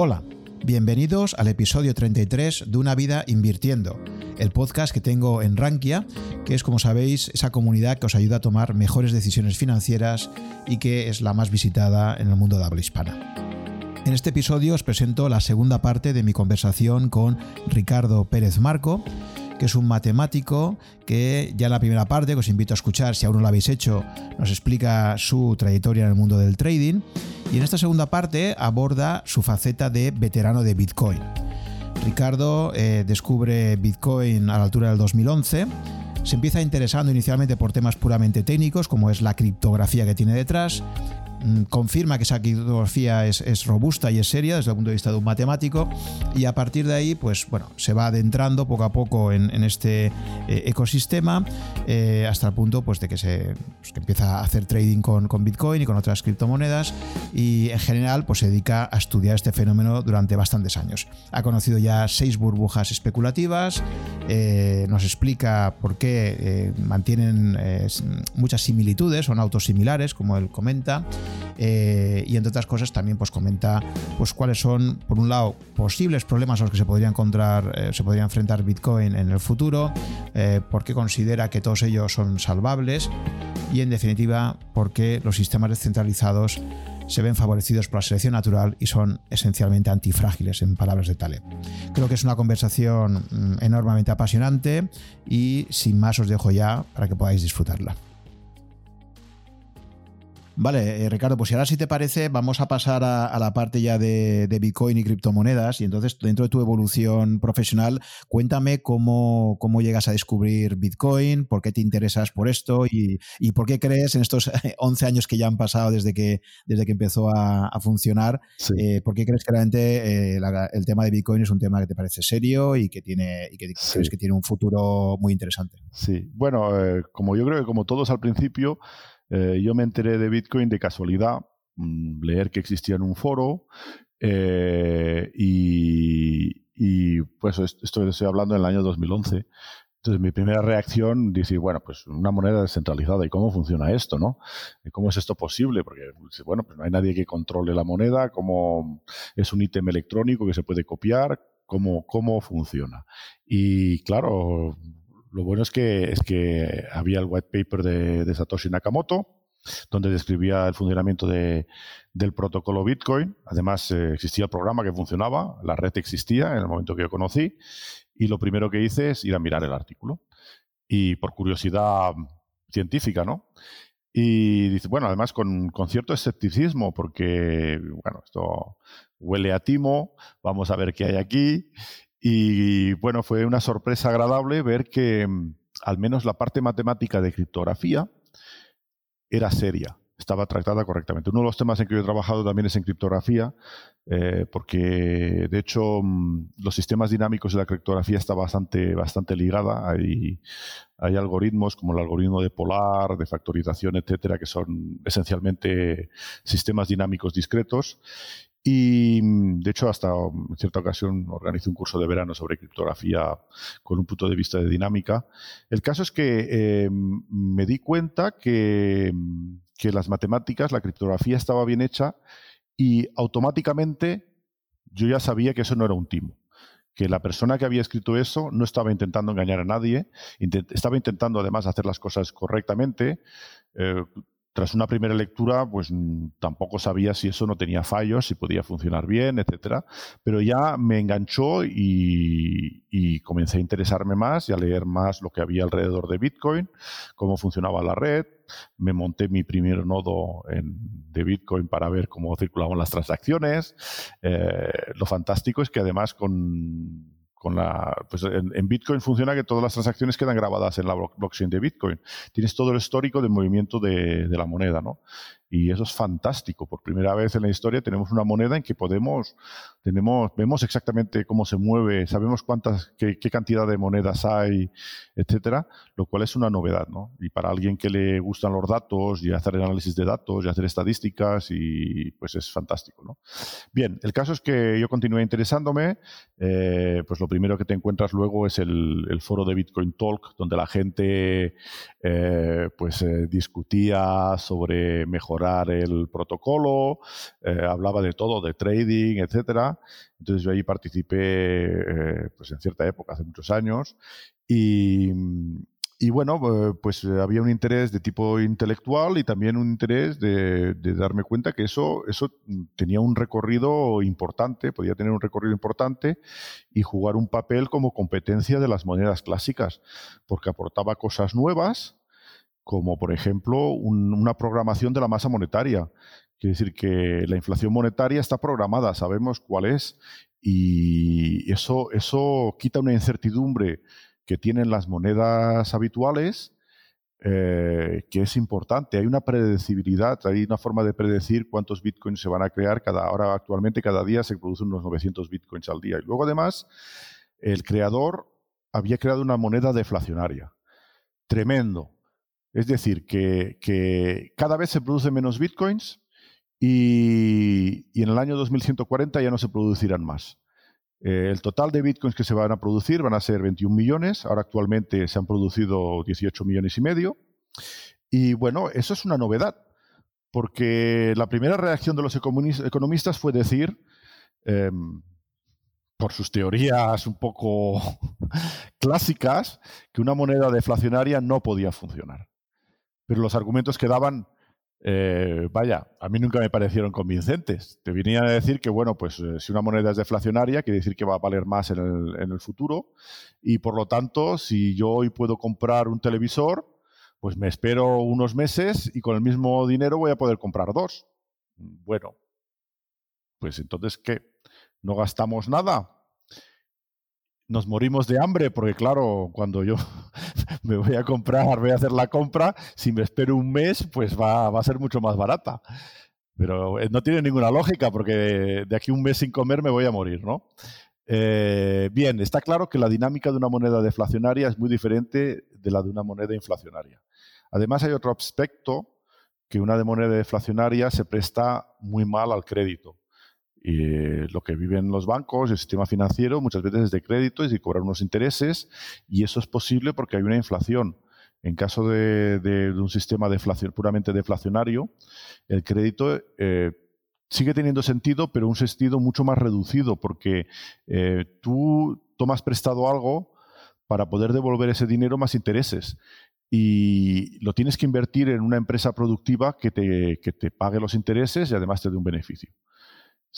Hola, bienvenidos al episodio 33 de Una vida invirtiendo, el podcast que tengo en Rankia, que es como sabéis esa comunidad que os ayuda a tomar mejores decisiones financieras y que es la más visitada en el mundo de habla hispana. En este episodio os presento la segunda parte de mi conversación con Ricardo Pérez Marco, que es un matemático que ya en la primera parte, que os invito a escuchar si aún no lo habéis hecho, nos explica su trayectoria en el mundo del trading. Y en esta segunda parte aborda su faceta de veterano de Bitcoin. Ricardo eh, descubre Bitcoin a la altura del 2011 se empieza interesando inicialmente por temas puramente técnicos, como es la criptografía que tiene detrás, confirma que esa criptografía es, robusta y es seria desde el punto de vista de un matemático y a partir de ahí pues bueno se va adentrando poco a poco en, este eh, ecosistema eh, hasta el punto pues de que se pues, empieza a hacer trading con, Bitcoin y con otras criptomonedas y en general pues se dedica a estudiar este fenómeno durante bastantes años. Ha conocido ya seis burbujas especulativas eh, nos explica por qué mantienen muchas similitudes son autos similares como él comenta eh, y entre otras cosas también pues comenta pues cuáles son por un lado posibles problemas a los que se podría encontrar eh, se podría enfrentar Bitcoin en el futuro eh, por qué considera que todos ellos son salvables y en definitiva por qué los sistemas descentralizados se ven favorecidos por la selección natural y son esencialmente antifrágiles, en palabras de Taleb. Creo que es una conversación mm, enormemente apasionante y sin más os dejo ya para que podáis disfrutarla. Vale, eh, Ricardo, pues si ahora si te parece, vamos a pasar a, la parte ya de, Bitcoin y criptomonedas. Y entonces, dentro de tu evolución profesional, cuéntame cómo, cómo llegas a descubrir Bitcoin, por qué te interesas por esto y, por qué crees en estos 11 años que ya han pasado desde que, desde que empezó a, funcionar, eh, por qué crees que realmente eh, el tema de Bitcoin es un tema que te parece serio y que tiene, y que crees que tiene un futuro muy interesante. Sí, bueno, como yo creo que como todos al principio, eh, yo me enteré de Bitcoin de casualidad, mm, leer que existía en un foro eh, y, pues esto estoy hablando en el año 2011. Entonces mi primera reacción dice, bueno, pues una moneda descentralizada, ¿y cómo funciona esto, no? ¿Cómo es esto posible? Porque, bueno, pues no hay nadie que controle la moneda, ¿cómo es un ítem electrónico que se puede copiar? ¿Cómo, cómo funciona? Y claro, lo bueno es que, es que había el white paper de, Satoshi Nakamoto, donde describía el funcionamiento de, del protocolo Bitcoin. Además, eh, existía el programa que funcionaba, la red existía en el momento que yo conocí, y lo primero que hice es ir a mirar el artículo. Y por curiosidad científica, ¿no? Y dice, bueno, además con, con, cierto escepticismo, porque, bueno, esto huele a timo, vamos a ver qué hay aquí. Y bueno, fue una sorpresa agradable ver que mm, al menos la parte matemática de criptografía era seria, estaba tratada correctamente. Uno de los temas en que yo he trabajado también es en criptografía, eh, porque de hecho mm, los sistemas dinámicos de la criptografía está bastante, bastante ligada. Hay, hay algoritmos como el algoritmo de Polar, de factorización, etcétera, que son esencialmente sistemas dinámicos discretos. Y de hecho, hasta en cierta ocasión organizé un curso de verano sobre criptografía con un punto de vista de dinámica. El caso es que em, me di cuenta que, mm, que las matemáticas, la criptografía estaba bien hecha y automáticamente yo ya sabía que eso no era un timo que la persona que había escrito eso no estaba intentando engañar a nadie, estaba intentando además hacer las cosas correctamente, eh, tras una primera lectura, pues mm, tampoco sabía si eso no tenía fallos, si podía funcionar bien, etcétera. Pero ya me enganchó y, comencé a interesarme más y a leer más lo que había alrededor de Bitcoin, cómo funcionaba la red. Me monté mi primer nodo de Bitcoin para ver cómo circulaban las transacciones. Eh, lo fantástico es que además con con la pues en, Bitcoin funciona que todas las transacciones quedan grabadas en la blockchain de Bitcoin. Tienes todo el histórico de movimiento de, de, la moneda, ¿no? Y eso es fantástico. Por primera vez en la historia tenemos una moneda en que podemos, tenemos, vemos exactamente cómo se mueve, sabemos cuántas, qué, qué cantidad de monedas hay, etcétera, lo cual es una novedad, ¿no? Y para alguien que le gustan los datos y hacer análisis de datos y hacer estadísticas, y pues es fantástico, ¿no? Bien, el caso es que yo continué interesándome, eh, pues lo primero que te encuentras luego es el, el foro de Bitcoin Talk, donde la gente eh, pues eh, discutía sobre mejorar el protocolo, eh, hablaba de todo, de trading, etcétera. Entonces yo ahí participé eh, pues en cierta época, hace muchos años, y, y bueno, eh, pues había un interés de tipo intelectual y también un interés de, darme cuenta que eso, eso tenía un recorrido importante, podía tener un recorrido importante y jugar un papel como competencia de las monedas clásicas, porque aportaba cosas nuevas, como por ejemplo una programación de la masa monetaria. Quiere decir que la inflación monetaria está programada, sabemos cuál es, y eso, eso quita una incertidumbre que tienen las monedas habituales, eh, que es importante. Hay una predecibilidad, hay una forma de predecir cuántos bitcoins se van a crear. Cada, ahora, actualmente, cada día se producen unos 900 bitcoins al día. Y luego, además, el creador había creado una moneda deflacionaria. Tremendo. Es decir, que, cada vez se producen menos bitcoins y, en el año 2140 ya no se producirán más. Eh, el total de bitcoins que se van a producir van a ser 21 millones. Ahora actualmente se han producido 18 millones y medio. Y bueno, eso es una novedad, porque la primera reacción de los economistas fue decir, em, por sus teorías un poco clásicas, que una moneda deflacionaria no podía funcionar. Pero los argumentos que daban eh, vaya, a mí nunca me parecieron convincentes. Te venían a decir que, bueno, pues eh, si una moneda es deflacionaria, quiere decir que va a valer más en el, en el, futuro. Y por lo tanto, si yo hoy puedo comprar un televisor, pues me espero unos meses y con el mismo dinero voy a poder comprar dos. Bueno, pues entonces, ¿qué? ¿No gastamos nada? Nos morimos de hambre, porque claro, cuando yo me voy a comprar, voy a hacer la compra, si me espero un mes, pues va, a ser mucho más barata. Pero eh, no tiene ninguna lógica, porque de aquí un mes sin comer me voy a morir, ¿no? Eh, bien, está claro que la dinámica de una moneda deflacionaria es muy diferente de la de una moneda inflacionaria. Además, hay otro aspecto que una de moneda deflacionaria se presta muy mal al crédito. Y eh, lo que viven los bancos, el sistema financiero, muchas veces es de crédito y de cobrar unos intereses, y eso es posible porque hay una inflación. En caso de, un sistema deflación, puramente deflacionario, el crédito eh, sigue teniendo sentido, pero un sentido mucho más reducido, porque eh, tú tomas prestado algo para poder devolver ese dinero más intereses. Y lo tienes que invertir en una empresa productiva que te, que te pague los intereses y además te dé un beneficio.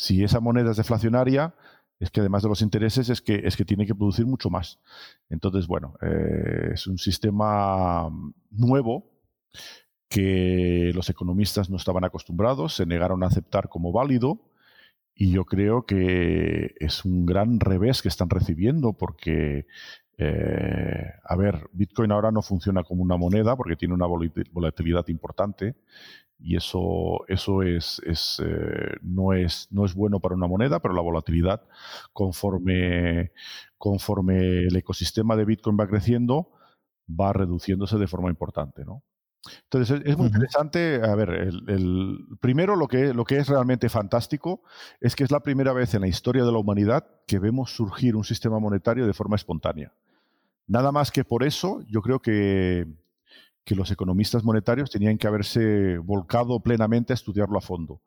Si esa moneda es deflacionaria, es que además de los intereses es que, es que tiene que producir mucho más. Entonces, bueno, eh, es un sistema nuevo que los economistas no estaban acostumbrados, se negaron a aceptar como válido y yo creo que es un gran revés que están recibiendo porque, eh, a ver, Bitcoin ahora no funciona como una moneda porque tiene una volatilidad importante y eso, eso es, es, eh, no, es, no es bueno para una moneda, pero la volatilidad, conforme, conforme el ecosistema de Bitcoin va creciendo, va reduciéndose de forma importante. ¿no? Entonces, es, muy interesante, a ver, el, primero lo que, lo que es realmente fantástico es que es la primera vez en la historia de la humanidad que vemos surgir un sistema monetario de forma espontánea. Nada más que por eso, yo creo que que los economistas monetarios tenían que haberse volcado plenamente a estudiarlo a fondo.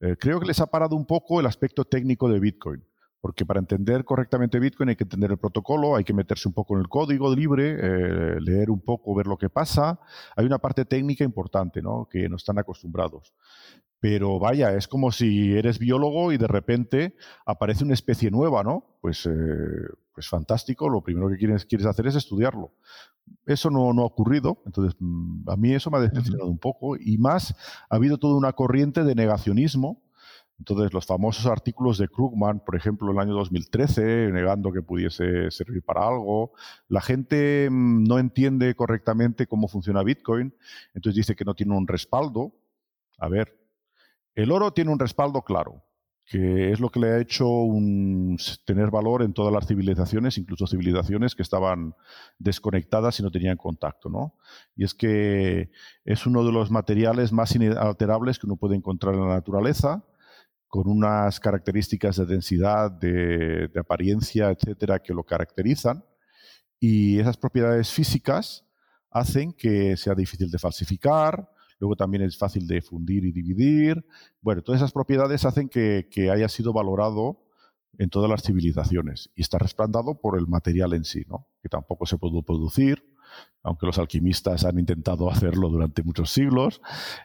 Eh, creo que les ha parado un poco el aspecto técnico de Bitcoin, porque para entender correctamente Bitcoin hay que entender el protocolo, hay que meterse un poco en el código libre, eh, leer un poco, ver lo que pasa. Hay una parte técnica importante, ¿no? Que no están acostumbrados. Pero vaya, es como si eres biólogo y de repente aparece una especie nueva, ¿no? Pues, eh, pues fantástico, lo primero que quieres, quieres hacer es estudiarlo. Eso no, no, ha ocurrido, entonces mm, a mí eso me ha decepcionado un poco y más ha habido toda una corriente de negacionismo. Entonces los famosos artículos de Krugman, por ejemplo, en el año 2013, negando que pudiese servir para algo, la gente mm, no entiende correctamente cómo funciona Bitcoin, entonces dice que no tiene un respaldo. A ver, el oro tiene un respaldo claro que es lo que le ha hecho tener valor en todas las civilizaciones, incluso civilizaciones que estaban desconectadas y no tenían contacto. ¿no? Y es que es uno de los materiales más inalterables que uno puede encontrar en la naturaleza, con unas características de densidad, de, de apariencia, etcétera, que lo caracterizan. Y esas propiedades físicas hacen que sea difícil de falsificar, luego también es fácil de fundir y dividir. Bueno, todas esas propiedades hacen que, haya sido valorado en todas las civilizaciones y está respaldado por el material en sí, ¿no? que tampoco se pudo producir, aunque los alquimistas han intentado hacerlo durante muchos siglos,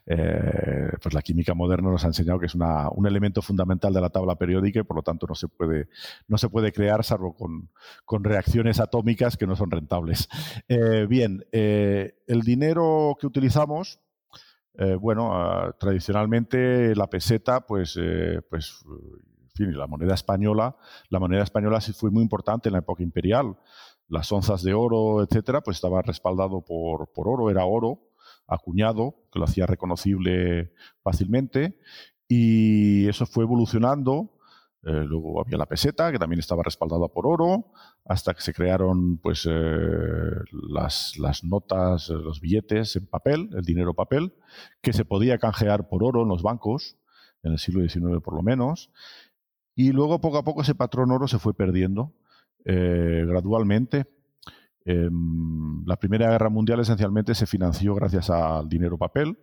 eh, pues la química moderna nos ha enseñado que es un elemento fundamental de la tabla periódica y por lo tanto no se puede, no se puede crear salvo con, reacciones atómicas que no son rentables. Eh, bien, eh, el dinero que utilizamos, bueno, ah, tradicionalmente la peseta, pues, pues fin, la moneda española, la moneda española sí fue muy importante en la época imperial las onzas de oro, etcétera, pues estaba respaldado por, por oro, era oro acuñado, que lo hacía reconocible fácilmente, y eso fue evolucionando. Eh, luego había la peseta, que también estaba respaldada por oro, hasta que se crearon pues, eh, las, notas, los billetes en papel, el dinero papel, que se podía canjear por oro en los bancos, en el siglo XIX por lo menos. Y luego poco a poco ese patrón oro se fue perdiendo eh, gradualmente. Em, la Primera Guerra Mundial esencialmente se financió gracias al dinero papel,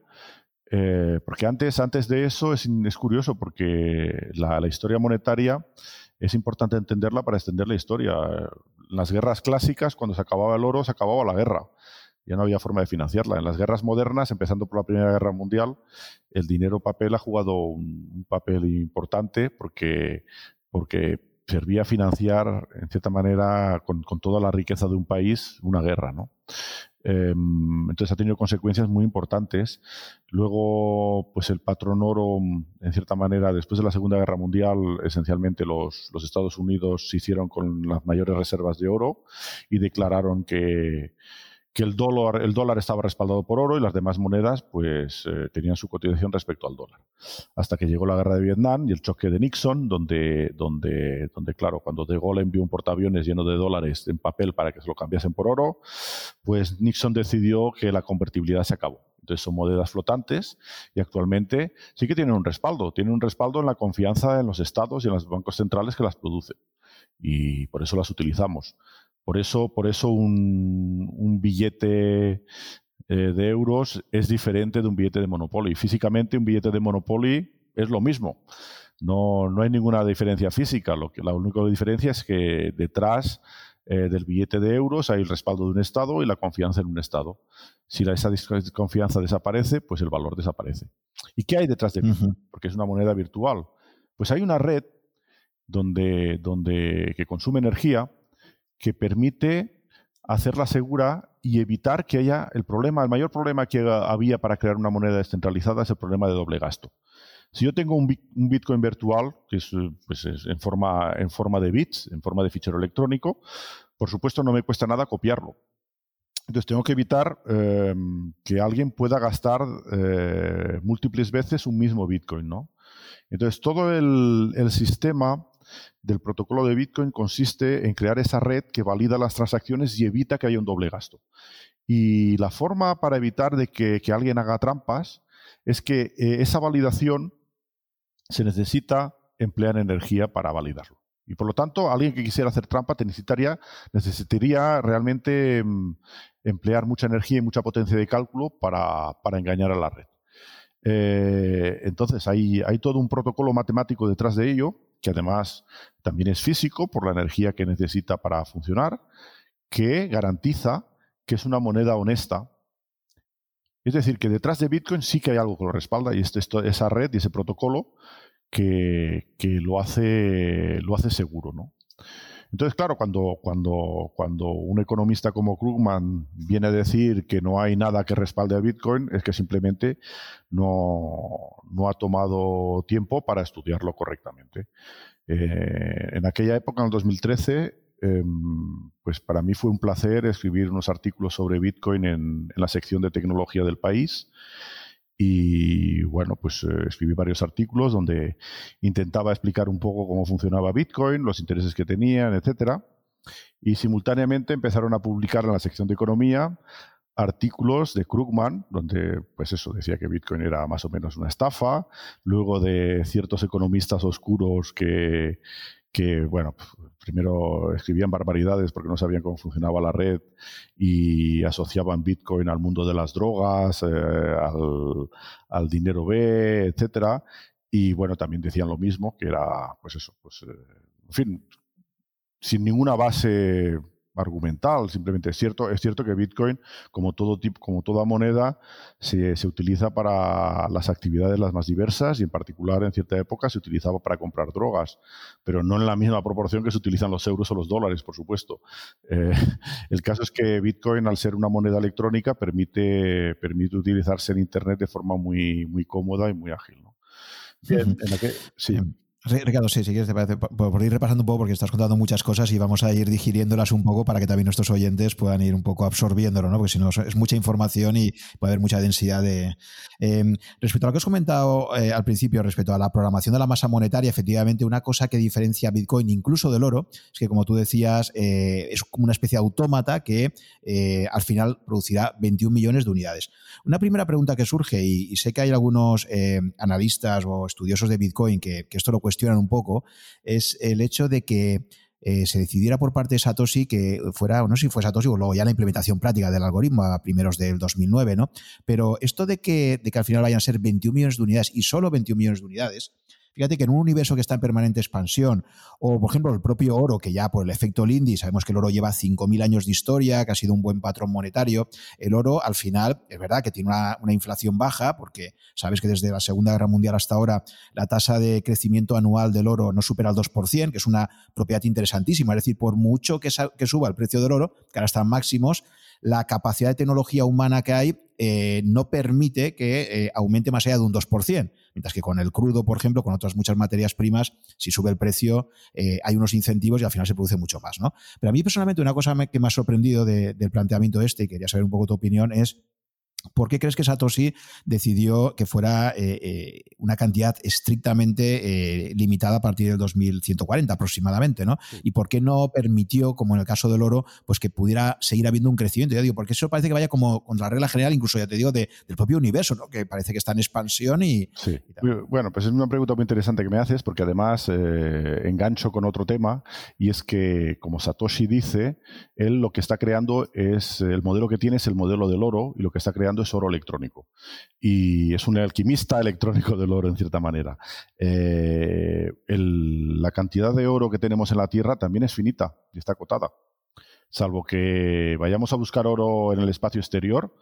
eh, porque antes, antes de eso es, curioso porque la, historia monetaria es importante entenderla para extender la historia. Las guerras clásicas, cuando se acababa el oro, se acababa la guerra. Ya no había forma de financiarla. En las guerras modernas, empezando por la Primera Guerra Mundial, el dinero papel ha jugado un, un papel importante porque, porque servía a financiar, en cierta manera, con, toda la riqueza de un país, una guerra, ¿no? Em, entonces ha tenido consecuencias muy importantes. Luego, pues el patrón oro, en cierta manera, después de la Segunda Guerra Mundial, esencialmente los, los Estados Unidos se hicieron con las mayores reservas de oro y declararon que, que el dólar, estaba respaldado por oro y las demás monedas pues eh, tenían su cotización respecto al dólar. Hasta que llegó la guerra de Vietnam y el choque de Nixon, donde, donde, donde claro, cuando De Gaulle envió un portaaviones lleno de dólares en papel para que se lo cambiasen por oro, pues Nixon decidió que la convertibilidad se acabó. Entonces son monedas flotantes y actualmente sí que tienen un respaldo. Tienen un respaldo en la confianza en los estados y en los bancos centrales que las producen. Y por eso las utilizamos. Por eso, por eso un, billete eh, de euros es diferente de un billete de Monopoly. Físicamente, un billete de Monopoly es lo mismo. No, no hay ninguna diferencia física. Lo que, la única diferencia es que detrás eh, del billete de euros hay el respaldo de un Estado y la confianza en un Estado. Si la, esa confianza desaparece, pues el valor desaparece. ¿Y qué hay detrás de Bitcoin? Porque es una moneda virtual. Pues hay una red donde, donde, que consume energía que permite hacerla segura y evitar que haya el problema, el mayor problema que había para crear una moneda descentralizada es el problema de doble gasto. Si yo tengo un, Bitcoin virtual, que es, pues en, forma, en forma de bits, en forma de fichero electrónico, por supuesto no me cuesta nada copiarlo. Entonces tengo que evitar em, que alguien pueda gastar eh, múltiples veces un mismo Bitcoin, ¿no? Entonces todo el, el sistema del protocolo de Bitcoin consiste en crear esa red que valida las transacciones y evita que haya un doble gasto. Y la forma para evitar de que, alguien haga trampas es que eh, esa validación se necesita emplear energía para validarlo. Y por lo tanto, alguien que quisiera hacer trampa necesitaría, necesitaría realmente mm, emplear mucha energía y mucha potencia de cálculo para, engañar a la red. Eh, entonces, hay todo un protocolo matemático detrás de ello que además también es físico por la energía que necesita para funcionar, que garantiza que es una moneda honesta. Es decir, que detrás de Bitcoin sí que hay algo que lo respalda y es esa red y ese protocolo que, lo, hace, lo hace seguro. ¿no? Entonces, claro, cuando, cuando, cuando un economista como Krugman viene a decir que no hay nada que respalde a Bitcoin, es que simplemente no, ha tomado tiempo para estudiarlo correctamente. Eh, en aquella época, en el 2013, em, pues para mí fue un placer escribir unos artículos sobre Bitcoin en la sección de tecnología del país. Y bueno, pues eh, escribí varios artículos donde intentaba explicar un poco cómo funcionaba Bitcoin, los intereses que tenían, etcétera. Y simultáneamente empezaron a publicar en la sección de economía artículos de Krugman, donde pues eso decía que Bitcoin era más o menos una estafa, luego de ciertos economistas oscuros que, que bueno, primero escribían barbaridades porque no sabían cómo funcionaba la red y asociaban Bitcoin al mundo de las drogas, eh, al, dinero B, etcétera. Y bueno, también decían lo mismo, que era, pues eso, pues, eh, en fin, sin ninguna base argumental, simplemente es cierto, es cierto que Bitcoin, como todo tipo, como toda moneda, se, utiliza para las actividades las más diversas y en particular en cierta época se utilizaba para comprar drogas, pero no en la misma proporción que se utilizan los euros o los dólares, por supuesto. Eh, el caso es que Bitcoin, al ser una moneda electrónica, permite, permite utilizarse en Internet de forma muy, muy cómoda y muy ágil. Bien, sí. Ricardo, sí, si quieres, por, ir repasando un poco, porque estás contando muchas cosas y vamos a ir digiriéndolas un poco para que también nuestros oyentes puedan ir un poco absorbiéndolo, ¿no? Porque si no, es mucha información y puede haber mucha densidad de. Em, respecto a lo que has comentado eh, al principio, respecto a la programación de la masa monetaria, efectivamente, una cosa que diferencia Bitcoin incluso del oro es que, como tú decías, eh, es como una especie de autómata que eh, al final producirá 21 millones de unidades. Una primera pregunta que surge, y, sé que hay algunos analistas o estudiosos de Bitcoin que, que esto lo cuestionan, un poco es el hecho de que eh, se decidiera por parte de Satoshi que fuera, no sé si fue Satoshi o luego ya la implementación práctica del algoritmo a primeros del 2009, ¿no? Pero esto de que, de que al final vayan a ser 21 millones de unidades y solo 21 millones de unidades, Fíjate que en un universo que está en permanente expansión, o por ejemplo el propio oro, que ya por el efecto Lindy, sabemos que el oro lleva 5.000 años de historia, que ha sido un buen patrón monetario, el oro al final es verdad que tiene una, inflación baja, porque sabes que desde la Segunda Guerra Mundial hasta ahora la tasa de crecimiento anual del oro no supera el 2%, que es una propiedad interesantísima, es decir, por mucho que, que suba el precio del oro, que ahora están máximos, la capacidad de tecnología humana que hay eh, no permite que eh, aumente más allá de un 2%. Mientras que con el crudo, por ejemplo, con otras muchas materias primas, si sube el precio, eh, hay unos incentivos y al final se produce mucho más. ¿no? Pero a mí personalmente una cosa que me ha sorprendido del planteamiento este, y quería saber un poco tu opinión, es ¿Por qué crees que Satoshi decidió que fuera eh, eh, una cantidad estrictamente eh, limitada a partir del 2140 aproximadamente, ¿no? ¿Y por qué no permitió, como en el caso del oro, pues que pudiera seguir habiendo un crecimiento? Ya digo, porque eso parece que vaya como contra la regla general, incluso ya te digo, del propio universo, ¿no? Que parece que está en expansión y, sí. bueno, pues es una pregunta muy interesante que me haces, porque además engancho con otro tema, y es que, como Satoshi dice, él lo que está creando es, el modelo que tiene es el modelo del oro, y lo que está creando es oro electrónico. Y es un alquimista electrónico del oro, en cierta manera. Eh, la cantidad de oro que tenemos en la Tierra también es finita y está acotada. Salvo que vayamos a buscar oro en el espacio exterior.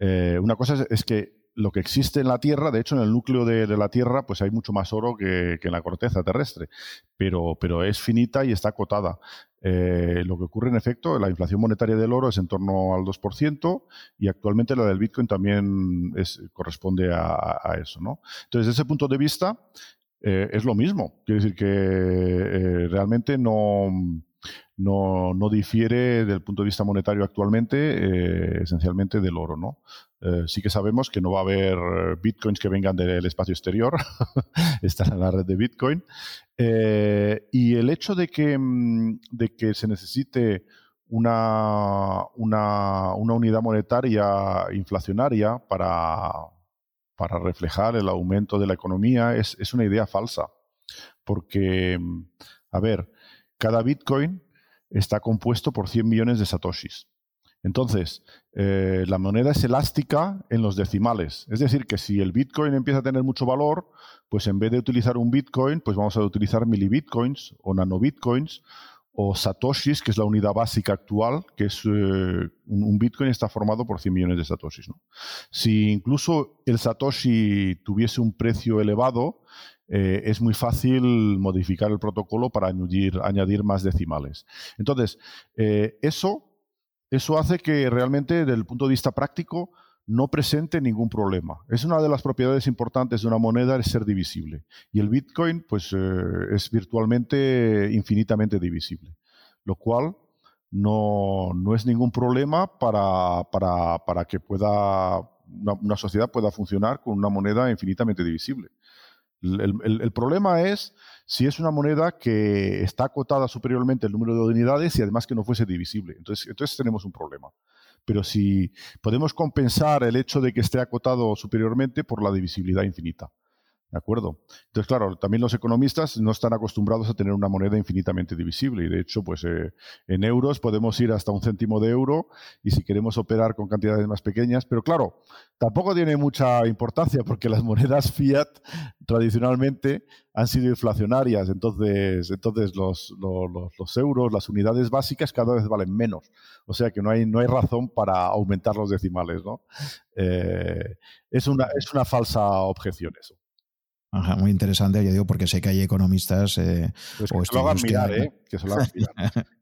Eh, una cosa es, que lo que existe en la Tierra, de hecho en el núcleo de, la Tierra, pues hay mucho más oro que, en la corteza terrestre, pero, pero es finita y está acotada. Eh, lo que ocurre en efecto, la inflación monetaria del oro es en torno al 2% y actualmente la del Bitcoin también corresponde a, eso. ¿no? Entonces, desde ese punto de vista, eh, es lo mismo. Quiere decir que eh, realmente no, no, no, difiere del punto de vista monetario actualmente esencialmente del oro. ¿no? Sí que sabemos que no va a haber bitcoins que vengan del espacio exterior, están en la red de Bitcoin, eh, y el hecho de que, mm, de que se necesite una, una, una, unidad monetaria inflacionaria para, para reflejar el aumento de la economía es, es una idea falsa. Porque, mm, a ver, cada Bitcoin está compuesto por 100 millones de satoshis. Entonces, eh, la moneda es elástica en los decimales. Es decir, que si el Bitcoin empieza a tener mucho valor, pues en vez de utilizar un Bitcoin, pues vamos a utilizar milibitcoins o nanobitcoins o satoshis, que es la unidad básica actual, que es eh, un, Bitcoin está formado por 100 millones de satoshis. Si incluso el satoshi tuviese un precio elevado, eh, es muy fácil modificar el protocolo para añadir más decimales. Entonces, eso eso hace que realmente, desde el punto de vista práctico, no presente ningún problema. Es una de las propiedades importantes de una moneda es ser divisible. Y el Bitcoin, pues, eh, es virtualmente infinitamente divisible. Lo cual no, es ningún problema para, para, que pueda una, sociedad pueda funcionar con una moneda infinitamente divisible. El problema es si es una moneda que está acotada superiormente el número de unidades y además que no fuese divisible. Entonces, entonces tenemos un problema. Pero si podemos compensar el hecho de que esté acotado superiormente por la divisibilidad infinita. ¿De acuerdo? Entonces, claro, también los economistas no están acostumbrados a tener una moneda infinitamente divisible y de hecho, pues eh, en euros podemos ir hasta un céntimo de euro y si queremos operar con cantidades más pequeñas, pero claro, tampoco tiene mucha importancia porque las monedas fiat tradicionalmente han sido inflacionarias, entonces, entonces los, los, euros, las unidades básicas cada vez valen menos, o sea que no hay, no hay razón para aumentar los decimales, ¿no? Eh, es, una, es una falsa objeción eso muy interesante, yo digo, porque sé que hay economistas. Eh, pues que, se lo hagan mirar, ¿eh? Que se lo hagan mirar.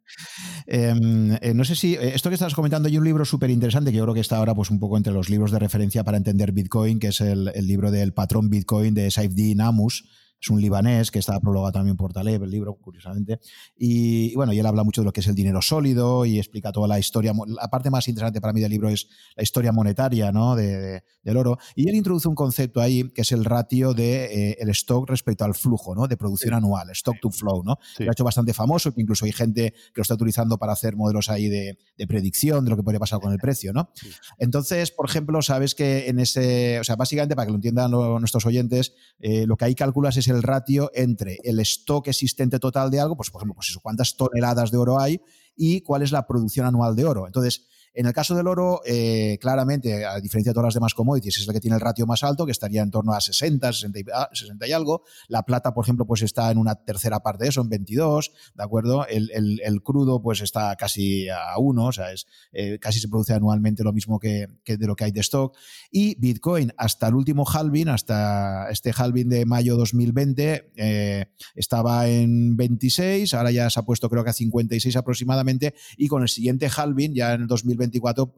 Em, eh, no sé si eh, esto que estás comentando, hay un libro súper interesante que yo creo que está ahora pues un poco entre los libros de referencia para entender Bitcoin, que es el, el libro del patrón Bitcoin de Saifedean Amus es un libanés que está prologado también por Taleb, el libro, curiosamente. Y, bueno, y él habla mucho de lo que es el dinero sólido y explica toda la historia. La parte más interesante para mí del libro es la historia monetaria ¿no? de, del oro. Y él introduce un concepto ahí que es el ratio de eh, el stock respecto al flujo ¿no? de producción anual, stock to flow. ¿no? Lo ha hecho bastante famoso, que incluso hay gente que lo está utilizando para hacer modelos ahí de, de predicción de lo que podría pasar con el precio. ¿no? Entonces, por ejemplo, sabes que en ese, o sea, básicamente para que lo entiendan nuestros oyentes, eh, lo que ahí calculas es el el ratio entre el stock existente total de algo, pues por ejemplo, pues cuántas toneladas de oro hay y cuál es la producción anual de oro. Entonces, en el caso del oro, eh, claramente, a diferencia de todas las demás commodities, es el que tiene el ratio más alto, que estaría en torno a 60, 60 y, 60 y algo. La plata, por ejemplo, pues está en una tercera parte de eso, en 22, ¿de acuerdo? El, crudo, pues está casi a 1, o sea, es, eh, casi se produce anualmente lo mismo que, de lo que hay de stock. Y Bitcoin, hasta el último halving, hasta este halving de mayo 2020, eh, estaba en 26, ahora ya se ha puesto creo que a 56 aproximadamente, y con el siguiente halving, ya en el 2020,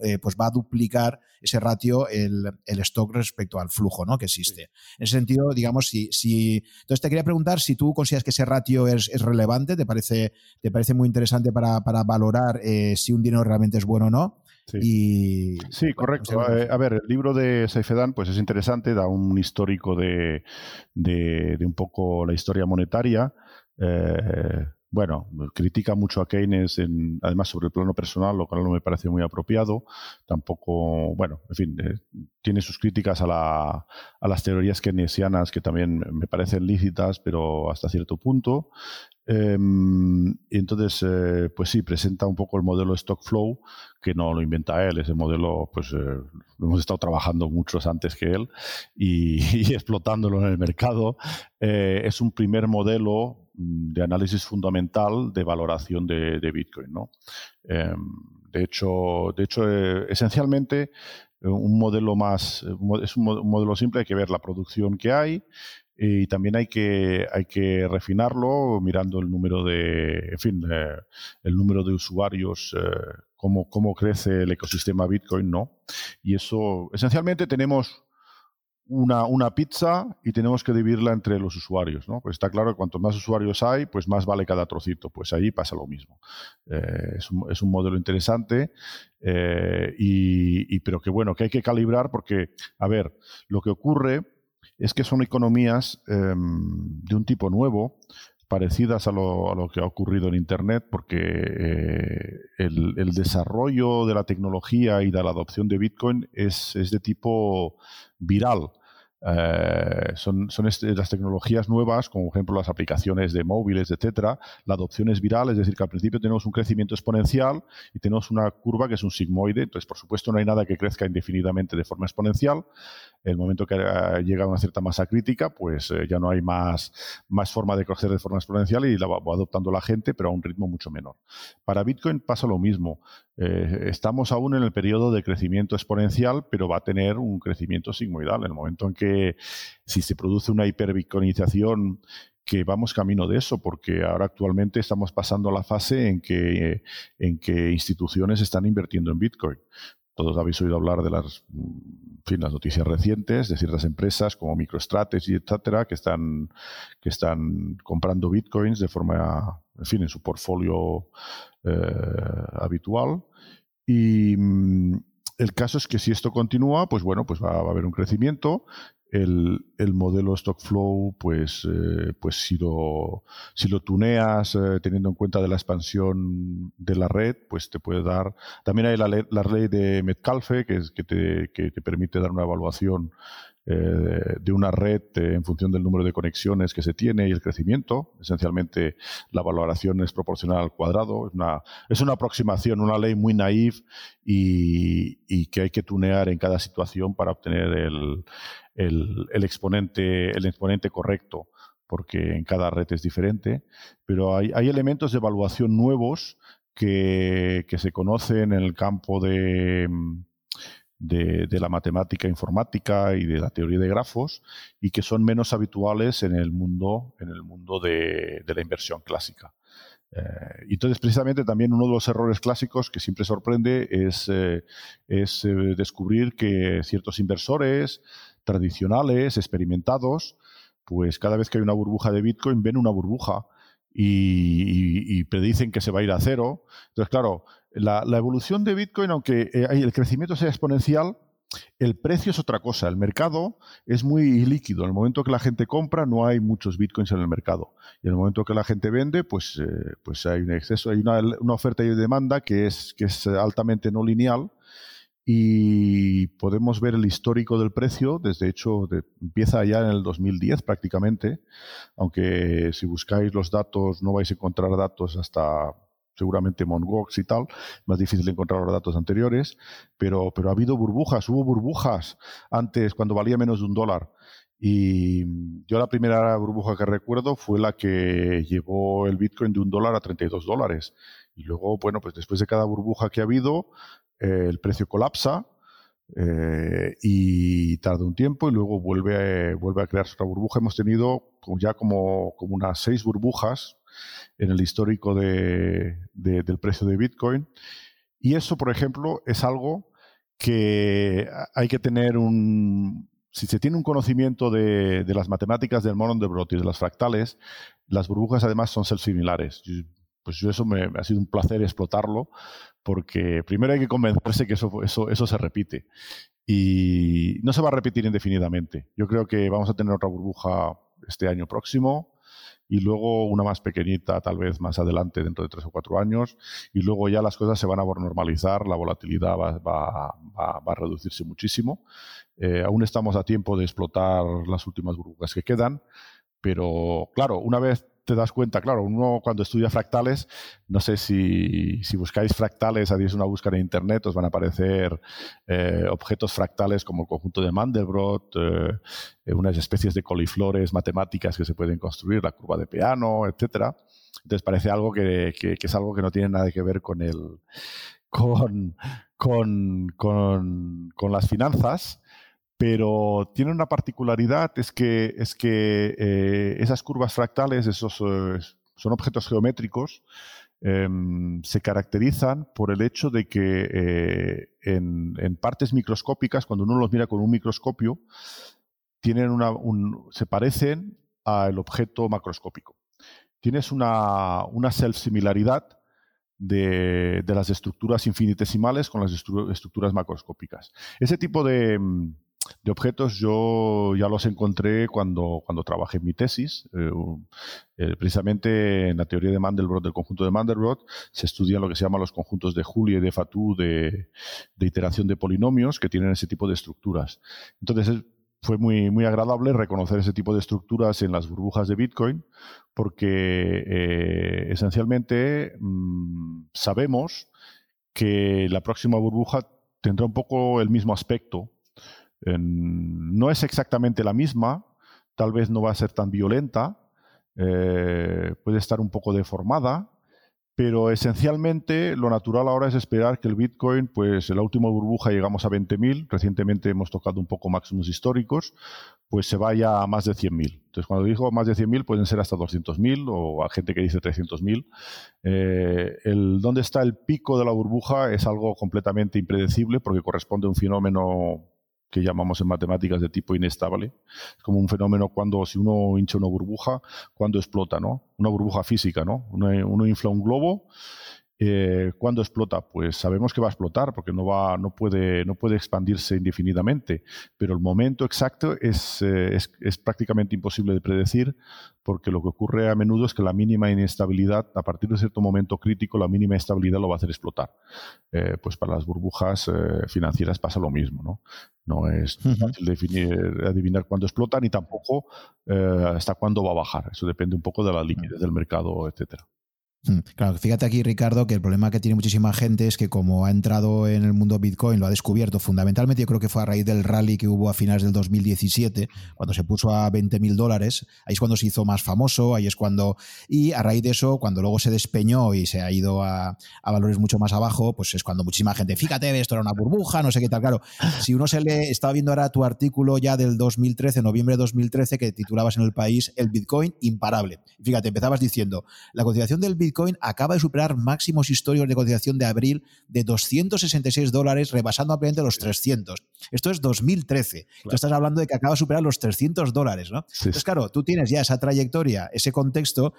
eh, pues va a duplicar ese ratio el, stock respecto al flujo ¿no? que existe. En ese sentido, digamos, si, si... Entonces te quería preguntar si tú consideras que ese ratio es, relevante, ¿te parece, te parece muy interesante para, valorar eh, si un dinero realmente es bueno o no. Sí, sí correcto. Eh, a ver, el libro de Saifedan pues es interesante, da un histórico de, de, un poco la historia monetaria. Eh, bueno, critica mucho a Keynes, en, además sobre el plano personal, lo cual no me parece muy apropiado. Tampoco, bueno, en fin, eh, tiene sus críticas a, la, a, las teorías keynesianas que también me parecen lícitas, pero hasta cierto punto. Y entonces, eh, pues sí, presenta un poco el modelo Stock Flow, que no lo inventa él, ese modelo, pues eh, lo hemos estado trabajando muchos antes que él y, y explotándolo en el mercado. es un primer modelo de análisis fundamental de valoración de, Bitcoin. ¿no? Em, de hecho, de hecho eh, esencialmente, eh, un modelo más, eh, es un, modelo simple, hay que ver la producción que hay y también hay que, hay que refinarlo mirando el número de, en fin, el número de usuarios, cómo, cómo crece el ecosistema Bitcoin, ¿no? Y eso, esencialmente tenemos una, una, pizza y tenemos que dividirla entre los usuarios. ¿no? Pues está claro que cuanto más usuarios hay, pues más vale cada trocito. Pues ahí pasa lo mismo. Eh, es, un, es, un, modelo interesante, eh, y, pero que bueno, que hay que calibrar porque, a ver, lo que ocurre es que son economías em, de un tipo nuevo, parecidas a lo, a lo, que ha ocurrido en Internet, porque eh, el, desarrollo de la tecnología y de la adopción de Bitcoin es de tipo viral. Eh, son, son las tecnologías nuevas, como por ejemplo las aplicaciones de móviles, etcétera. La adopción es viral, es decir, que al principio tenemos un crecimiento exponencial y tenemos una curva que es un sigmoide. Entonces, por supuesto, no hay nada que crezca indefinidamente de forma exponencial. El momento que llega a una cierta masa crítica, pues eh, ya no hay más, más forma de crecer de forma exponencial y la va, adoptando la gente, pero a un ritmo mucho menor. Para Bitcoin pasa lo mismo. Estamos aún en el periodo de crecimiento exponencial, pero va a tener un crecimiento sigmoidal. En el momento en que si se produce una hiperbitcoinización que vamos camino de eso, porque ahora actualmente estamos pasando a la fase en que, en que instituciones están invirtiendo en Bitcoin. Todos habéis oído hablar de las, fin, las noticias recientes de ciertas empresas como MicroStrategy, etcétera, que están, que están comprando bitcoins de forma, en fin, en su portfolio eh, habitual. Y mm, el caso es que si esto continúa, pues bueno, pues va a haber un crecimiento el, el, modelo Stockflow, pues, eh, pues si, lo, si lo tuneas eh, teniendo en cuenta de la expansión de la red, pues te puede dar. También hay la, la ley de Metcalfe, que, es, que, te, que te permite dar una evaluación eh, de una red eh, en función del número de conexiones que se tiene y el crecimiento. Esencialmente, la valoración es proporcional al cuadrado. Es una, es una aproximación, una ley muy naif y, que hay que tunear en cada situación para obtener el, el, exponente, el exponente correcto porque en cada red es diferente, pero hay, hay elementos de evaluación nuevos que, que, se conocen en el campo de, de, la matemática informática y de la teoría de grafos y que son menos habituales en el mundo, en el mundo de, la inversión clásica. Eh, entonces, precisamente también uno de los errores clásicos que siempre sorprende es, eh, es eh, descubrir que ciertos inversores tradicionales, experimentados, pues cada vez que hay una burbuja de Bitcoin ven una burbuja y, predicen que se va a ir a cero. Entonces, claro, la, evolución de Bitcoin, aunque eh, el crecimiento sea exponencial, el precio es otra cosa. El mercado es muy líquido. En el momento que la gente compra, no hay muchos bitcoins en el mercado. Y en el momento que la gente vende, pues, eh, pues hay un exceso, hay una, una, oferta y demanda que es, que es altamente no lineal y podemos ver el histórico del precio, desde hecho empieza ya en el 2010 prácticamente, aunque si buscáis los datos no vais a encontrar datos hasta seguramente Mongox y tal, más difícil encontrar los datos anteriores, pero, pero ha habido burbujas, hubo burbujas antes cuando valía menos de un dólar. Y yo la primera burbuja que recuerdo fue la que llevó el Bitcoin de un dólar a 32 dólares. Y luego, bueno, pues después de cada burbuja que ha habido, eh, el precio colapsa eh, y tarda un tiempo y luego vuelve, vuelve a crearse otra burbuja. Hemos tenido ya como, unas seis burbujas en el histórico de, del precio de Bitcoin. Y eso, por ejemplo, es algo que hay que tener un... Si se tiene un conocimiento de, las matemáticas del mono de Brot y de las fractales, las burbujas además son self-similares pues eso me, ha sido un placer explotarlo, porque primero hay que convencerse que eso, eso, eso se repite. Y no se va a repetir indefinidamente. Yo creo que vamos a tener otra burbuja este año próximo y luego una más pequeñita, tal vez más adelante, dentro de tres o cuatro años, y luego ya las cosas se van a normalizar, la volatilidad va, va, va, a reducirse muchísimo. Eh, aún estamos a tiempo de explotar las últimas burbujas que quedan, pero claro, una vez te das cuenta, claro, uno cuando estudia fractales, no sé si, si buscáis fractales, hacéis una búsqueda en Internet, os van a aparecer eh, objetos fractales como el conjunto de Mandelbrot, eh, unas especies de coliflores matemáticas que se pueden construir, la curva de piano, etcétera. Entonces parece algo que, que, es algo que no tiene nada que ver con el con, con, con, con las finanzas pero tiene una particularidad, es que, es que eh, esas curvas fractales, esos eh, son objetos geométricos, em, se caracterizan por el hecho de que eh, en, partes microscópicas, cuando uno los mira con un microscopio, tienen una, se parecen al objeto macroscópico. Tienes una, una self-similaridad de, de, las estructuras infinitesimales con las estructuras macroscópicas. Ese tipo de, de objetos yo ya los encontré cuando, cuando trabajé en mi tesis. Eh, eh, precisamente en la teoría de Mandelbrot, del conjunto de Mandelbrot, se estudian lo que se llaman los conjuntos de Julia y de Fatou de, iteración de polinomios que tienen ese tipo de estructuras. Entonces fue muy, muy agradable reconocer ese tipo de estructuras en las burbujas de Bitcoin porque eh, esencialmente mm, sabemos que la próxima burbuja tendrá un poco el mismo aspecto no es exactamente la misma, tal vez no va a ser tan violenta, eh, puede estar un poco deformada, pero esencialmente lo natural ahora es esperar que el Bitcoin, pues en la última burbuja llegamos a 20.000, recientemente hemos tocado un poco máximos históricos, pues se vaya a más de 100.000. Entonces cuando digo más de 100.000 pueden ser hasta 200.000 o a gente que dice 300.000. Eh, el dónde está el pico de la burbuja es algo completamente impredecible porque corresponde a un fenómeno que llamamos en matemáticas de tipo inestable. Es como un fenómeno cuando, si uno hincha una burbuja, cuando explota, ¿no? Una burbuja física, ¿no? Uno, infla un globo Eh, ¿Cuándo explota? Pues sabemos que va a explotar porque no, va, no, puede, no puede expandirse indefinidamente, pero el momento exacto es, eh, es, prácticamente imposible de predecir porque lo que ocurre a menudo es que la mínima inestabilidad, a partir de cierto momento crítico, la mínima estabilidad lo va a hacer explotar. Eh, pues para las burbujas financieras pasa lo mismo. No, no es fácil definir, adivinar cuándo explota ni tampoco hasta cuándo va a bajar. Eso depende un poco de la liquidez del mercado, etcétera. Mm, claro, fíjate aquí, Ricardo, que el problema que tiene muchísima gente es que como ha entrado en el mundo Bitcoin, lo ha descubierto fundamentalmente, yo creo que fue a raíz del rally que hubo a finales del 2017, cuando se puso a 20 mil dólares, ahí es cuando se hizo más famoso, ahí es cuando... Y a raíz de eso, cuando luego se despeñó y se ha ido a, valores mucho más abajo, pues es cuando muchísima gente, fíjate, esto era una burbuja, no sé qué tal. Claro, si uno se le... Estaba viendo ahora tu artículo ya del 2013, noviembre de 2013, que titulabas en el país El Bitcoin imparable. Fíjate, empezabas diciendo, la cotización del Bitcoin acaba de superar máximos históricos de cotización de abril de 266 dólares, rebasando ampliamente los 300. Esto es 2013. Tú estás hablando de que acaba de superar los 300 dólares, ¿no? Entonces, claro, tú tienes ya esa trayectoria, ese contexto,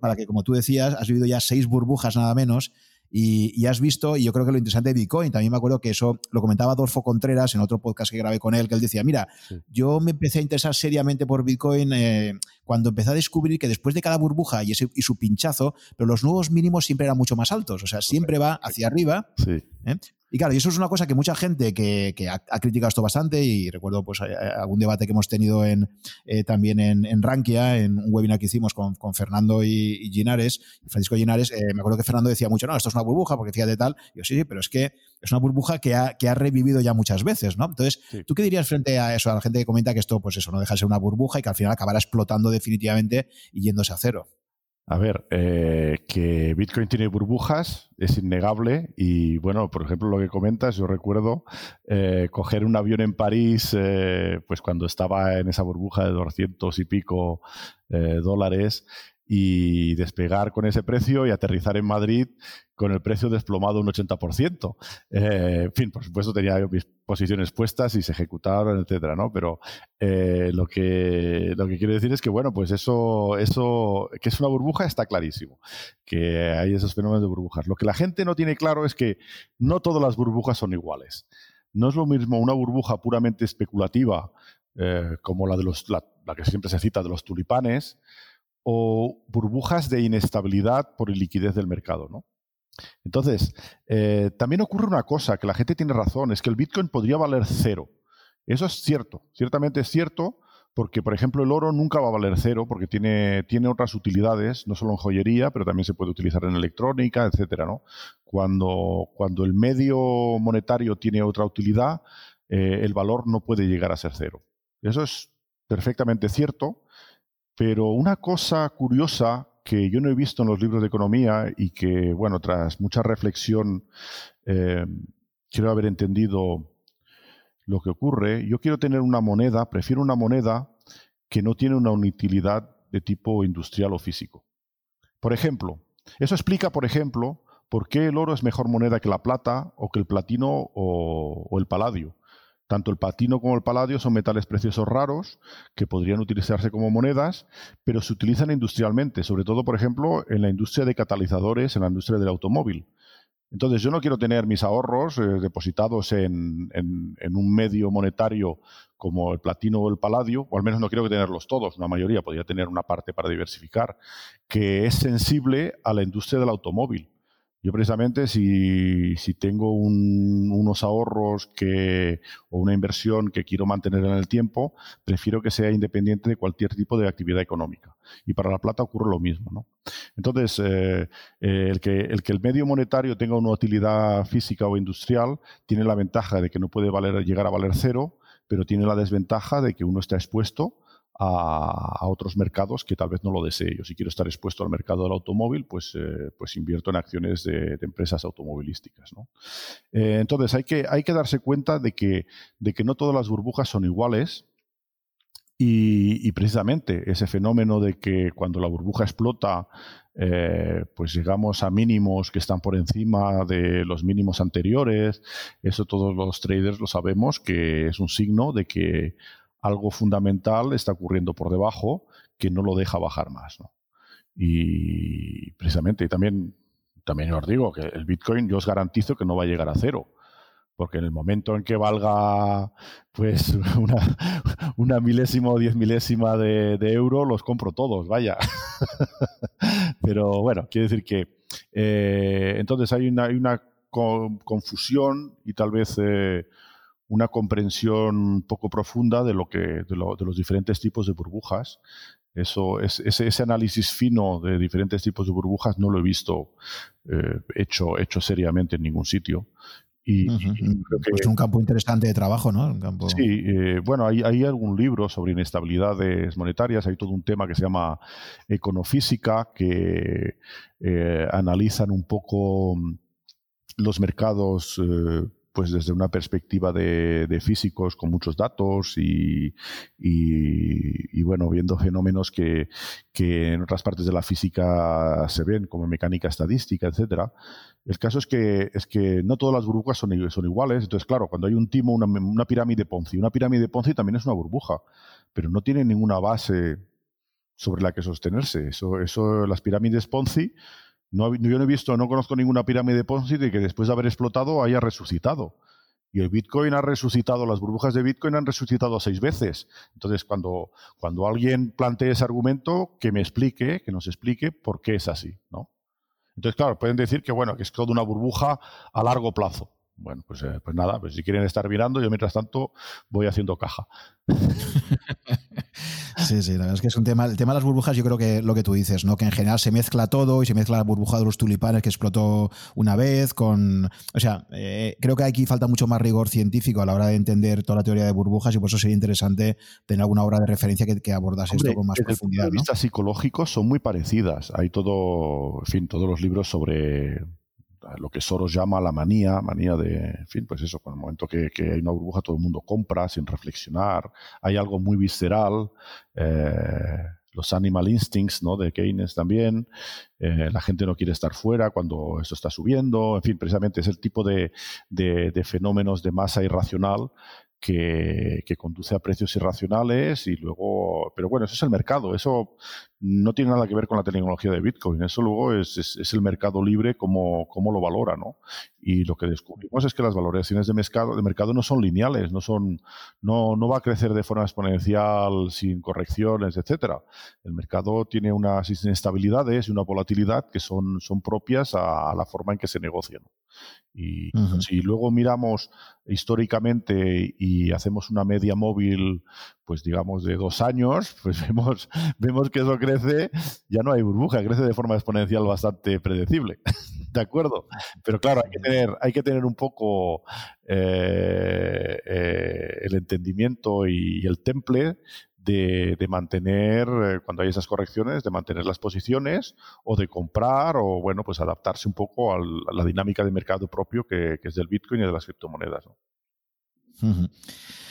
para que, como tú decías, has vivido ya seis burbujas nada menos, y, has visto, y yo creo que lo interesante de Bitcoin, también me acuerdo que eso lo comentaba Adolfo Contreras en otro podcast que grabé con él, que él decía, mira, yo me empecé a interesar seriamente por Bitcoin eh, cuando empecé a descubrir que después de cada burbuja y, ese, y, su pinchazo, pero los nuevos mínimos siempre eran mucho más altos, o sea, siempre va hacia arriba. Sí. ¿eh? Y claro, y eso es una cosa que mucha gente que, ha, criticado esto bastante, y recuerdo pues algún debate que hemos tenido en, eh, también en, en, Rankia, en un webinar que hicimos con, Fernando y, Ginares, Francisco Ginares, eh, me acuerdo que Fernando decía mucho, no, esto es una burbuja, porque fíjate tal. Y yo, sí, sí, pero es que es una burbuja que ha, que ha revivido ya muchas veces, ¿no? Entonces, ¿tú qué dirías frente a eso, a la gente que comenta que esto, pues eso, no deja de ser una burbuja y que al final acabará explotando definitivamente y yéndose a cero? A ver, eh, que Bitcoin tiene burbujas es innegable y bueno, por ejemplo, lo que comentas, yo recuerdo eh, coger un avión en París, eh, pues cuando estaba en esa burbuja de 200 y pico dólares y despegar con ese precio y aterrizar en Madrid con el precio desplomado un 80%. Eh, en fin, por supuesto tenía mis posiciones puestas y se ejecutaron, etcétera, ¿no? Pero eh, lo, que, lo que quiero decir es que, bueno, pues eso, eso, que es una burbuja está clarísimo, que hay esos fenómenos de burbujas. Lo que la gente no tiene claro es que no todas las burbujas son iguales. No es lo mismo una burbuja puramente especulativa, eh, como la de los, la que siempre se cita de los tulipanes, o burbujas de inestabilidad por liquidez del mercado, ¿no? Entonces, eh, también ocurre una cosa, que la gente tiene razón, es que el Bitcoin podría valer cero. Eso es cierto, ciertamente es cierto, porque, por ejemplo, el oro nunca va a valer cero, porque tiene, tiene otras utilidades, no solo en joyería, pero también se puede utilizar en electrónica, etcétera, ¿no? Cuando, cuando el medio monetario tiene otra utilidad, eh, el valor no puede llegar a ser cero. Eso es perfectamente cierto, pero una cosa curiosa que yo no he visto en los libros de economía y que, bueno, tras mucha reflexión eh, quiero haber entendido lo que ocurre. Yo quiero tener una moneda, prefiero una moneda que no tiene una utilidad de tipo industrial o físico. Por ejemplo, eso explica, por ejemplo, por qué el oro es mejor moneda que la plata o que el platino o el paladio. Tanto el platino como el paladio son metales preciosos raros que podrían utilizarse como monedas, pero se utilizan industrialmente, sobre todo, por ejemplo, en la industria de catalizadores, en la industria del automóvil. Entonces, yo no quiero tener mis ahorros eh, depositados en, un medio monetario como el platino o el paladio, o al menos no quiero tenerlos todos, una mayoría, podría tener una parte para diversificar, que es sensible a la industria del automóvil. Yo precisamente si, tengo unos ahorros que, o una inversión que quiero mantener en el tiempo, prefiero que sea independiente de cualquier tipo de actividad económica. Y para la plata ocurre lo mismo. ¿no? Entonces, eh, eh, el, que, el que el medio monetario tenga una utilidad física o industrial tiene la ventaja de que no puede valer, llegar a valer cero, pero tiene la desventaja de que uno está expuesto a, otros mercados que tal vez no lo desee. Yo si quiero estar expuesto al mercado del automóvil, pues, eh, pues invierto en acciones de, empresas automovilísticas. Eh, entonces hay que, darse cuenta de que, de que no todas las burbujas son iguales. Y, precisamente ese fenómeno de que cuando la burbuja explota, eh, pues llegamos a mínimos que están por encima de los mínimos anteriores, eso todos los traders lo sabemos, que es un signo de que algo fundamental está ocurriendo por debajo que no lo deja bajar más. Y precisamente también también os digo que el Bitcoin yo os garantizo que no va a llegar a cero porque en el momento en que valga pues una, una milésima o diez milésima de, euro, los compro todos, vaya. Pero bueno, quiere decir que eh, entonces hay una, hay una confusión y tal vez eh, una comprensión poco profunda de lo que de, los diferentes tipos de burbujas. Eso, es, ese, análisis fino de diferentes tipos de burbujas no lo he visto eh, hecho, hecho seriamente en ningún sitio. Y, pues un campo interesante de trabajo, ¿no? Sí, eh, bueno, hay, hay, algún libro sobre inestabilidades monetarias, hay todo un tema que se llama econofísica, que eh, analizan un poco los mercados eh, pues desde una perspectiva de, físicos con muchos datos y, y, bueno, viendo fenómenos que, en otras partes de la física se ven, como mecánica estadística, etcétera. El caso es que, es que no todas las burbujas son, iguales. Entonces, claro, cuando hay un timo, una, una pirámide Ponzi, una pirámide Ponzi también es una burbuja, pero no tiene ninguna base sobre la que sostenerse. Eso, eso las pirámides Ponzi no, yo no he visto, no conozco ninguna pirámide de Ponzi de que después de haber explotado haya resucitado. Y el Bitcoin ha resucitado, las burbujas de Bitcoin han resucitado seis veces. Entonces, cuando, cuando alguien plantee ese argumento, que me explique, que nos explique por qué es así, ¿no? Entonces, claro, pueden decir que, bueno, que es toda una burbuja a largo plazo. Bueno, pues, eh, pues nada, pues si quieren estar mirando, yo mientras tanto voy haciendo caja. Sí, sí, la verdad es que es un tema. El tema de las burbujas, yo creo que lo que tú dices, ¿no? Que en general se mezcla todo y se mezcla la burbuja de los tulipanes que explotó una vez con. O sea, eh, creo que aquí falta mucho más rigor científico a la hora de entender toda la teoría de burbujas y por eso sería interesante tener alguna obra de referencia que, que abordase esto con más profundidad. Desde ¿no? psicológicos son muy parecidas. Hay todo, en fin, todos los libros sobre lo que Soros llama la manía, manía de, en fin, pues eso, con el momento que, hay una burbuja todo el mundo compra sin reflexionar, hay algo muy visceral, eh, los animal instincts, ¿no? De Keynes también, eh, la gente no quiere estar fuera cuando esto está subiendo, en fin, precisamente es el tipo de, de fenómenos de masa irracional que, conduce a precios irracionales y luego, pero bueno, eso es el mercado, eso no tiene nada que ver con la tecnología de Bitcoin, eso luego es, el mercado libre como, como, lo valora, ¿no? Y lo que descubrimos es que las valoraciones de mercado, de mercado no son lineales, no son, no, no va a crecer de forma exponencial sin correcciones, etcétera. El mercado tiene unas inestabilidades y una volatilidad que son, son propias a, la forma en que se negocia. Y si luego miramos históricamente y hacemos una media móvil, pues digamos de dos años, pues vemos, vemos que eso crece, ya no hay burbuja, crece de forma exponencial bastante predecible. ¿De acuerdo? Pero claro, hay que tener, hay que tener un poco eh, eh, el entendimiento y, el temple de, mantener, eh, cuando hay esas correcciones, de mantener las posiciones o de comprar o, bueno, pues adaptarse un poco a la dinámica de mercado propio que, es del Bitcoin y de las criptomonedas.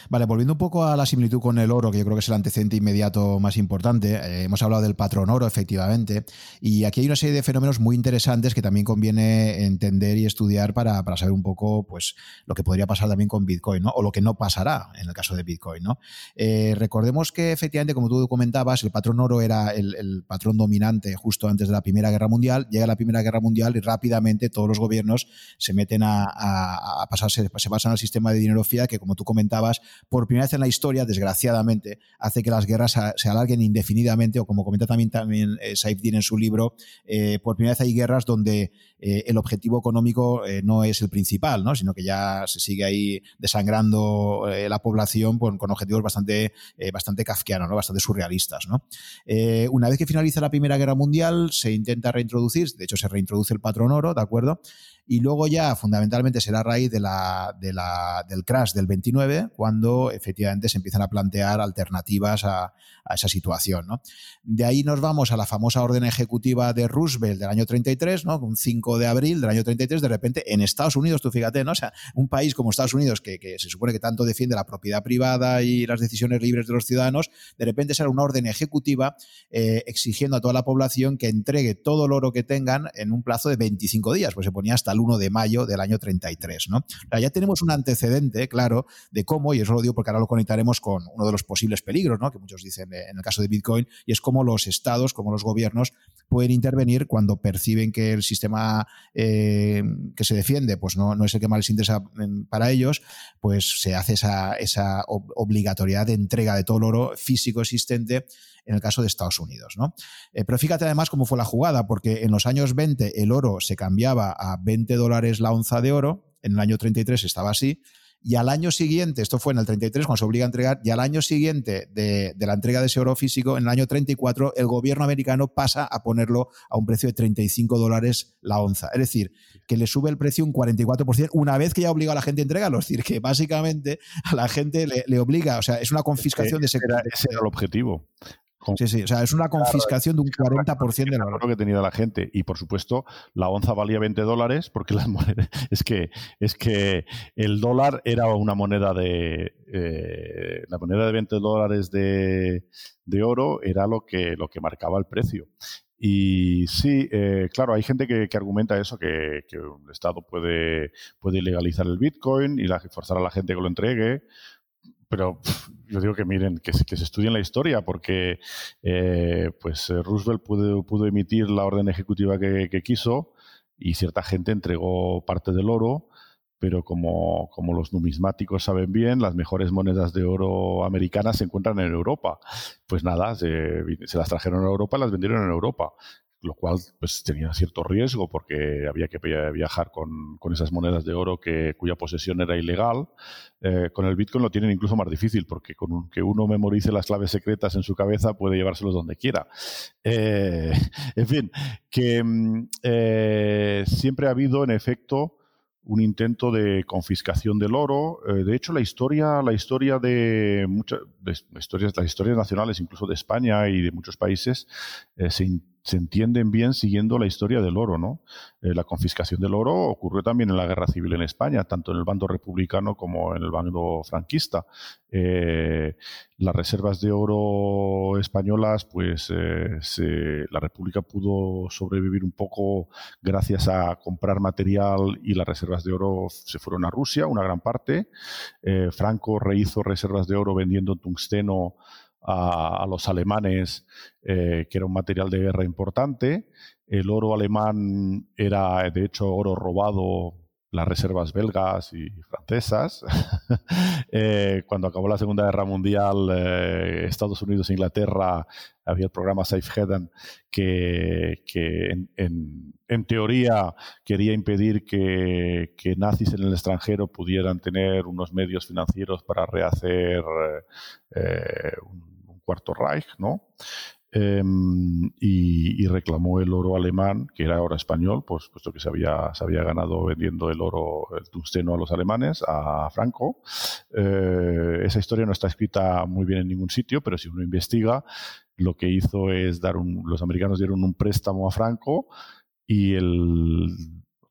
Vale, volviendo un poco a la similitud con el oro, que yo creo que es el antecedente inmediato más importante, eh, hemos hablado del patrón oro, efectivamente, y aquí hay una serie de fenómenos muy interesantes que también conviene entender y estudiar para, saber un poco pues, lo que podría pasar también con Bitcoin, ¿no? o lo que no pasará en el caso de Bitcoin. Eh, recordemos que efectivamente, como tú comentabas, el patrón oro era el, patrón dominante justo antes de la Primera Guerra Mundial, llega la Primera Guerra Mundial y rápidamente todos los gobiernos se meten a, a se pasan al sistema de dinero fiat que, como tú comentabas, por primera vez en la historia, desgraciadamente, hace que las guerras se alarguen indefinidamente, o como comenta también, también eh, en su libro, eh, por primera vez hay guerras donde eh, el objetivo económico no es el principal, ¿no? sino que ya se sigue ahí desangrando la población con, objetivos bastante, bastante kafkianos, ¿no? bastante surrealistas. una vez que finaliza la Primera Guerra Mundial, se intenta reintroducir, de hecho se reintroduce el patrón oro, ¿de acuerdo? Y luego ya fundamentalmente será a raíz de la, de la, del crash del 29 cuando efectivamente se empiezan a plantear alternativas a, esa situación. ¿no? De ahí nos vamos a la famosa orden ejecutiva de Roosevelt del año 33, ¿no? un 5 de abril del año 33, de repente en Estados Unidos, tú fíjate, ¿no? o sea, un país como Estados Unidos que, que se supone que tanto defiende la propiedad privada y las decisiones libres de los ciudadanos, de repente será una orden ejecutiva eh, exigiendo a toda la población que entregue todo el oro que tengan en un plazo de 25 días, pues se ponía hasta el 1 de mayo del año 33. ¿no? ya tenemos un antecedente, claro, de cómo, y eso lo digo porque ahora lo conectaremos con uno de los posibles peligros, ¿no? que muchos dicen en el caso de Bitcoin, y es cómo los estados, como los gobiernos pueden intervenir cuando perciben que el sistema eh, que se defiende pues no, no, es el que más les interesa mm, para ellos, pues se hace esa, esa obligatoriedad de entrega de todo el oro físico existente en el caso de Estados Unidos. ¿no? Eh, pero fíjate además cómo fue la jugada, porque en los años 20 el oro se cambiaba a 20 dólares la onza de oro, en el año 33 estaba así, y al año siguiente, esto fue en el 33 cuando se obliga a entregar, y al año siguiente de, la entrega de ese oro físico, en el año 34, el gobierno americano pasa a ponerlo a un precio de 35 dólares la onza. Es decir, que le sube el precio un 44% una vez que ya obliga a la gente a entregarlo. Es decir, que básicamente a la gente le, obliga, o sea, es una confiscación de ese... ese era el objetivo. Sí, sí, o sea, es una confiscación de un 40% del oro que tenía la gente. Y por supuesto, la onza valía 20 dólares porque las monedas, es que es que el dólar era una moneda de eh, la moneda de 20 dólares de, oro era lo que lo que marcaba el precio. Y sí, eh, claro, hay gente que, argumenta eso, que, que, el Estado puede, puede ilegalizar el Bitcoin y la, forzar a la gente que lo entregue pero yo digo que miren, que, que, se estudien la historia, porque eh, pues eh, Roosevelt pudo, pudo, emitir la orden ejecutiva que, quiso y cierta gente entregó parte del oro, pero como, como, los numismáticos saben bien, las mejores monedas de oro americanas se encuentran en Europa. Pues nada, se, se las trajeron a Europa y las vendieron en Europa lo cual pues tenía cierto riesgo porque había que viajar con, esas monedas de oro que, cuya posesión era ilegal. Eh, con el Bitcoin lo tienen incluso más difícil porque con que uno memorice las claves secretas en su cabeza puede llevárselos donde quiera. Eh, en fin, que mm, eh, siempre ha habido en efecto un intento de confiscación del oro. de hecho, la historia, la historia de muchas historias, las historias nacionales, incluso de España y de muchos países, se se entienden bien siguiendo la historia del oro, ¿no? Eh, la confiscación del oro ocurrió también en la Guerra Civil en España, tanto en el bando republicano como en el bando franquista. Eh, las reservas de oro españolas, pues eh, la República pudo sobrevivir un poco gracias a comprar material y las reservas de oro se fueron a Rusia, una gran parte. Franco rehizo reservas de oro vendiendo tungsteno a, los alemanes, eh, que era un material de guerra importante. El oro alemán era, de hecho, oro robado las reservas belgas y francesas. Eh, cuando acabó la Segunda Guerra Mundial, eh, Estados Unidos e Inglaterra había el programa Safe Haven que, en, teoría quería impedir que, nazis en el extranjero pudieran tener unos medios financieros para rehacer un Cuarto Reich, ¿no? Em, y, reclamó el oro alemán, que era ahora español, pues puesto que se había, se había ganado vendiendo el oro, el tungsteno a los alemanes, a Franco. Eh, esa historia no está escrita muy bien en ningún sitio, pero si uno investiga, lo que hizo es dar un, los americanos dieron un préstamo a Franco y el,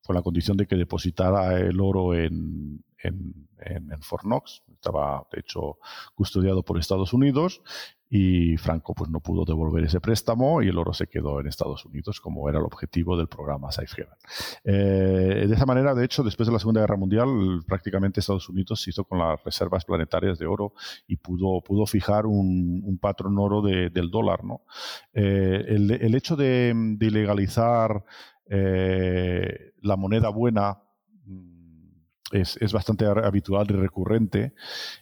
con la condición de que depositara el oro en, en, en Fort Knox, estaba de hecho custodiado por Estados Unidos y Franco pues no pudo devolver ese préstamo y el oro se quedó en Estados Unidos como era el objetivo del programa Safe. Eh, de esa manera, de hecho, después de la Segunda Guerra Mundial, prácticamente Estados Unidos se hizo con las reservas planetarias de oro y pudo, pudo fijar un, patrón oro del dólar. ¿no? Eh, el, hecho de, ilegalizar eh, la moneda buena mm, es, es, bastante habitual y recurrente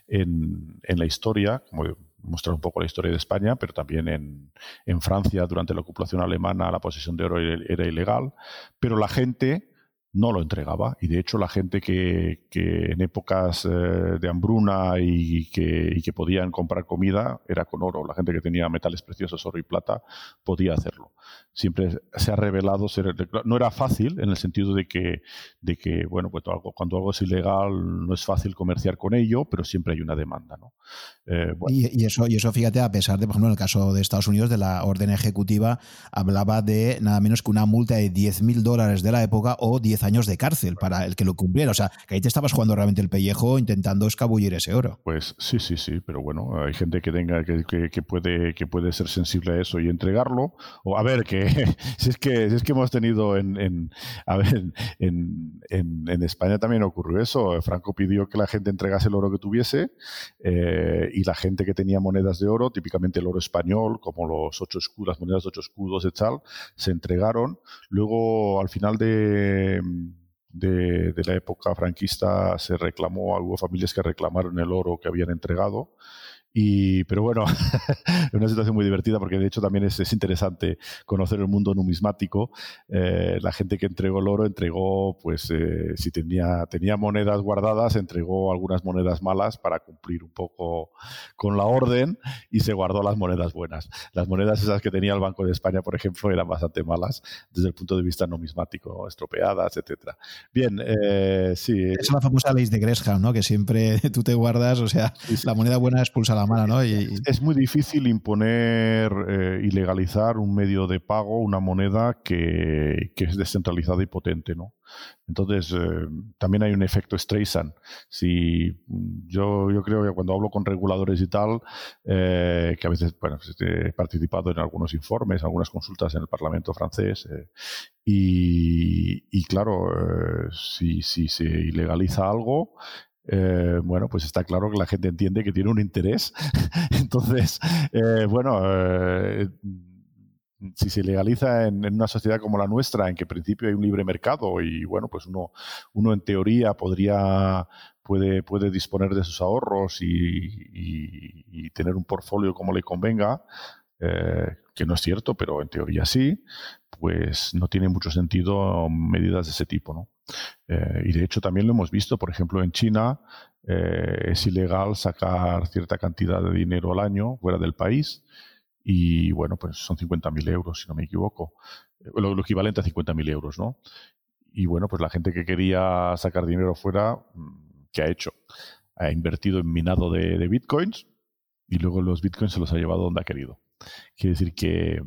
en, en la historia, como mostrar un poco la historia de España, pero también en, en Francia durante la ocupación alemana la posesión de oro era ilegal, pero la gente no lo entregaba. Y de hecho la gente que, que en épocas eh, de hambruna y que, y que, podían comprar comida era con oro. La gente que tenía metales preciosos, oro y plata, podía hacerlo. Siempre se ha revelado ser... No era fácil en el sentido de que, de que bueno, pues algo, cuando algo es ilegal no es fácil comerciar con ello, pero siempre hay una demanda. ¿no? Eh, y, eso, y eso, fíjate, a pesar de, por ejemplo, en el caso de Estados Unidos, de la orden ejecutiva, hablaba de nada menos que una multa de 10 mil dólares de la época o 10 años de cárcel para el que lo cumpliera. O sea, que ahí te estabas jugando realmente el pellejo intentando escabullir ese oro. Pues sí, sí, sí, pero bueno, hay gente que tenga que, que, puede que puede ser sensible a eso y entregarlo. O a ver, que, que, si es que, si es que hemos tenido en, a ver, en, en, España también ocurrió eso. Franco pidió que la gente entregase el oro que tuviese eh, y la gente que tenía monedas de oro, típicamente el oro español, como los ocho escudos, las monedas de ocho escudos y tal, se entregaron. Luego, al final de de, de, la época franquista se reclamó, hubo familias que reclamaron el oro que habían entregado y, pero bueno, es una situación muy divertida porque de hecho también es, es interesante conocer el mundo numismático. Eh, la gente que entregó el oro entregó, pues eh, si tenía, tenía monedas guardadas, entregó algunas monedas malas para cumplir un poco con la orden y se guardó las monedas buenas. Las monedas esas que tenía el Banco de España, por ejemplo, eran bastante malas desde el punto de vista numismático, estropeadas, etcétera. Bien, eh, sí. Es la famosa ley de Gresham, ¿no? Que siempre tú te guardas, o sea, la moneda buena expulsa la es, muy difícil imponer eh, y legalizar un medio de pago, una moneda que, es descentralizada y potente, ¿no? Entonces, eh, también hay un efecto Streisand. Si mm, yo, yo creo que cuando hablo con reguladores y tal, eh, que a veces bueno, pues, he participado en algunos informes, algunas consultas en el Parlamento francés, y, y, claro, si, si se ilegaliza algo, eh, bueno, pues está claro que la gente entiende que tiene un interés. Entonces, eh, bueno, eh, si se legaliza en, una sociedad como la nuestra, en que en principio hay un libre mercado y bueno, pues uno, uno en teoría podría puede, puede disponer de sus ahorros y, tener un portfolio como le convenga, que no es cierto, pero en teoría sí, pues no tiene mucho sentido medidas de ese tipo, ¿no? Eh, y de hecho también lo hemos visto, por ejemplo, en China eh, es ilegal sacar cierta cantidad de dinero al año fuera del país y bueno, pues son 50.000 euros, si no me equivoco, eh, lo, equivalente a 50.000 euros, ¿no? Y bueno, pues la gente que quería sacar dinero fuera, mm, ¿qué ha hecho? Ha invertido en minado de bitcoins y luego los bitcoins se los ha llevado donde ha querido. Quiere decir que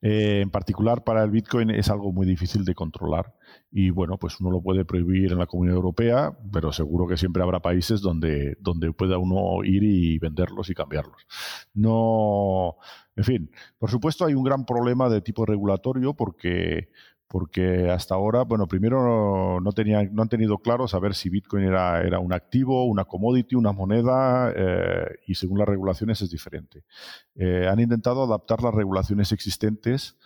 eh, en particular para el Bitcoin es algo muy difícil de controlar y bueno, pues uno lo puede prohibir en la Comunidad Europea, pero seguro que siempre habrá países donde, donde pueda uno ir y venderlos y cambiarlos. No, en fin, por supuesto hay un gran problema de tipo regulatorio porque porque hasta ahora, bueno, primero no, tenían, no han tenido claro saber si Bitcoin era, era un activo, una commodity, una moneda, eh, y según las regulaciones es diferente. Eh, han intentado adaptar las regulaciones existentes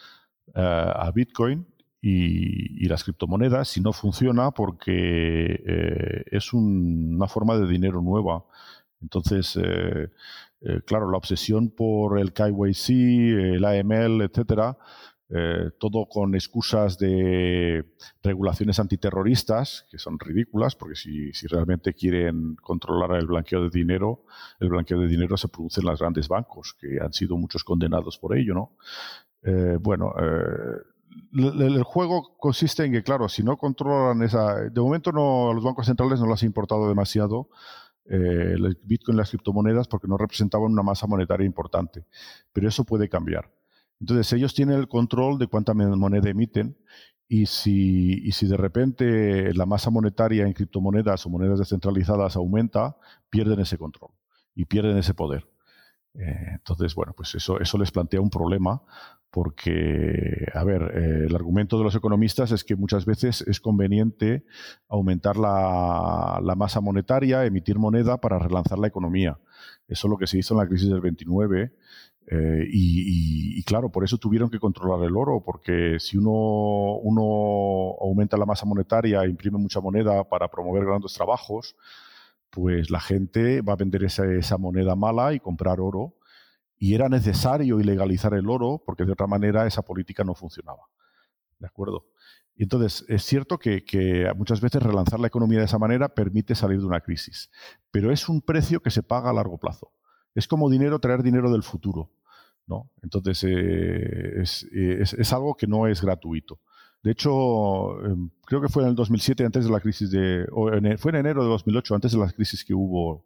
eh, a Bitcoin y, las criptomonedas, si no funciona, porque es una forma de dinero nueva. Entonces, claro, la obsesión por el KYC, el AML, etcétera, eh, todo con excusas de regulaciones antiterroristas, que son ridículas, porque si, realmente quieren controlar el blanqueo de dinero, el blanqueo de dinero se produce en los grandes bancos, que han sido muchos condenados por ello, ¿no? Eh, bueno, eh, el, juego consiste en que, claro, si no controlan esa... De momento no, a los bancos centrales no les ha importado demasiado el Bitcoin y las criptomonedas porque no representaban una masa monetaria importante, pero eso puede cambiar. Entonces ellos tienen el control de cuánta moneda emiten y si, si de repente la masa monetaria en criptomonedas o monedas descentralizadas aumenta, pierden ese control y pierden ese poder. Eh, entonces, bueno, pues eso, eso les plantea un problema porque, a ver, eh, el argumento de los economistas es que muchas veces es conveniente aumentar la, la, masa monetaria, emitir moneda para relanzar la economía. Eso es lo que se hizo en la crisis del 29 eh, y, claro, por eso tuvieron que controlar el oro, porque si uno, uno aumenta la masa monetaria, e imprime mucha moneda para promover grandes trabajos, pues la gente va a vender esa, esa moneda mala y comprar oro. Y era necesario ilegalizar el oro, porque de otra manera esa política no funcionaba. ¿De acuerdo? Y entonces, es cierto que, que, muchas veces relanzar la economía de esa manera permite salir de una crisis, pero es un precio que se paga a largo plazo. Es como dinero, traer dinero del futuro. ¿No? Entonces, eh, es, algo que no es gratuito. De hecho, em, creo que fue en el 2007, antes de la crisis de. fue en enero de 2008, antes de la crisis que hubo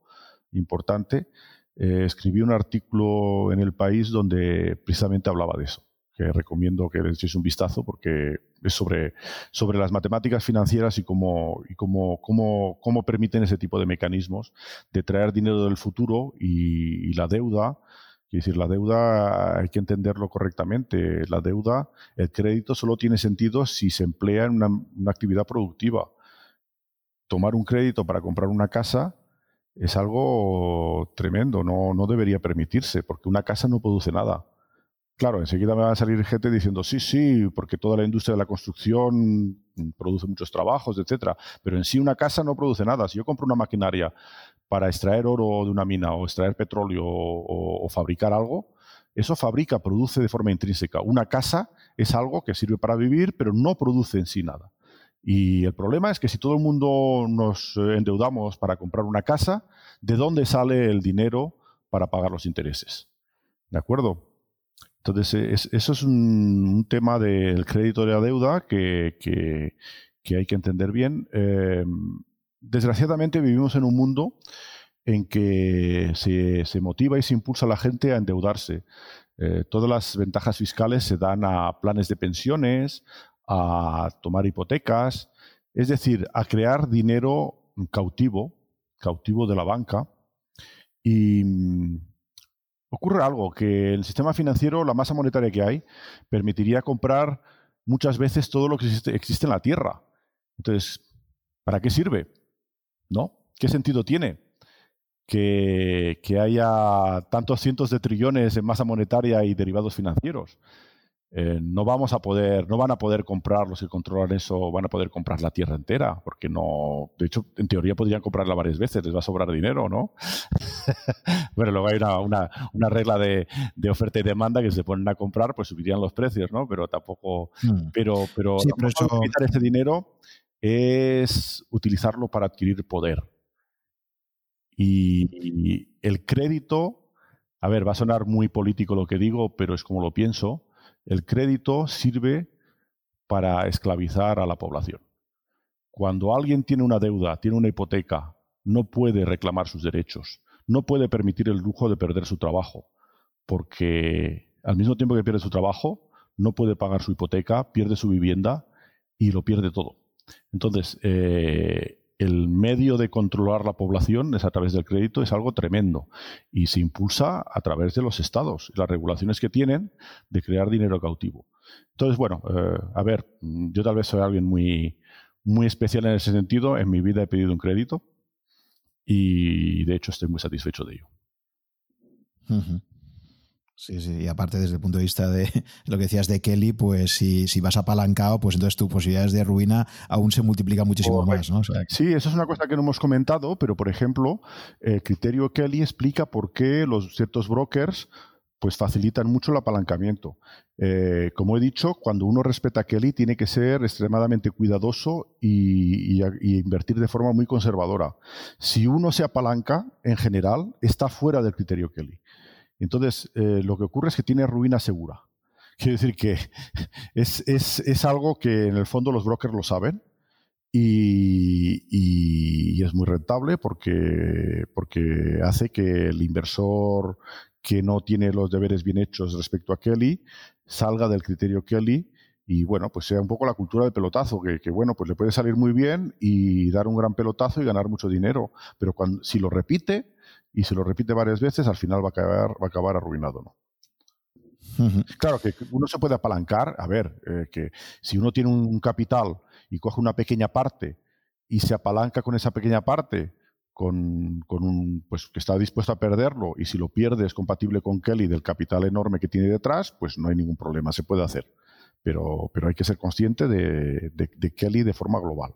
importante, eh, escribí un artículo en El País donde precisamente hablaba de eso. Que recomiendo que le echéis un vistazo porque es sobre, sobre las matemáticas financieras y cómo, y cómo, cómo, cómo permiten ese tipo de mecanismos de traer dinero del futuro y la deuda Quiere decir, la deuda hay que entenderlo correctamente. La deuda, el crédito solo tiene sentido si se emplea en una, actividad productiva. Tomar un crédito para comprar una casa es algo tremendo, no, no debería permitirse, porque una casa no produce nada. Claro, enseguida me va a salir gente diciendo sí, sí, porque toda la industria de la construcción produce muchos trabajos, etcétera. Pero en sí una casa no produce nada. Si yo compro una maquinaria para extraer oro de una mina o extraer petróleo o, fabricar algo, eso fabrica, produce de forma intrínseca. Una casa es algo que sirve para vivir, pero no produce en sí nada. Y el problema es que si todo el mundo nos endeudamos para comprar una casa, ¿de dónde sale el dinero para pagar los intereses? ¿De acuerdo? Entonces, eso es un, tema del crédito de la deuda que, hay que entender bien. Eh, desgraciadamente vivimos en un mundo en que se, motiva y se impulsa a la gente a endeudarse. Eh, todas las ventajas fiscales se dan a planes de pensiones, a tomar hipotecas, es decir, a crear dinero cautivo, cautivo de la banca. Y mm, ocurre algo, que el sistema financiero, la masa monetaria que hay, permitiría comprar muchas veces todo lo que existe en la Tierra. Entonces, ¿para qué sirve? ¿No? ¿Qué sentido tiene que, haya tantos cientos de trillones en masa monetaria y derivados financieros? Eh, no vamos a poder, no van a poder comprar los que controlan eso, van a poder comprar la tierra entera, porque no, de hecho, en teoría podrían comprarla varias veces, les va a sobrar dinero, ¿no? bueno, luego hay una, regla de, oferta y demanda que se ponen a comprar, pues subirían los precios, ¿no? Pero tampoco, hmm. pero, pero, sí, pero eso... ese dinero es utilizarlo para adquirir poder. Y el crédito, a ver, va a sonar muy político lo que digo, pero es como lo pienso, el crédito sirve para esclavizar a la población. Cuando alguien tiene una deuda, tiene una hipoteca, no puede reclamar sus derechos, no puede permitir el lujo de perder su trabajo, porque al mismo tiempo que pierde su trabajo, no puede pagar su hipoteca, pierde su vivienda y lo pierde todo. Entonces, eh, el medio de controlar la población es a través del crédito, es algo tremendo y se impulsa a través de los estados y las regulaciones que tienen de crear dinero cautivo. Entonces, bueno, eh, a ver, yo tal vez soy alguien muy, muy especial en ese sentido. En mi vida he pedido un crédito y de hecho estoy muy satisfecho de ello. Sí, sí, y aparte desde el punto de vista de lo que decías de Kelly, pues si, si vas apalancado, pues entonces tus posibilidades de ruina aún se multiplican muchísimo más, ¿no? Sí, eso es una cosa que no hemos comentado, pero por ejemplo, el criterio Kelly explica por qué los ciertos brokers pues facilitan mucho el apalancamiento. Eh, como he dicho, cuando uno respeta a Kelly tiene que ser extremadamente cuidadoso y, y, invertir de forma muy conservadora. Si uno se apalanca, en general, está fuera del criterio Kelly. Entonces, eh, lo que ocurre es que tiene ruina segura. Quiere decir que es, algo que en el fondo los brokers lo saben y, es muy rentable porque, porque hace que el inversor que no tiene los deberes bien hechos respecto a Kelly salga del criterio Kelly y bueno, pues sea un poco la cultura del pelotazo, que, que, bueno, pues le puede salir muy bien y dar un gran pelotazo y ganar mucho dinero, pero cuando, si lo repite, y se lo repite varias veces, al final va a acabar, va a acabar arruinado, ¿no? Claro que uno se puede apalancar, a ver, eh, que si uno tiene un capital y coge una pequeña parte y se apalanca con esa pequeña parte, con, con, un, pues que está dispuesto a perderlo y si lo pierde es compatible con Kelly del capital enorme que tiene detrás, pues no hay ningún problema, se puede hacer. Pero, pero hay que ser consciente de, de Kelly de forma global.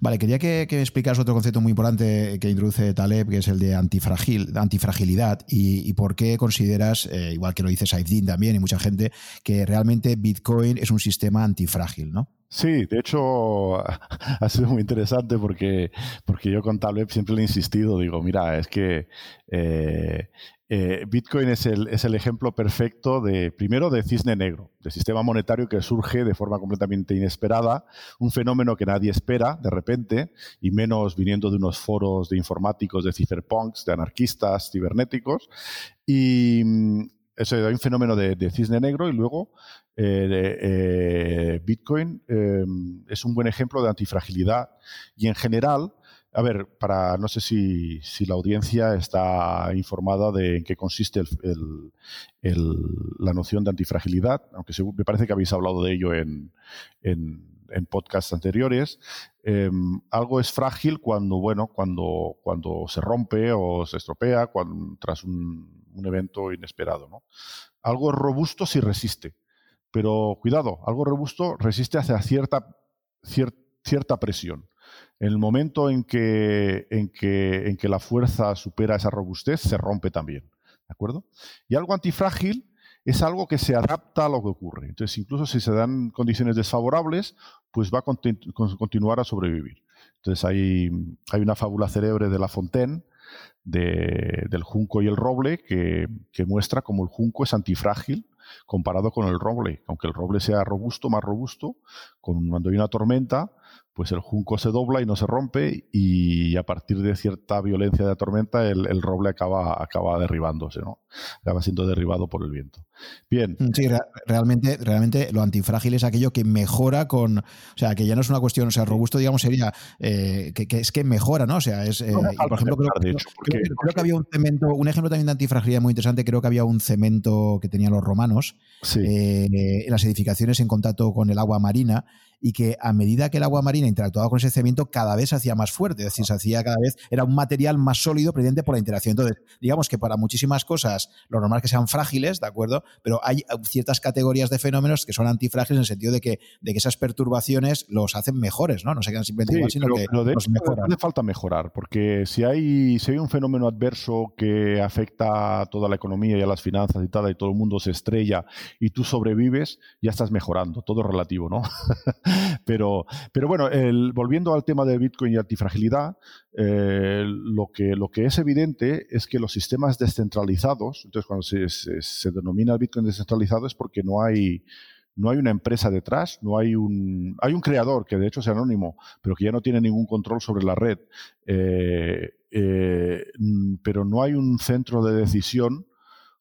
Vale, quería que, que, explicas otro concepto muy importante que introduce Taleb, que es el de antifragil, antifragilidad, y, por qué consideras, eh, igual que lo dice Saifdin también y mucha gente, que realmente Bitcoin es un sistema antifrágil, ¿no? Sí, de hecho ha sido muy interesante porque, porque yo con Taleb siempre le he insistido, digo, mira, es que eh, eh, Bitcoin es el, es el, ejemplo perfecto de, primero, de cisne negro, de sistema monetario que surge de forma completamente inesperada, un fenómeno que nadie espera de repente, y menos viniendo de unos foros de informáticos, de cypherpunks, de anarquistas cibernéticos. Y eso hay un fenómeno de, cisne negro y luego eh, eh, Bitcoin es un buen ejemplo de antifragilidad y en general a ver, para no sé si, la audiencia está informada de en qué consiste la noción de antifragilidad, aunque me parece que habéis hablado de ello en, en, podcasts anteriores. Em, algo es frágil cuando, bueno, cuando, cuando se rompe o se estropea tras un, evento inesperado. ¿no? Algo robusto si resiste, pero cuidado, algo robusto resiste hacia cierta, cierta presión. En el momento en que, en, que, en que la fuerza supera esa robustez, se rompe también. ¿De acuerdo? Y algo antifrágil es algo que se adapta a lo que ocurre. Entonces, incluso si se dan condiciones desfavorables, pues va a continuar a sobrevivir. Entonces, hay, hay una fábula célebre de La Fontaine, del junco y el roble, que, que muestra cómo el junco es antifrágil comparado con el roble. Aunque el roble sea robusto, más robusto, cuando hay una tormenta, pues el junco se dobla y no se rompe y a partir de cierta violencia de la tormenta el, roble acaba, acaba derribándose, ¿no? Acaba siendo derribado por el viento. Bien. Mm, sí, realmente, realmente lo antifrágil es aquello que mejora con, o sea, que ya no es una cuestión, o sea, robusto, digamos, sería eh, que, es que mejora, ¿no? O sea, es, eh, por ejemplo, creo, que había un cemento, un ejemplo también de antifragilidad muy interesante, creo que había un cemento que tenían los romanos eh, en las edificaciones en contacto con el agua marina y que a medida que el agua marina interactuaba con ese cemento, cada vez se hacía más fuerte, es decir, se hacía cada vez, era un material más sólido precisamente por la interacción. Entonces, digamos que para muchísimas cosas, lo normal es que sean frágiles, ¿de acuerdo? Pero hay ciertas categorías de fenómenos que son antifrágiles en el sentido de que, de que esas perturbaciones los hacen mejores, ¿no? No se quedan simplemente igual, sino que los mejoran. No hace falta mejorar, porque si hay, si hay un fenómeno adverso que afecta a toda la economía y a las finanzas y tal, y todo el mundo se estrella y tú sobrevives, ya estás mejorando, todo relativo, ¿no? pero, pero bueno, volviendo al tema de Bitcoin y antifragilidad, eh, lo, que, lo que es evidente es que los sistemas descentralizados, entonces cuando se, se, denomina Bitcoin descentralizado es porque no hay no hay una empresa detrás, no hay un, hay un creador que de hecho es anónimo, pero que ya no tiene ningún control sobre la red, eh, eh, pero no hay un centro de decisión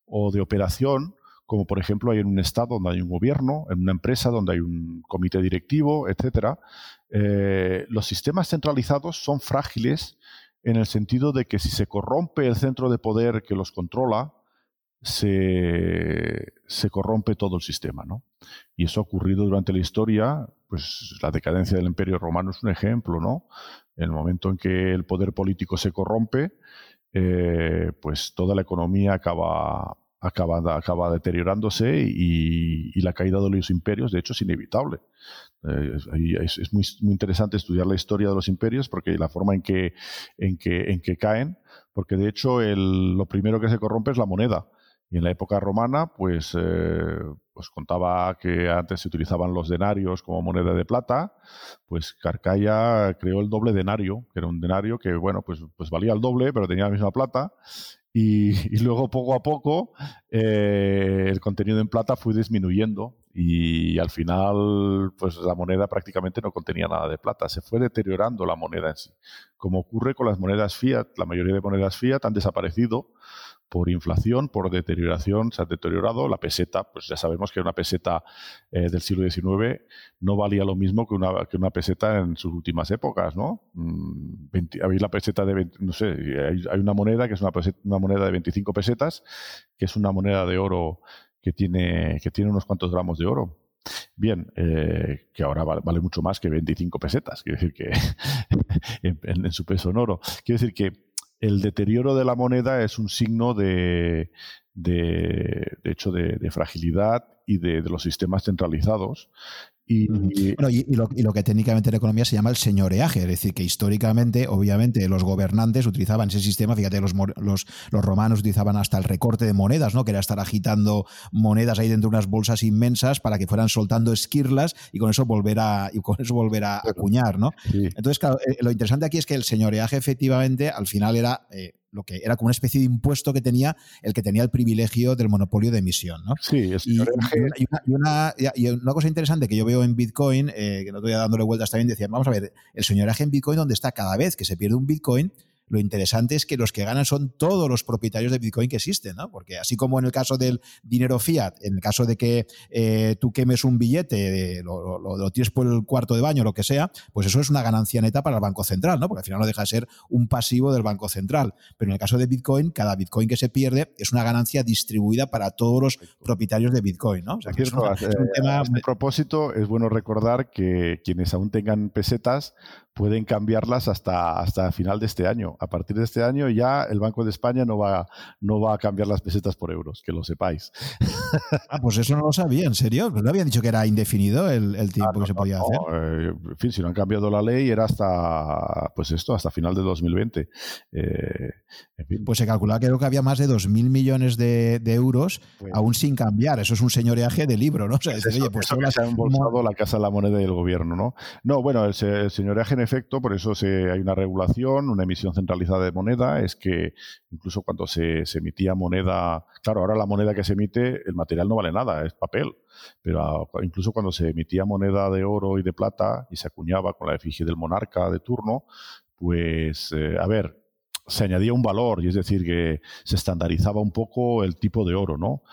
o de operación como por ejemplo hay en un estado donde hay un gobierno, en una empresa donde hay un comité directivo, etcétera. Eh, los sistemas centralizados son frágiles en el sentido de que si se corrompe el centro de poder que los controla, se, corrompe todo el sistema. ¿no? Y eso ha ocurrido durante la historia, pues la decadencia del imperio romano es un ejemplo, ¿no? En el momento en que el poder político se corrompe, eh, pues toda la economía acaba acaba, acaba deteriorándose y, la caída de los imperios, de hecho, es inevitable. Eh, es, muy, muy, interesante estudiar la historia de los imperios porque la forma en que, en que, en que caen, porque de hecho el, lo primero que se corrompe es la moneda. Y en la época romana, pues, eh, pues contaba que antes se utilizaban los denarios como moneda de plata, pues Carcaya creó el doble denario, que era un denario que, bueno, pues, pues valía el doble, pero tenía la misma plata, y, luego poco a poco eh, el contenido en plata fue disminuyendo y al final pues la moneda prácticamente no contenía nada de plata, se fue deteriorando la moneda en sí. Como ocurre con las monedas fiat, la mayoría de monedas fiat han desaparecido por inflación, por deterioración, se ha deteriorado. La peseta, pues ya sabemos que una peseta eh, del siglo XIX no valía lo mismo que una, que una peseta en sus últimas épocas, ¿no? Mm, habéis la peseta de, no sé, hay, una moneda que es una, una moneda de 25 pesetas, que es una moneda de oro que tiene, que tiene unos cuantos gramos de oro. Bien, eh, que ahora vale, mucho más que 25 pesetas, quiere decir que en, su peso en oro. Quiere decir que el deterioro de la moneda es un signo de, de, de hecho, de, fragilidad y de, los sistemas centralizados. Y, bueno, y, lo, y, lo, que técnicamente en economía se llama el señoreaje, es decir, que históricamente, obviamente, los gobernantes utilizaban ese sistema, fíjate, los, los, los, romanos utilizaban hasta el recorte de monedas, ¿no? que era estar agitando monedas ahí dentro de unas bolsas inmensas para que fueran soltando esquirlas y con eso volver a, y con eso volver a acuñar. ¿no? Entonces, claro, eh, lo interesante aquí es que el señoreaje efectivamente al final era... Eh, lo que era como una especie de impuesto que tenía el que tenía el privilegio del monopolio de emisión. ¿no? Sí, es y, una, y, una, cosa interesante que yo veo en Bitcoin, eh, que no estoy dándole vueltas también, decía, vamos a ver, el señoraje en Bitcoin, donde está cada vez que se pierde un Bitcoin, lo interesante es que los que ganan son todos los propietarios de Bitcoin que existen, ¿no? Porque así como en el caso del dinero fiat, en el caso de que eh, tú quemes un billete, lo, lo, tienes por el cuarto de baño, lo que sea, pues eso es una ganancia neta para el Banco Central, ¿no? Porque al final no deja de ser un pasivo del Banco Central. Pero en el caso de Bitcoin, cada Bitcoin que se pierde es una ganancia distribuida para todos los propietarios de Bitcoin, ¿no? O sea, que es, un tema... A este propósito, es bueno recordar que quienes aún tengan pesetas pueden cambiarlas hasta, hasta final de este año. A partir de este año ya el Banco de España no va, no va a cambiar las pesetas por euros, que lo sepáis. Ah, pues eso no lo sabía, ¿en serio? ¿No habían dicho que era indefinido el, tiempo ah, que se podía hacer? Eh, en fin, si no han cambiado la ley era hasta, pues esto, hasta final de 2020. Eh, pues se calculaba que creo que había más de 2.000 millones de, euros pues aún sin cambiar. Eso es un señoreaje de libro, ¿no? O sea, oye, pues se ha embolsado la Casa de la Moneda y el Gobierno, ¿no? No, bueno, el, el señoreaje en efecto, por eso hay una regulación, una emisión centralizada de moneda, es que incluso cuando se, emitía moneda, claro, ahora la moneda que se emite, el material no vale nada, es papel, pero incluso cuando se emitía moneda de oro y de plata y se acuñaba con la efigie del monarca de turno, pues, eh, a ver, se añadía un valor, y es decir, que se estandarizaba un poco el tipo de oro, ¿no?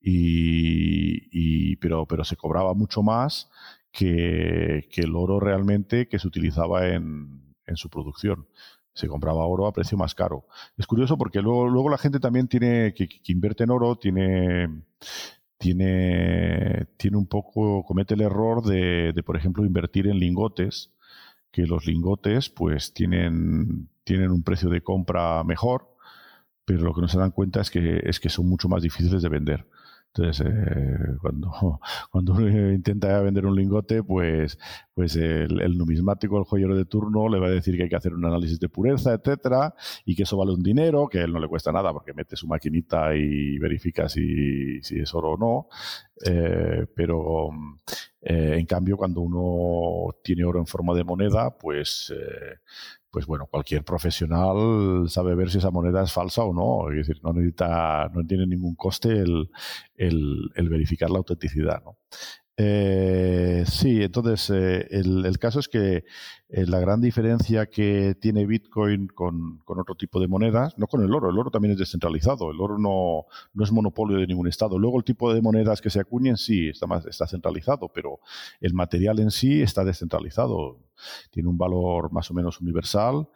Y, pero, pero se cobraba mucho más que, el oro realmente que se utilizaba en, su producción se compraba oro a precio más caro. Es curioso porque luego, luego la gente también tiene que, invierte en oro, tiene, tiene, tiene un poco, comete el error de, de, por ejemplo, invertir en lingotes, que los lingotes pues tienen, tienen un precio de compra mejor, pero lo que no se dan cuenta es que, es que son mucho más difíciles de vender. Entonces, eh, cuando, cuando uno intenta vender un lingote, pues, pues el, numismático, el joyero de turno, le va a decir que hay que hacer un análisis de pureza, etcétera, y que eso vale un dinero, que a él no le cuesta nada porque mete su maquinita y verifica si, si es oro o no. Eh, pero eh, en cambio, cuando uno tiene oro en forma de moneda, pues pues bueno, cualquier profesional sabe ver si esa moneda es falsa o no. Es decir, no necesita, no tiene ningún coste el, el, verificar la autenticidad. ¿no? Eh, sí, entonces eh, el, caso es que eh, la gran diferencia que tiene Bitcoin con, otro tipo de monedas, no con el oro, el oro también es descentralizado, el oro no, no es monopolio de ningún estado. Luego el tipo de monedas que se acuñen sí está, más, está centralizado, pero el material en sí está descentralizado tiene un valor más o menos universal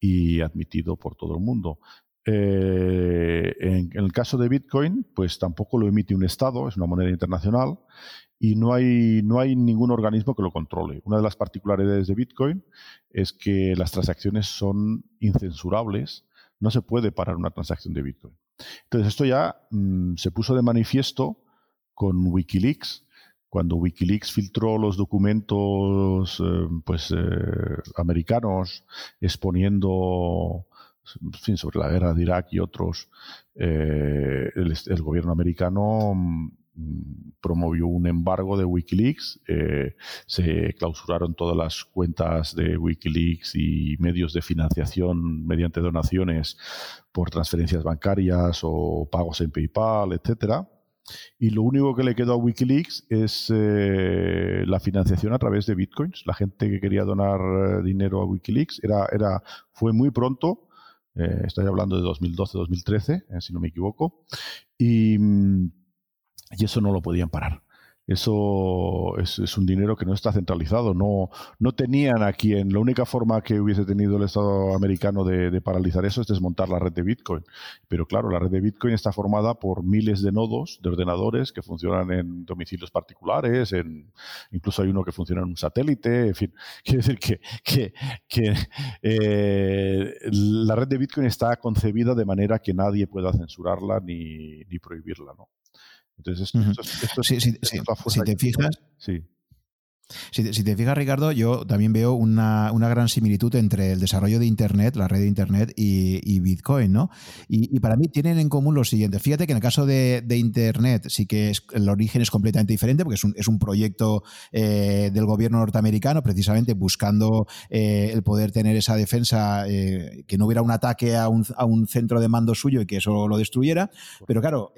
y admitido por todo el mundo. Eh, en, el caso de Bitcoin, pues tampoco lo emite un Estado, es una moneda internacional y no hay, no hay ningún organismo que lo controle. Una de las particularidades de Bitcoin es que las transacciones son incensurables, no se puede parar una transacción de Bitcoin. Entonces esto ya mm, se puso de manifiesto con Wikileaks, cuando Wikileaks filtró los documentos eh, pues, eh, americanos exponiendo sobre la guerra de Irak y otros, eh, el, gobierno americano mm, promovió un embargo de Wikileaks, se clausuraron todas las cuentas de Wikileaks y medios de financiación mediante donaciones por transferencias bancarias o pagos en PayPal, etcétera y lo único que le quedó a Wikileaks es eh, la financiación a través de bitcoins. La gente que quería donar eh, dinero a Wikileaks era, era, fue muy pronto. Eh, estoy hablando de 2012-2013, si no me equivoco. Y, mm, y eso no lo podían parar. Eso es, un dinero que no está centralizado. No, no tenían a quien. La única forma que hubiese tenido el Estado americano de, paralizar eso es desmontar la red de Bitcoin. Pero claro, la red de Bitcoin está formada por miles de nodos de ordenadores que funcionan en domicilios particulares, en, incluso hay uno que funciona en un satélite. En fin, quiere decir que, eh, la red de Bitcoin está concebida de manera que nadie pueda censurarla ni, ni prohibirla. ¿no? Entonces, esto, sí, sí, sí, si te fijas, sí. Si, te fijas, Ricardo, yo también veo una, gran similitud entre el desarrollo de Internet, la red de Internet y, Bitcoin, ¿no? Y, para mí tienen en común lo siguiente. Fíjate que en el caso de, Internet sí que el origen es completamente diferente porque es un, proyecto eh, del gobierno norteamericano precisamente buscando eh, el poder tener esa defensa, eh, que no hubiera un ataque a un, centro de mando suyo y que eso lo destruyera. Pero claro,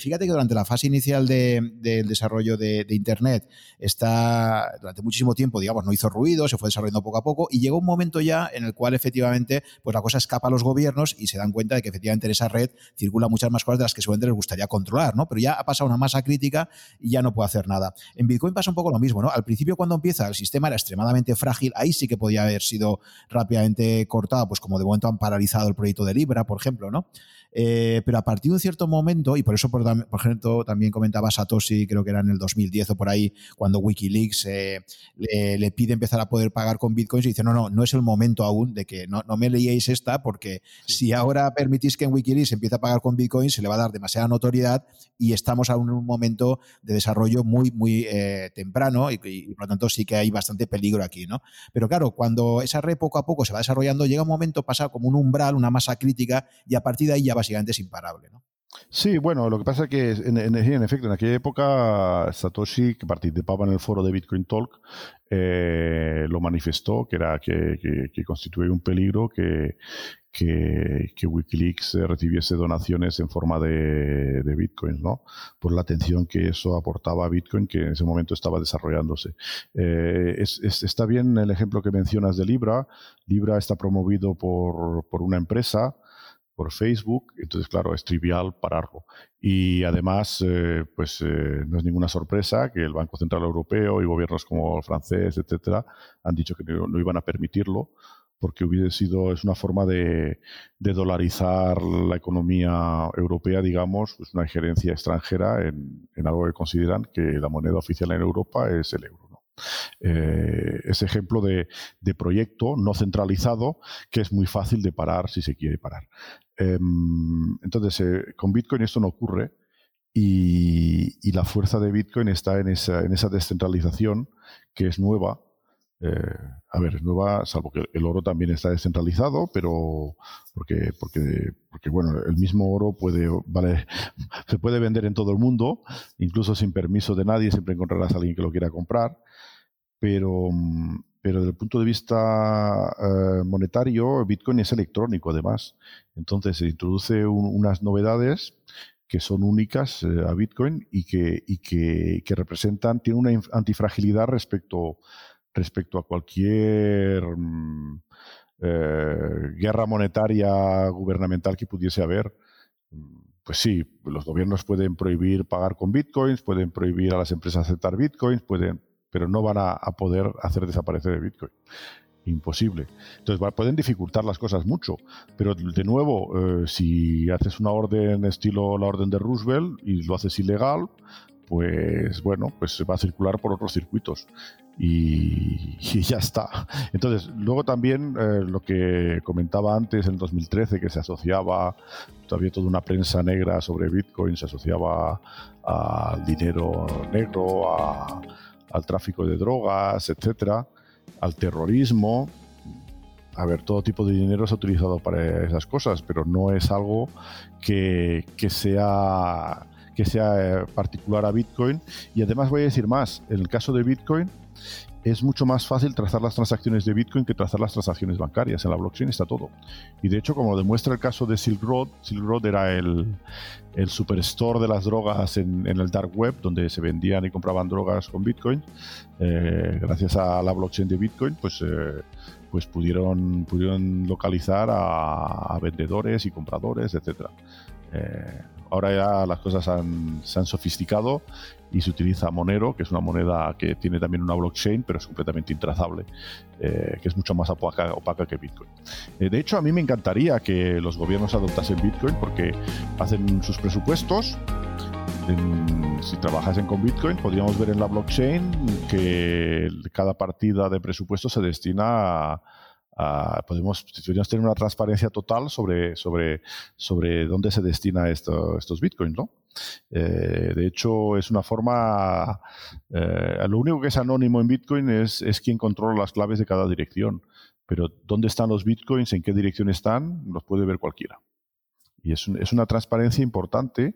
fíjate que durante la fase inicial del desarrollo de, de Internet está durante muchísimo tiempo, digamos, no hizo ruido, se fue desarrollando poco a poco y llegó un momento ya en el cual efectivamente pues la cosa escapa a los gobiernos y se dan cuenta de que efectivamente en esa red circulan muchas más cosas de las que seguramente les gustaría controlar, ¿no? Pero ya ha pasado una masa crítica y ya no puede hacer nada. En Bitcoin pasa un poco lo mismo, ¿no? Al principio cuando empieza el sistema era extremadamente frágil, ahí sí que podía haber sido rápidamente cortado, pues como de momento han paralizado el proyecto de Libra, por ejemplo, ¿no? Eh, pero a partir de un cierto momento, y por eso, por, ejemplo, también comentaba Satoshi, creo que era en el 2010 o por ahí, cuando Wikileaks eh, le, pide empezar a poder pagar con bitcoins y dice, no, no, no es el momento aún de que no, no me leíais esta, porque si ahora permitís que en Wikileaks empiece a pagar con bitcoins, se le va a dar demasiada notoriedad y estamos aún en un momento de desarrollo muy, muy eh, temprano y, y, por lo tanto sí que hay bastante peligro aquí, ¿no? Pero claro, cuando esa red poco a poco se va desarrollando, llega un momento, pasa como un umbral, una masa crítica y a partir de ahí ya va básicamente es imparable. Sí, bueno, lo que pasa es que en, efecto, en aquella época Satoshi, que participaba en el foro de Bitcoin Talk, eh, lo manifestó, que era que, constituía un peligro que, que, Wikileaks recibiese donaciones en forma de, de Bitcoin, ¿no? Por la atención que eso aportaba a Bitcoin, que en ese momento estaba desarrollándose. Eh, está bien el ejemplo que mencionas de Libra. Libra está promovido por, por una empresa por Facebook, entonces claro, es trivial pararlo. Y además, eh, pues eh, no es ninguna sorpresa que el Banco Central Europeo y gobiernos como el francés, etcétera, han dicho que no, iban a permitirlo porque hubiese sido, es una forma de, dolarizar la economía europea, digamos, pues una injerencia extranjera en, en algo que consideran que la moneda oficial en Europa es el euro eh, ese ejemplo de, proyecto no centralizado que es muy fácil de parar si se quiere parar. Em, entonces, eh, con Bitcoin esto no ocurre y, la fuerza de Bitcoin está en esa, en esa descentralización que es nueva. Eh, a ver, es nueva, salvo que el oro también está descentralizado, pero porque, porque, porque bueno, el mismo oro puede, vale, se puede vender en todo el mundo, incluso sin permiso de nadie, siempre encontrarás a alguien que lo quiera comprar pero, mm, pero desde el punto de vista eh, monetario, Bitcoin es electrónico además. Entonces se introduce unas novedades que son únicas eh, a Bitcoin y que, representan, tienen una antifragilidad respecto, respecto a cualquier mm, eh, guerra monetaria gubernamental que pudiese haber. Pues sí, los gobiernos pueden prohibir pagar con bitcoins, pueden prohibir a las empresas aceptar bitcoins, pueden, pero no van a, poder hacer desaparecer el Bitcoin. Imposible. Entonces pueden dificultar las cosas mucho, pero de nuevo, eh, si haces una orden estilo la orden de Roosevelt y lo haces ilegal, pues bueno, pues va a circular por otros circuitos y, ya está. Entonces, luego también eh, lo que comentaba antes en 2013, que se asociaba todavía toda una prensa negra sobre Bitcoin, se asociaba al dinero negro, a al tráfico de drogas, etcétera, al terrorismo. A ver, todo tipo de dinero se ha utilizado para esas cosas, pero no es algo que, que sea que sea eh, particular a Bitcoin. Y además voy a decir más, en el caso de Bitcoin, es mucho más fácil trazar las transacciones de Bitcoin que trazar las transacciones bancarias. En la blockchain está todo. Y de hecho, como demuestra el caso de Silk Road, Silk Road era el, superstore de las drogas en, el dark web, donde se vendían y compraban drogas con Bitcoin. Eh, gracias a la blockchain de Bitcoin, pues, eh, pues pudieron, pudieron localizar a, vendedores y compradores, etc. Eh, ahora ya las cosas se han sofisticado y se utiliza Monero, que es una moneda que tiene también una blockchain, pero es completamente intrazable, eh, que es mucho más opaca, que Bitcoin. Eh, de hecho, a mí me encantaría que los gobiernos adoptasen Bitcoin porque hacen sus presupuestos. si trabajasen con Bitcoin, podríamos ver en la blockchain que cada partida de presupuesto se destina a, podemos, tener una transparencia total sobre, sobre, sobre dónde se destina estos bitcoins, ¿no? Eh, de hecho, es una forma. Eh, lo único que es anónimo en Bitcoin es, es quien controla las claves de cada dirección. Pero dónde están los Bitcoins, en qué dirección están, los puede ver cualquiera. Y es, es una transparencia importante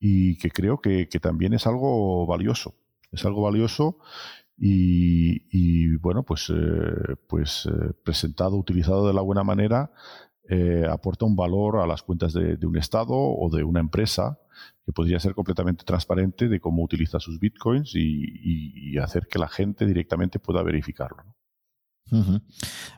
y que creo que, también es algo valioso. Es algo valioso y, bueno, pues, eh, pues presentado, utilizado de la buena manera, eh, aporta un valor a las cuentas de, un Estado o de una empresa que podría ser completamente transparente de cómo utiliza sus bitcoins y, hacer que la gente directamente pueda verificarlo.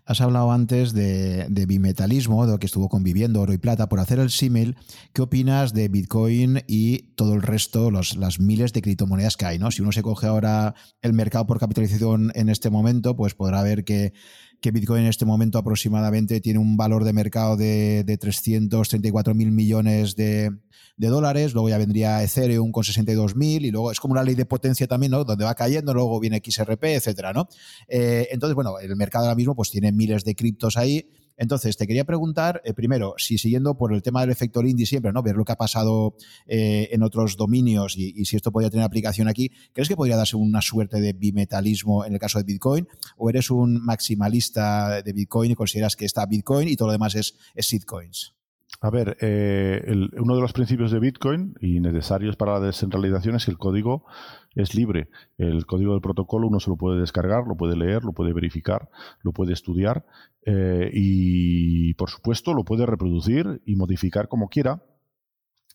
Has hablado antes de, bimetalismo, de lo que estuvo conviviendo oro y plata. Por hacer el símil, ¿qué opinas de Bitcoin y todo el resto, los, las miles de criptomonedas que hay? ¿no? Si uno se coge ahora el mercado por capitalización en este momento, pues podrá ver que que Bitcoin en este momento aproximadamente tiene un valor de mercado de, de 334 mil millones de, dólares, luego ya vendría Ethereum con 62 mil y luego es como una ley de potencia también, ¿no? Donde va cayendo, luego viene XRP, etcétera, ¿no? Eh, entonces, bueno, el mercado ahora mismo pues tiene miles de criptos ahí entonces, te quería preguntar, eh, primero, si siguiendo por el tema del efecto Lindy siempre, ¿no? Ver lo que ha pasado eh, en otros dominios y, si esto podría tener aplicación aquí, ¿crees que podría darse una suerte de bimetalismo en el caso de Bitcoin? ¿O eres un maximalista de Bitcoin y consideras que está Bitcoin y todo lo demás es, es? A ver, eh, uno de los principios de Bitcoin y necesarios para la descentralización es que el código es libre. El código del protocolo uno se lo puede descargar, lo puede leer, lo puede verificar, lo puede estudiar eh, y, por supuesto, lo puede reproducir y modificar como quiera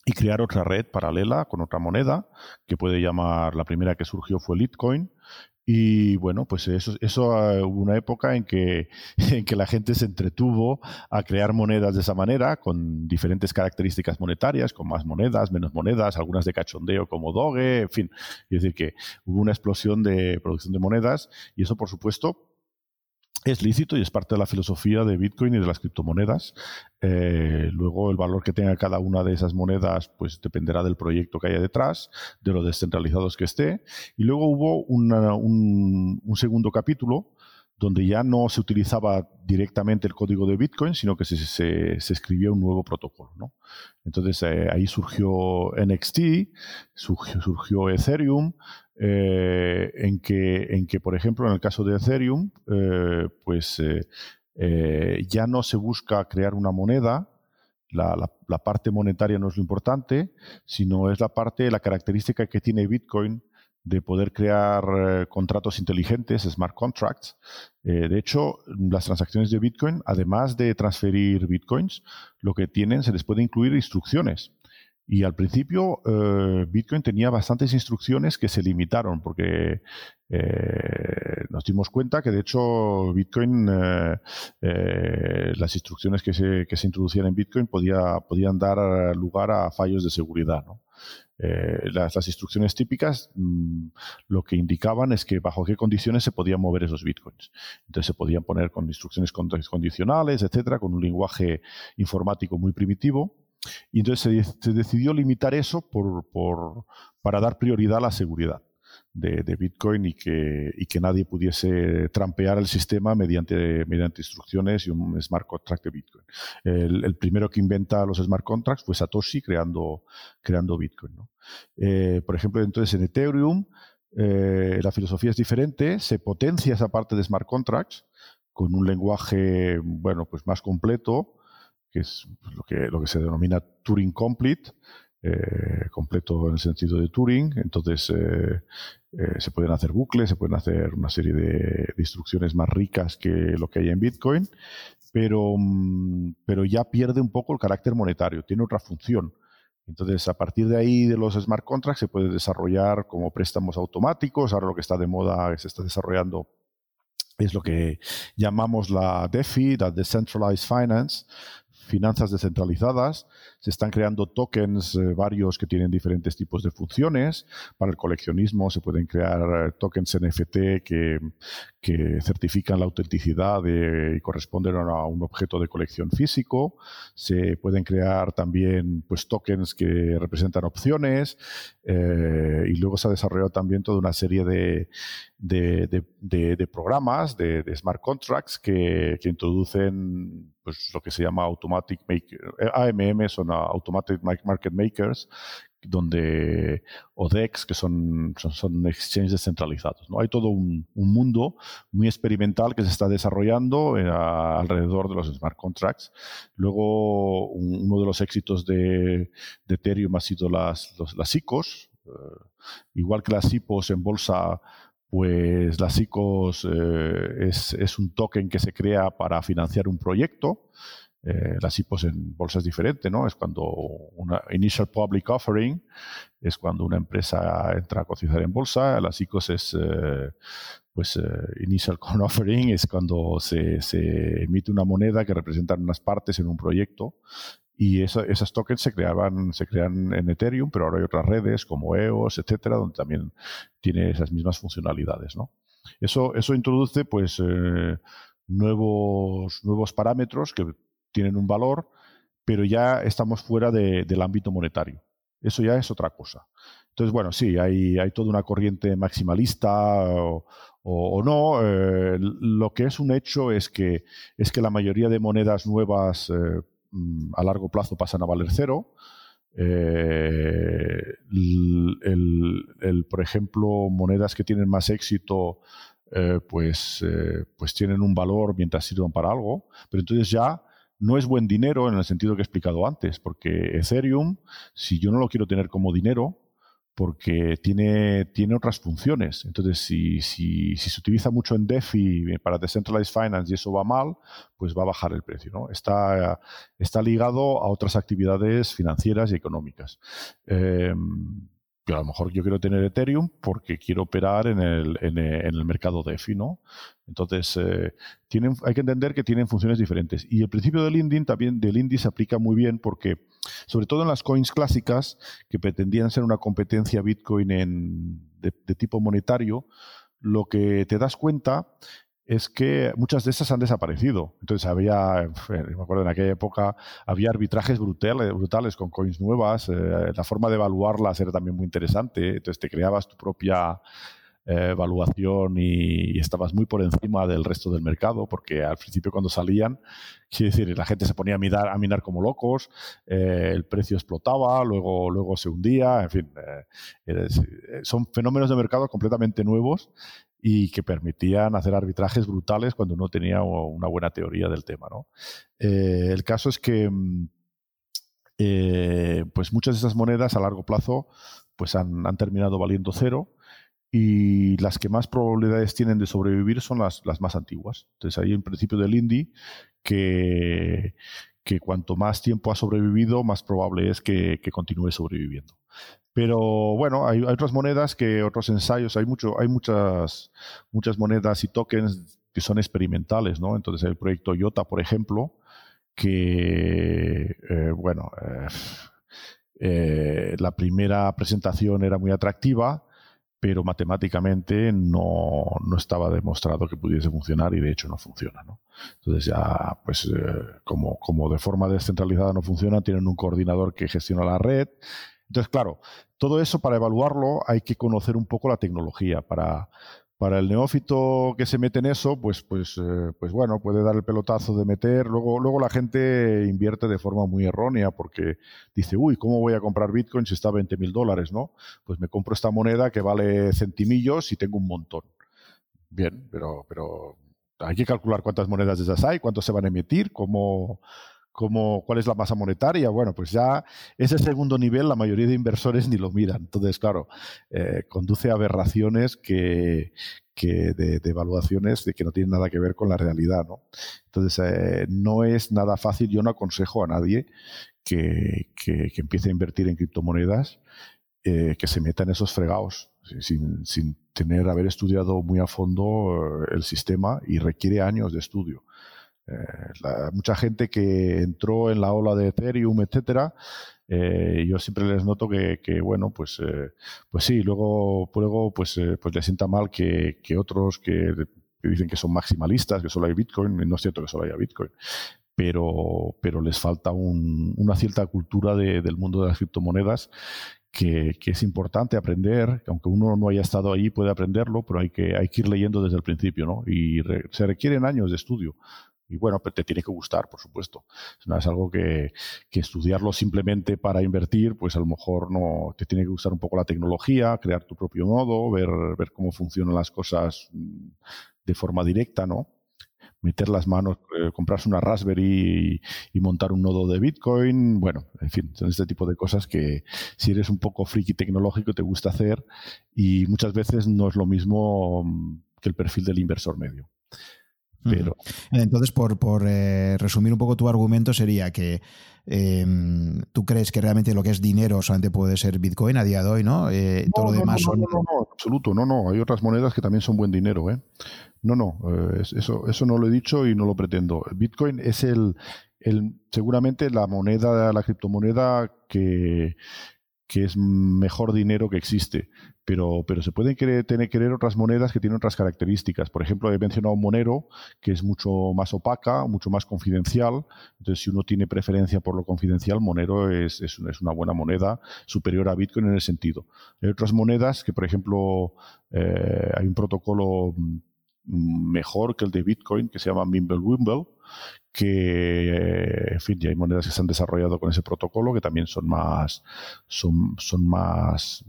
y crear otra red paralela con otra moneda que puede llamar, la primera que surgió fue Litecoin y bueno, pues eso, eso ah, hubo una época en que, en que la gente se entretuvo a crear monedas de esa manera, con diferentes características monetarias, con más monedas, menos monedas, algunas de cachondeo como Doge, en fin. Es decir, que hubo una explosión de producción de monedas y eso, por supuesto, es lícito y es parte de la filosofía de Bitcoin y de las criptomonedas. Eh, luego el valor que tenga cada una de esas monedas pues dependerá del proyecto que haya detrás, de lo descentralizados que esté. Y luego hubo un, un segundo capítulo donde ya no se utilizaba directamente el código de Bitcoin, sino que se, se, escribía un nuevo protocolo. Entonces eh, ahí surgió NXT, surgió, Ethereum, eh, en, que, en que, por ejemplo, en el caso de Ethereum, eh, pues ya no se busca crear una moneda, la, la, parte monetaria no es lo importante, sino es la parte, la característica que tiene Bitcoin de poder crear eh, contratos inteligentes, smart contracts. Eh, de hecho, las transacciones de Bitcoin, además de transferir Bitcoins, lo que tienen, se les puede incluir instrucciones. Y al principio eh, Bitcoin tenía bastantes instrucciones que se limitaron porque nos dimos cuenta que de hecho Bitcoin, las instrucciones que se, que se, introducían en Bitcoin podía, podían dar lugar a fallos de seguridad. ¿no? Eh, las, instrucciones típicas mm, lo que indicaban es que bajo qué condiciones se podían mover esos bitcoins. Entonces se podían poner con instrucciones condicionales, etcétera, con un lenguaje informático muy primitivo. Y entonces se, decidió limitar eso por, para dar prioridad a la seguridad de, Bitcoin y que, y que nadie pudiese trampear el sistema mediante, mediante instrucciones y un smart contract de Bitcoin. El, primero que inventa los smart contracts fue Satoshi creando, creando Bitcoin. Eh, por ejemplo, entonces en Ethereum eh, la filosofía es diferente, se potencia esa parte de smart contracts con un lenguaje bueno, pues más completo, que es lo que, lo que se denomina Turing Complete, eh, completo en el sentido de Turing. Entonces eh, eh, se pueden hacer bucles, se pueden hacer una serie de, instrucciones más ricas que lo que hay en Bitcoin, pero, mm, pero ya pierde un poco el carácter monetario, tiene otra función. Entonces, a partir de ahí, de los smart contracts, se puede desarrollar como préstamos automáticos. Ahora lo que está de moda, se está desarrollando, es lo que llamamos la DeFi, la Decentralized Finance, finanzas descentralizadas, se están creando tokens eh, varios que tienen diferentes tipos de funciones. Para el coleccionismo se pueden crear eh, tokens NFT que, que certifican la autenticidad y corresponden a un objeto de colección físico. Se pueden crear también pues, tokens que representan opciones. Eh, y luego se ha desarrollado también toda una serie de, de, programas, de, smart contracts que, que introducen pues, lo que se llama Automatic Maker, eh, AMM son Automatic Market Makers, donde ODEX, que son, son, exchanges descentralizados. ¿no? Hay todo un, mundo muy experimental que se está desarrollando eh, alrededor de los smart contracts. Luego, uno de los éxitos de, Ethereum ha sido las, las ICOs. Eh, igual que las IPOs en bolsa pues las ICOs eh, es, un token que se crea para financiar un proyecto. eh, las IPOs en bolsas diferentes, ¿no? Es cuando una initial public offering es cuando una empresa entra a cotizar en bolsa, las ICOs es eh, pues initial con offering es cuando se, emite una moneda que representa unas partes en un proyecto y esas tokens se creaban, se crean en Ethereum, pero ahora hay otras redes como EOS, etcétera, donde también tiene esas mismas funcionalidades, ¿no? Eso, eso introduce, pues, nuevos, nuevos parámetros que tienen un valor, pero ya estamos fuera del ámbito monetario. Eso ya es otra cosa. Entonces, bueno, sí, hay, hay toda una corriente maximalista o, no. Eh, lo que es un hecho es que, es que la mayoría de monedas nuevas eh, a largo plazo pasan a valer cero. Eh, el, por ejemplo, monedas que tienen más éxito eh, pues, eh, pues tienen un valor mientras sirvan para algo, pero entonces ya no es buen dinero en el sentido que he explicado antes, porque Ethereum, si yo no lo quiero tener como dinero, porque tiene, tiene otras funciones. Entonces, si, si, si, se utiliza mucho en DeFi para Decentralized Finance y eso va mal, pues va a bajar el precio. ¿no? Está, está ligado a otras actividades financieras y económicas. Eh, pero a lo mejor yo quiero tener Ethereum porque quiero operar en el, en el, mercado DeFi, ¿no? Entonces, eh, tienen, hay que entender que tienen funciones diferentes. Y el principio del INDI también del INDI se aplica muy bien porque, sobre todo en las coins clásicas, que pretendían ser una competencia Bitcoin en, de tipo monetario, lo que te das cuenta es que muchas de esas han desaparecido. Entonces había, me acuerdo en aquella época, había arbitrajes brutales, brutales con coins nuevas, eh, la forma de evaluarlas era también muy interesante, entonces te creabas tu propia eh, evaluación y, estabas muy por encima del resto del mercado, porque al principio cuando salían, decir, la gente se ponía a minar, a minar como locos, eh, el precio explotaba, luego, luego se hundía, en fin, son fenómenos de mercado completamente nuevos y que permitían hacer arbitrajes brutales cuando uno tenía una buena teoría del tema. ¿no? Eh, el caso es que mm, eh, pues muchas de esas monedas a largo plazo pues han, terminado valiendo cero y las que más probabilidades tienen de sobrevivir son las, las más antiguas. Entonces hay un principio del INDI que, que cuanto más tiempo ha sobrevivido, más probable es que continúe sobreviviendo. Pero bueno, hay, otras monedas que otros ensayos, hay mucho, hay muchas, muchas monedas y tokens que son experimentales, ¿no? Entonces el proyecto IOTA, por ejemplo, que eh, bueno, eh, eh, la primera presentación era muy atractiva, pero matemáticamente no, no, estaba demostrado que pudiese funcionar y de hecho no funciona. Entonces ya, pues como, como de forma descentralizada no funciona, tienen un coordinador que gestiona la red entonces, claro, todo eso para evaluarlo hay que conocer un poco la tecnología. Para, para el neófito que se mete en eso, pues, pues, eh, pues bueno, puede dar el pelotazo de meter. Luego, luego la gente invierte de forma muy errónea porque dice, uy, ¿cómo voy a comprar Bitcoin si está a 20 mil dólares? ¿no? Pues me compro esta moneda que vale centimillos y tengo un montón. Bien, pero, pero hay que calcular cuántas monedas de esas hay, cuántos se van a emitir, cómo como cuál es la masa monetaria. Bueno, pues ya ese segundo nivel la mayoría de inversores ni lo miran. Entonces, claro, eh, conduce a aberraciones que, de, evaluaciones de que no tienen nada que ver con la realidad. ¿no? Entonces, eh, no es nada fácil. Yo no aconsejo a nadie que, empiece a invertir en criptomonedas eh, que se meta en esos fregados. Sin, sin tener, haber estudiado muy a fondo el sistema y requiere años de estudio. Eh, mucha gente que entró en la ola de Ethereum, etcétera, eh, yo siempre les noto que, bueno, pues, eh, pues sí, luego, luego pues, pues les sienta mal que, otros que, dicen que son maximalistas, que solo hay Bitcoin, no es cierto que solo haya Bitcoin, pero, pero les falta una cierta cultura del mundo de las criptomonedas que, es importante aprender, aunque uno no haya estado ahí puede aprenderlo, pero hay que, hay que ir leyendo desde el principio, ¿no? Y se requieren años de estudio. Y bueno, te tiene que gustar, por supuesto. No es algo que, estudiarlo simplemente para invertir, pues a lo mejor no te tiene que gustar un poco la tecnología, crear tu propio nodo, ver, ver cómo funcionan las cosas mm, de forma directa, ¿no? Meter las manos, eh, comprarse una Raspberry y, montar un nodo de Bitcoin. Bueno, en fin, son este tipo de cosas que si eres un poco friki tecnológico te gusta hacer y muchas veces no es lo mismo mm, que el perfil del inversor medio. Pero... Entonces, por, por eh, resumir un poco tu argumento, sería que em, tú crees que realmente lo que es dinero solamente puede ser Bitcoin a día de hoy, ¿no? Eh, todo lo demás no, no, no, no, absoluto, no, no. Hay otras monedas que también son buen dinero, ¿eh? No, no, eh, eso, eso no lo he dicho y no lo pretendo. Bitcoin es el, el seguramente la moneda, la criptomoneda que, que es mejor dinero que existe. Pero, pero se pueden querer, tener, querer otras monedas que tienen otras características. Por ejemplo, he mencionado Monero, que es mucho más opaca, mucho más confidencial. Entonces, si uno tiene preferencia por lo confidencial, Monero es, es, una buena moneda superior a Bitcoin en el sentido. Hay otras monedas que, por ejemplo, eh, hay un protocolo mejor que el de Bitcoin, que se llama Mimblewimble, que, en fin, ya hay monedas que se han desarrollado con ese protocolo que también son más, son, son más,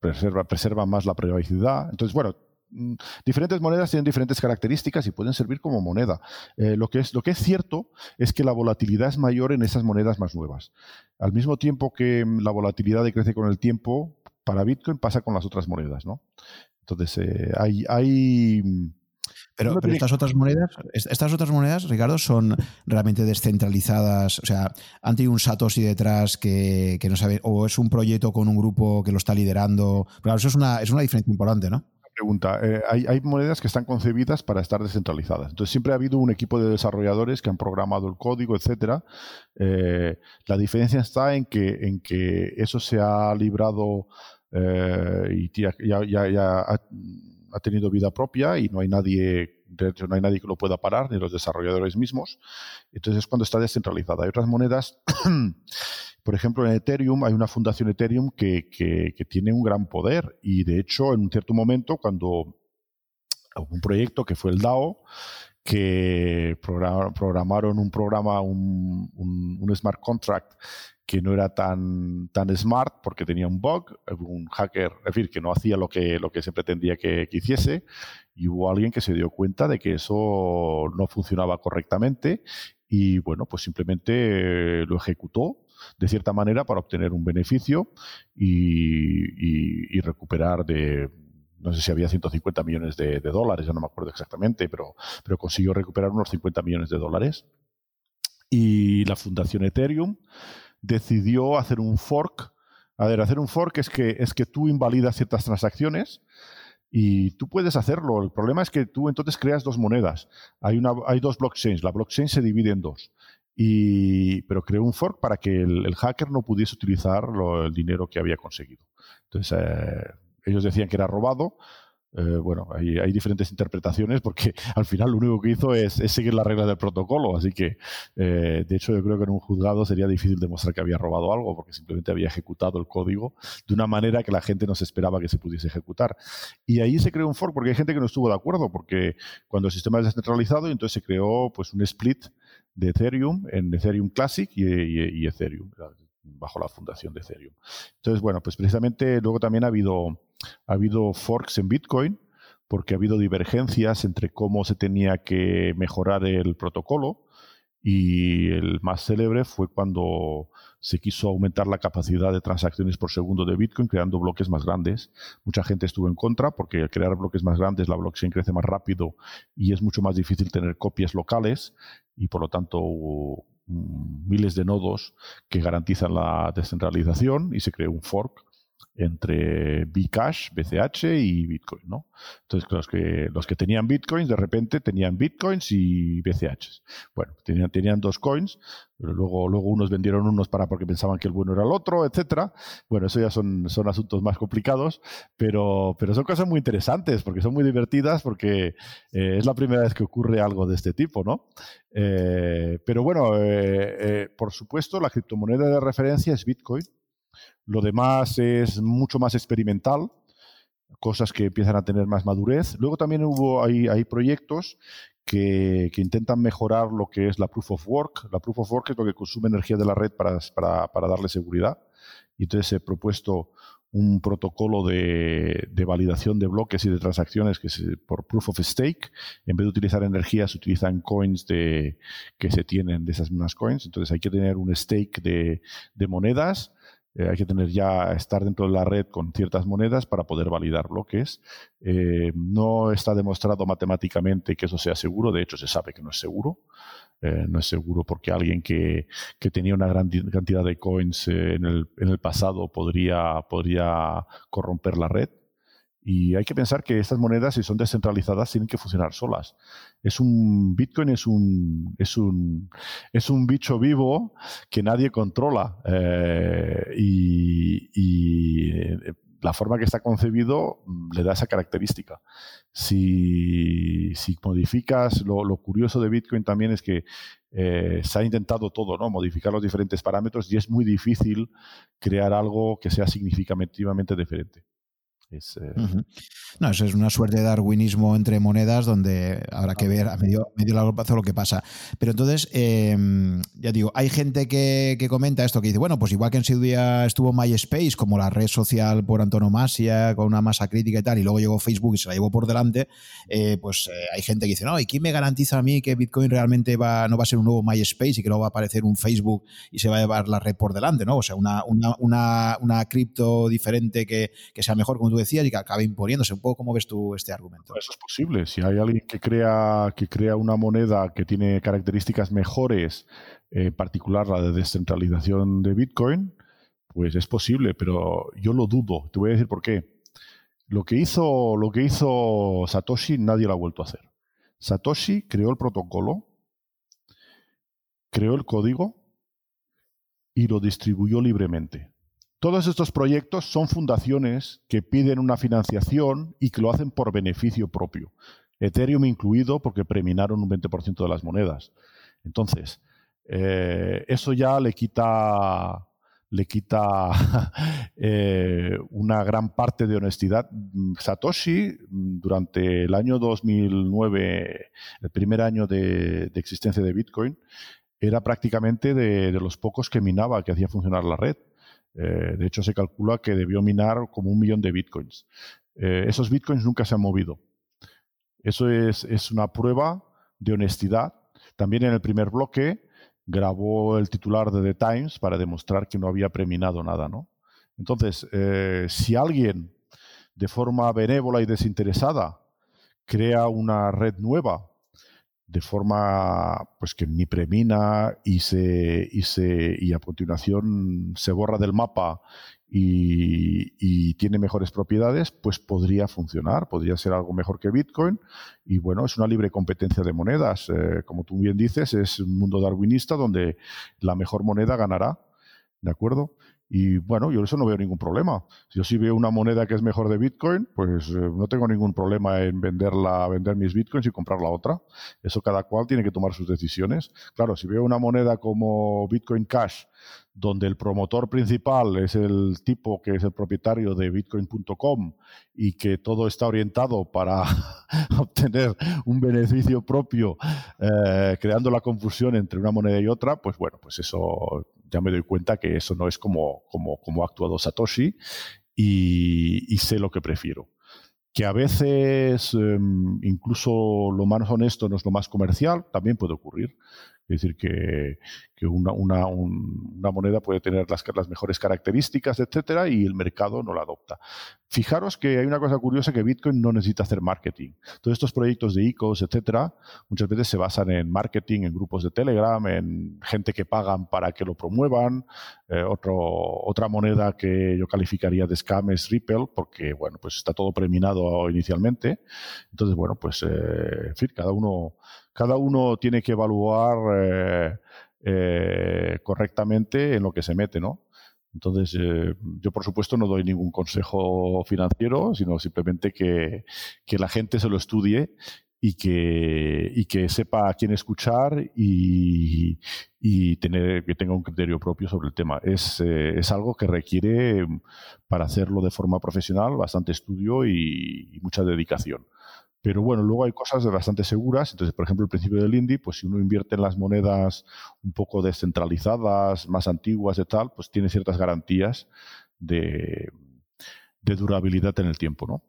preserva, preservan más la privacidad. Entonces, bueno, mm, diferentes monedas tienen diferentes características y pueden servir como moneda. Eh, lo, que es, lo que es cierto es que la volatilidad es mayor en esas monedas más nuevas. Al mismo tiempo que mm, la volatilidad decrece con el tiempo, para Bitcoin pasa con las otras monedas, ¿no? Entonces, eh, hay, hay pero, estas otras monedas, estas otras monedas, Ricardo, son realmente descentralizadas. O sea, han tenido un Satoshi detrás que, no sabe, o es un proyecto con un grupo que lo está liderando. Claro, eso es una, es una diferencia importante, ¿no? Pregunta. Eh, hay, monedas que están concebidas para estar descentralizadas. Entonces siempre ha habido un equipo de desarrolladores que han programado el código, etcétera. Eh, la diferencia está en que, en que eso se ha librado eh, y ya, ya, ya ha tenido vida propia y no hay nadie, de no hay nadie que lo pueda parar, ni los desarrolladores mismos. Entonces es cuando está descentralizada. Hay otras monedas, por ejemplo en Ethereum hay una fundación Ethereum que, que, tiene un gran poder y de hecho en un cierto momento cuando un proyecto que fue el DAO, que programaron un programa, un, un, smart contract que no era tan, tan smart porque tenía un bug, un hacker, es decir, que no hacía lo que, lo que se pretendía que, hiciese, y hubo alguien que se dio cuenta de que eso no funcionaba correctamente y bueno, pues simplemente lo ejecutó de cierta manera para obtener un beneficio y, recuperar de, no sé si había 150 millones de, de, dólares, ya no me acuerdo exactamente, pero, pero consiguió recuperar unos 50 millones de dólares. Y la fundación Ethereum decidió hacer un fork. A ver, hacer un fork es que, es que tú invalidas ciertas transacciones y tú puedes hacerlo. El problema es que tú entonces creas dos monedas. Hay, una, hay dos blockchains. La blockchain se divide en dos. Y, pero creó un fork para que el, hacker no pudiese utilizar el dinero que había conseguido. Entonces, eh, ellos decían que era robado, eh, bueno, hay, hay, diferentes interpretaciones porque al final lo único que hizo es, seguir la regla del protocolo, así que eh, de hecho yo creo que en un juzgado sería difícil demostrar que había robado algo porque simplemente había ejecutado el código de una manera que la gente no se esperaba que se pudiese ejecutar. Y ahí se creó un fork porque hay gente que no estuvo de acuerdo porque cuando el sistema es descentralizado entonces se creó pues un split de Ethereum en Ethereum Classic y Ethereum bajo la fundación de Ethereum. Entonces, bueno, pues precisamente luego también ha habido ha habido forks en Bitcoin porque ha habido divergencias entre cómo se tenía que mejorar el protocolo y el más célebre fue cuando se quiso aumentar la capacidad de transacciones por segundo de Bitcoin creando bloques más grandes. Mucha gente estuvo en contra porque al crear bloques más grandes la blockchain crece más rápido y es mucho más difícil tener copias locales y por lo tanto miles de nodos que garantizan la descentralización y se creó un fork entre Bcash, BCH y Bitcoin, ¿no? Entonces los que los que tenían Bitcoins de repente tenían Bitcoins y BCH. Bueno, tenían, tenían dos coins, pero luego luego unos vendieron unos para porque pensaban que el bueno era el otro, etcétera. Bueno, eso ya son, son asuntos más complicados, pero pero son cosas muy interesantes porque son muy divertidas porque eh, es la primera vez que ocurre algo de este tipo, ¿no? Eh, pero bueno, eh, por supuesto la criptomoneda de referencia es Bitcoin lo demás es mucho más experimental, cosas que empiezan a tener más madurez. Luego también hubo, hay, hay proyectos que, intentan mejorar lo que es la proof of work. La proof of work es lo que consume energía de la red para, para, darle seguridad. Y entonces he propuesto un protocolo de, validación de bloques y de transacciones que por proof of stake. En vez de utilizar energía, se utilizan coins de, que se tienen de esas mismas coins. Entonces hay que tener un stake de, de monedas hay que tener ya, estar dentro de la red con ciertas monedas para poder validar bloques. no está demostrado matemáticamente que eso sea seguro, de hecho se sabe que no es seguro. no es seguro porque alguien que, tenía una gran cantidad de coins en el, en, el, pasado podría, podría corromper la red. Y hay que pensar que estas monedas, si son descentralizadas, tienen que funcionar solas. Es un Bitcoin es un es un es un bicho vivo que nadie controla eh, y, eh, la forma que está concebido mm, le da esa característica. Si, modificas, lo, curioso de Bitcoin también es que eh, se ha intentado todo, ¿no? Modificar los diferentes parámetros y es muy difícil crear algo que sea significativamente diferente. Eh, no, eso es una suerte de darwinismo entre monedas donde habrá que ver a medio, medio largo plazo lo que pasa. Pero entonces, em, ya digo, hay gente que, comenta esto, que dice, bueno, pues igual que en su día estuvo MySpace como la red social por antonomasia, con una masa crítica y tal, y luego llegó Facebook y se la llevó por delante, eh, pues eh, hay gente que dice, no, ¿y quién me garantiza a mí que Bitcoin realmente va, no va a ser un nuevo MySpace y que luego va a aparecer un Facebook y se va a llevar la red por delante, ¿no? O sea, una, una, una, cripto diferente que, que sea mejor, como decías y que acabe imponiéndose. Un poco cómo ves tú este argumento. Eso es posible. Si hay alguien que crea, que crea una moneda que tiene características mejores, en particular la de descentralización de Bitcoin, pues es posible, pero yo lo dudo. Te voy a decir por qué. Lo que hizo, lo que hizo Satoshi nadie lo ha vuelto a hacer. Satoshi creó el protocolo, creó el código y lo distribuyó libremente. Todos estos proyectos son fundaciones que piden una financiación y que lo hacen por beneficio propio. Ethereum incluido porque preminaron un 20% de las monedas. Entonces, eh, eso ya le quita, le quita eh, una gran parte de honestidad. Satoshi, durante el año 2009, el primer año de, existencia de Bitcoin, era prácticamente de, los pocos que minaba, que hacía funcionar la red. Eh, de hecho, se calcula que debió minar como un millón de bitcoins. Eh, esos bitcoins nunca se han movido. Eso es, una prueba de honestidad. También en el primer bloque grabó el titular de The Times para demostrar que no había preminado nada. ¿no? Entonces, eh, si alguien de forma benévola y desinteresada crea una red nueva de forma pues que ni premina y se y se y a continuación se borra del mapa y, y, tiene mejores propiedades, pues podría funcionar, podría ser algo mejor que Bitcoin. Y bueno, es una libre competencia de monedas. Eh, como tú bien dices, es un mundo darwinista donde la mejor moneda ganará. ¿De acuerdo? Y bueno, yo eso no veo ningún problema. Si yo sí veo una moneda que es mejor de Bitcoin, pues eh, no tengo ningún problema en venderla, vender mis Bitcoins y comprar la otra. Eso cada cual tiene que tomar sus decisiones. Claro, si veo una moneda como Bitcoin Cash, donde el promotor principal es el tipo que es el propietario de bitcoin.com y que todo está orientado para obtener un beneficio propio, eh, creando la confusión entre una moneda y otra, pues bueno, pues eso ya me doy cuenta que eso no es como, como, como ha actuado Satoshi y, sé lo que prefiero. Que a veces em, incluso lo más honesto no es lo más comercial, también puede ocurrir. Es decir, que, una, moneda puede tener las, las, mejores características, etcétera, y el mercado no la adopta. Fijaros que hay una cosa curiosa que Bitcoin no necesita hacer marketing. Todos estos proyectos de ICOs, etcétera, muchas veces se basan en marketing, en grupos de Telegram, en gente que pagan para que lo promuevan. Eh, otra moneda que yo calificaría de scam es Ripple, porque bueno, pues está todo preminado inicialmente. Entonces, bueno, pues eh, en fin, cada uno cada uno tiene que evaluar eh, eh, correctamente en lo que se mete, ¿no? Entonces, eh, yo por supuesto no doy ningún consejo financiero, sino simplemente que, la gente se lo estudie y que, y que sepa a quién escuchar y, tener, que tenga un criterio propio sobre el tema. Es, es, algo que requiere, para hacerlo de forma profesional, bastante estudio y mucha dedicación. Pero bueno, luego hay cosas bastante seguras. Entonces, por ejemplo, el principio del INDI, pues si uno invierte en las monedas un poco descentralizadas, más antiguas y tal, pues tiene ciertas garantías de, durabilidad en el tiempo, ¿no?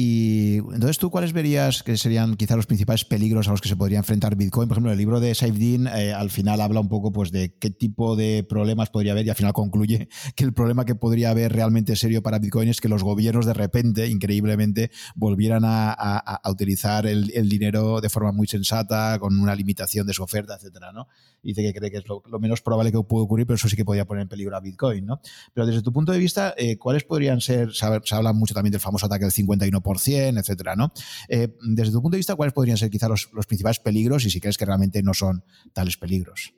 Y entonces, ¿tú cuáles verías que serían quizá los principales peligros a los que se podría enfrentar Bitcoin? Por ejemplo, el libro de Saifdin eh, al final habla un poco pues, de qué tipo de problemas podría haber y al final concluye que el problema que podría haber realmente serio para Bitcoin es que los gobiernos de repente, increíblemente, volvieran a, utilizar el, dinero de forma muy sensata, con una limitación de su oferta, etcétera, ¿no? Dice que cree que es lo, menos probable que pueda ocurrir, pero eso sí que podría poner en peligro a Bitcoin, ¿no? Pero desde tu punto de vista, eh, ¿cuáles podrían ser, se, habla mucho también del famoso ataque del 51%, etcétera, ¿no? Eh, desde tu punto de vista, ¿cuáles podrían ser quizás los, los principales peligros y si crees que realmente no son tales peligros?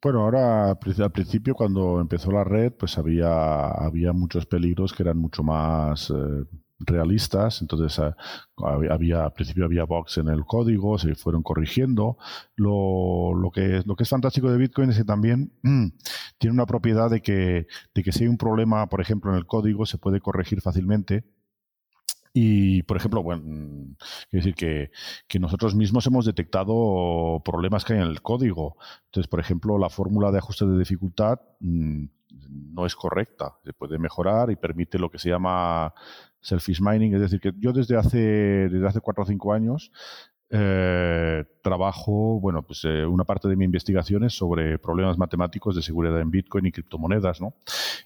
Bueno, ahora al principio cuando empezó la red, pues había, había muchos peligros que eran mucho más eh, realistas. Entonces eh, había, al principio había bugs en el código, se fueron corrigiendo. Lo, lo, que, lo que es fantástico de Bitcoin es que también mm, tiene una propiedad de que, de que si hay un problema, por ejemplo, en el código, se puede corregir fácilmente y, por ejemplo, bueno, quiero decir que, que, nosotros mismos hemos detectado problemas que hay en el código. Entonces, por ejemplo, la fórmula de ajuste de dificultad mm, no es correcta. Se puede mejorar y permite lo que se llama selfish mining. Es decir, que yo desde hace, desde hace cuatro o cinco años eh, trabajo, bueno, pues eh, una parte de mi investigación es sobre problemas matemáticos de seguridad en Bitcoin y criptomonedas, ¿no?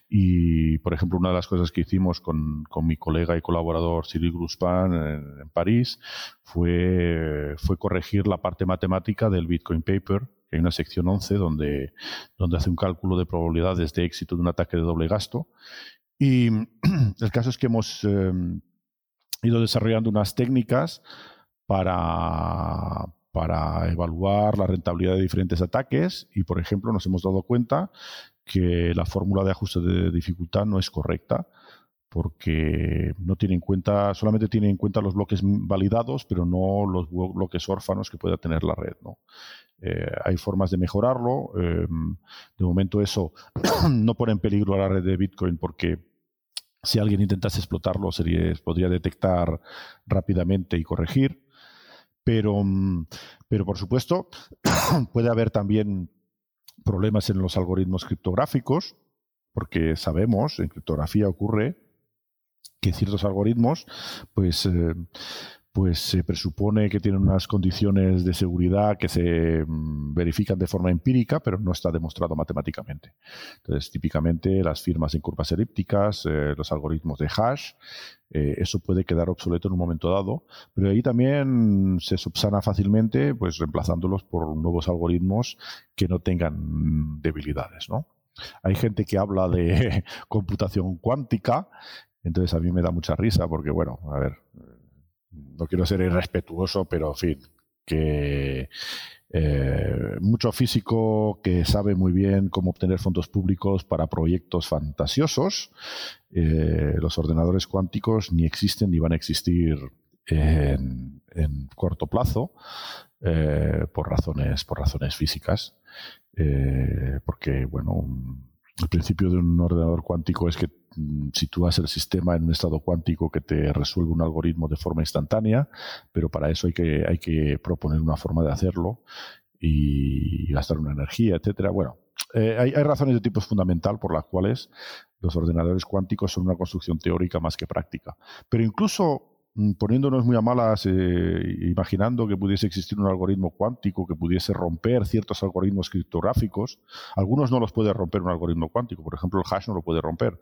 Y, por ejemplo, una de las cosas que hicimos con, mi colega y colaborador Cyril Gruspan en, París fue, fue corregir la parte matemática del Bitcoin Paper, hay una sección 11 donde, donde hace un cálculo de probabilidades de éxito de un ataque de doble gasto. Y el caso es que hemos eh, ido desarrollando unas técnicas para, evaluar la rentabilidad de diferentes ataques y, por ejemplo, nos hemos dado cuenta que la fórmula de ajuste de dificultad no es correcta porque no tiene en cuenta, solamente tiene en cuenta los bloques validados, pero no los bloques órfanos que pueda tener la red. ¿no? Eh, hay formas de mejorarlo. Em, de momento eso no pone en peligro a la red de Bitcoin porque si alguien intentase explotarlo, sería, podría detectar rápidamente y corregir. Pero, mm, pero por supuesto, puede haber también problemas en los algoritmos criptográficos, porque sabemos, en criptografía ocurre que ciertos algoritmos, pues eh, pues se presupone que tienen unas condiciones de seguridad que se mm, verifican de forma empírica, pero no está demostrado matemáticamente. Entonces, típicamente las firmas en curvas elípticas, eh, los algoritmos de hash, eh, eso puede quedar obsoleto en un momento dado, pero ahí también se subsana fácilmente, pues reemplazándolos por nuevos algoritmos que no tengan debilidades, ¿no? Hay gente que habla de computación cuántica, entonces a mí me da mucha risa porque, bueno, a ver, no quiero ser irrespetuoso, pero en fin, que eh, mucho físico que sabe muy bien cómo obtener fondos públicos para proyectos fantasiosos. Eh, los ordenadores cuánticos ni existen ni van a existir en, corto plazo eh, por razones por razones físicas porque bueno el principio de un ordenador cuántico es que sitúas el sistema en un estado cuántico que te resuelve un algoritmo de forma instantánea, pero para eso hay que, hay que proponer una forma de hacerlo y gastar una energía, etcétera. Bueno, eh, hay, hay, razones de tipo fundamental por las cuales los ordenadores cuánticos son una construcción teórica más que práctica. Pero incluso Mm, poniéndonos muy a malas, eh, imaginando que pudiese existir un algoritmo cuántico que pudiese romper ciertos algoritmos criptográficos. Algunos no los puede romper un algoritmo cuántico, por ejemplo, el hash no lo puede romper,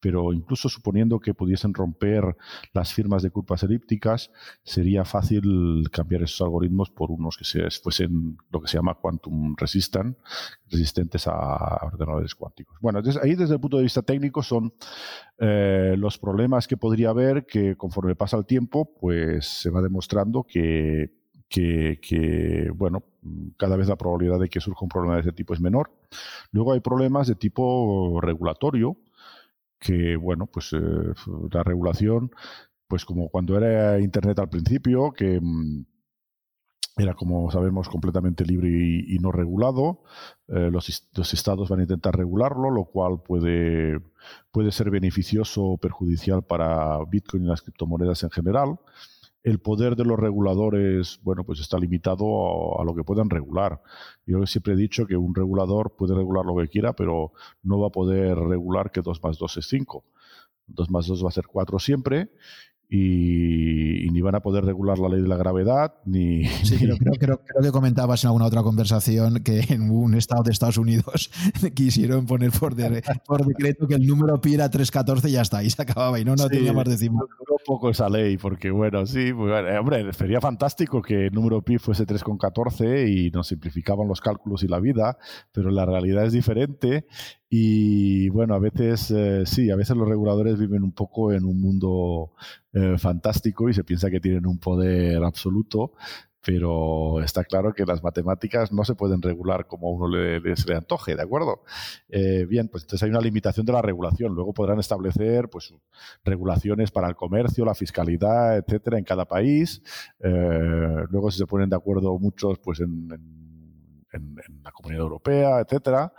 pero incluso suponiendo que pudiesen romper las firmas de curvas elípticas, sería fácil cambiar esos algoritmos por unos que se, fuesen lo que se llama quantum resistant, resistentes a ordenadores cuánticos. Bueno, ahí desde el punto de vista técnico son eh, los problemas que podría haber que conforme pasa el tiempo, pues se va demostrando que, que, bueno, cada vez la probabilidad de que surja un problema de ese tipo es menor. Luego hay problemas de tipo regulatorio, que, bueno, pues eh, la regulación, pues como cuando era Internet al principio, que mm, era, como sabemos, completamente libre y, no regulado. Eh, los, estados van a intentar regularlo, lo cual puede, puede ser beneficioso o perjudicial para Bitcoin y las criptomonedas en general. El poder de los reguladores, bueno, pues está limitado a, a, lo que puedan regular. Yo siempre he dicho que un regulador puede regular lo que quiera, pero no va a poder regular que 2 más 2 es 5. 2 más 2 va a ser 4 siempre y, ni van a poder regular la ley de la gravedad, ni... Sí, creo, creo, que comentabas en alguna otra conversación que en un estado de Estados Unidos quisieron poner por, por decreto que el número pi era 314 y ya está, y se acababa y no, no tenía más decimales. Duró poco esa ley, porque bueno, sí, pues, hombre, sería fantástico que el número pi fuese 3,14 y nos simplificaban los cálculos y la vida, pero la realidad es diferente y bueno, a veces eh, sí, a veces los reguladores viven un poco en un mundo eh, fantástico y se piensa que tienen un poder absoluto, pero está claro que las matemáticas no se pueden regular como a uno le, le antoje, ¿de acuerdo? Eh, bien, pues entonces hay una limitación de la regulación. Luego podrán establecer pues, regulaciones para el comercio, la fiscalidad, etcétera, en cada país. luego, si se ponen de acuerdo muchos, pues en, en, la comunidad europea, etcétera.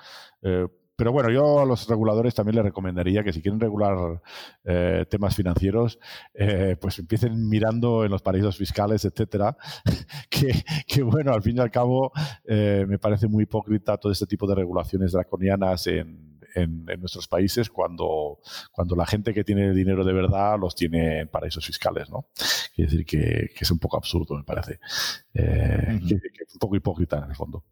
Pero bueno, yo a los reguladores también les recomendaría que si quieren regular eh, temas financieros, eh, pues empiecen mirando en los paraísos fiscales, etcétera. que, bueno, al fin y al cabo eh, me parece muy hipócrita todo este tipo de regulaciones draconianas en, nuestros países cuando, cuando la gente que tiene dinero de verdad los tiene en paraísos fiscales, ¿no? Quiere decir que, es un poco absurdo, me parece. que es un poco hipócrita en el fondo.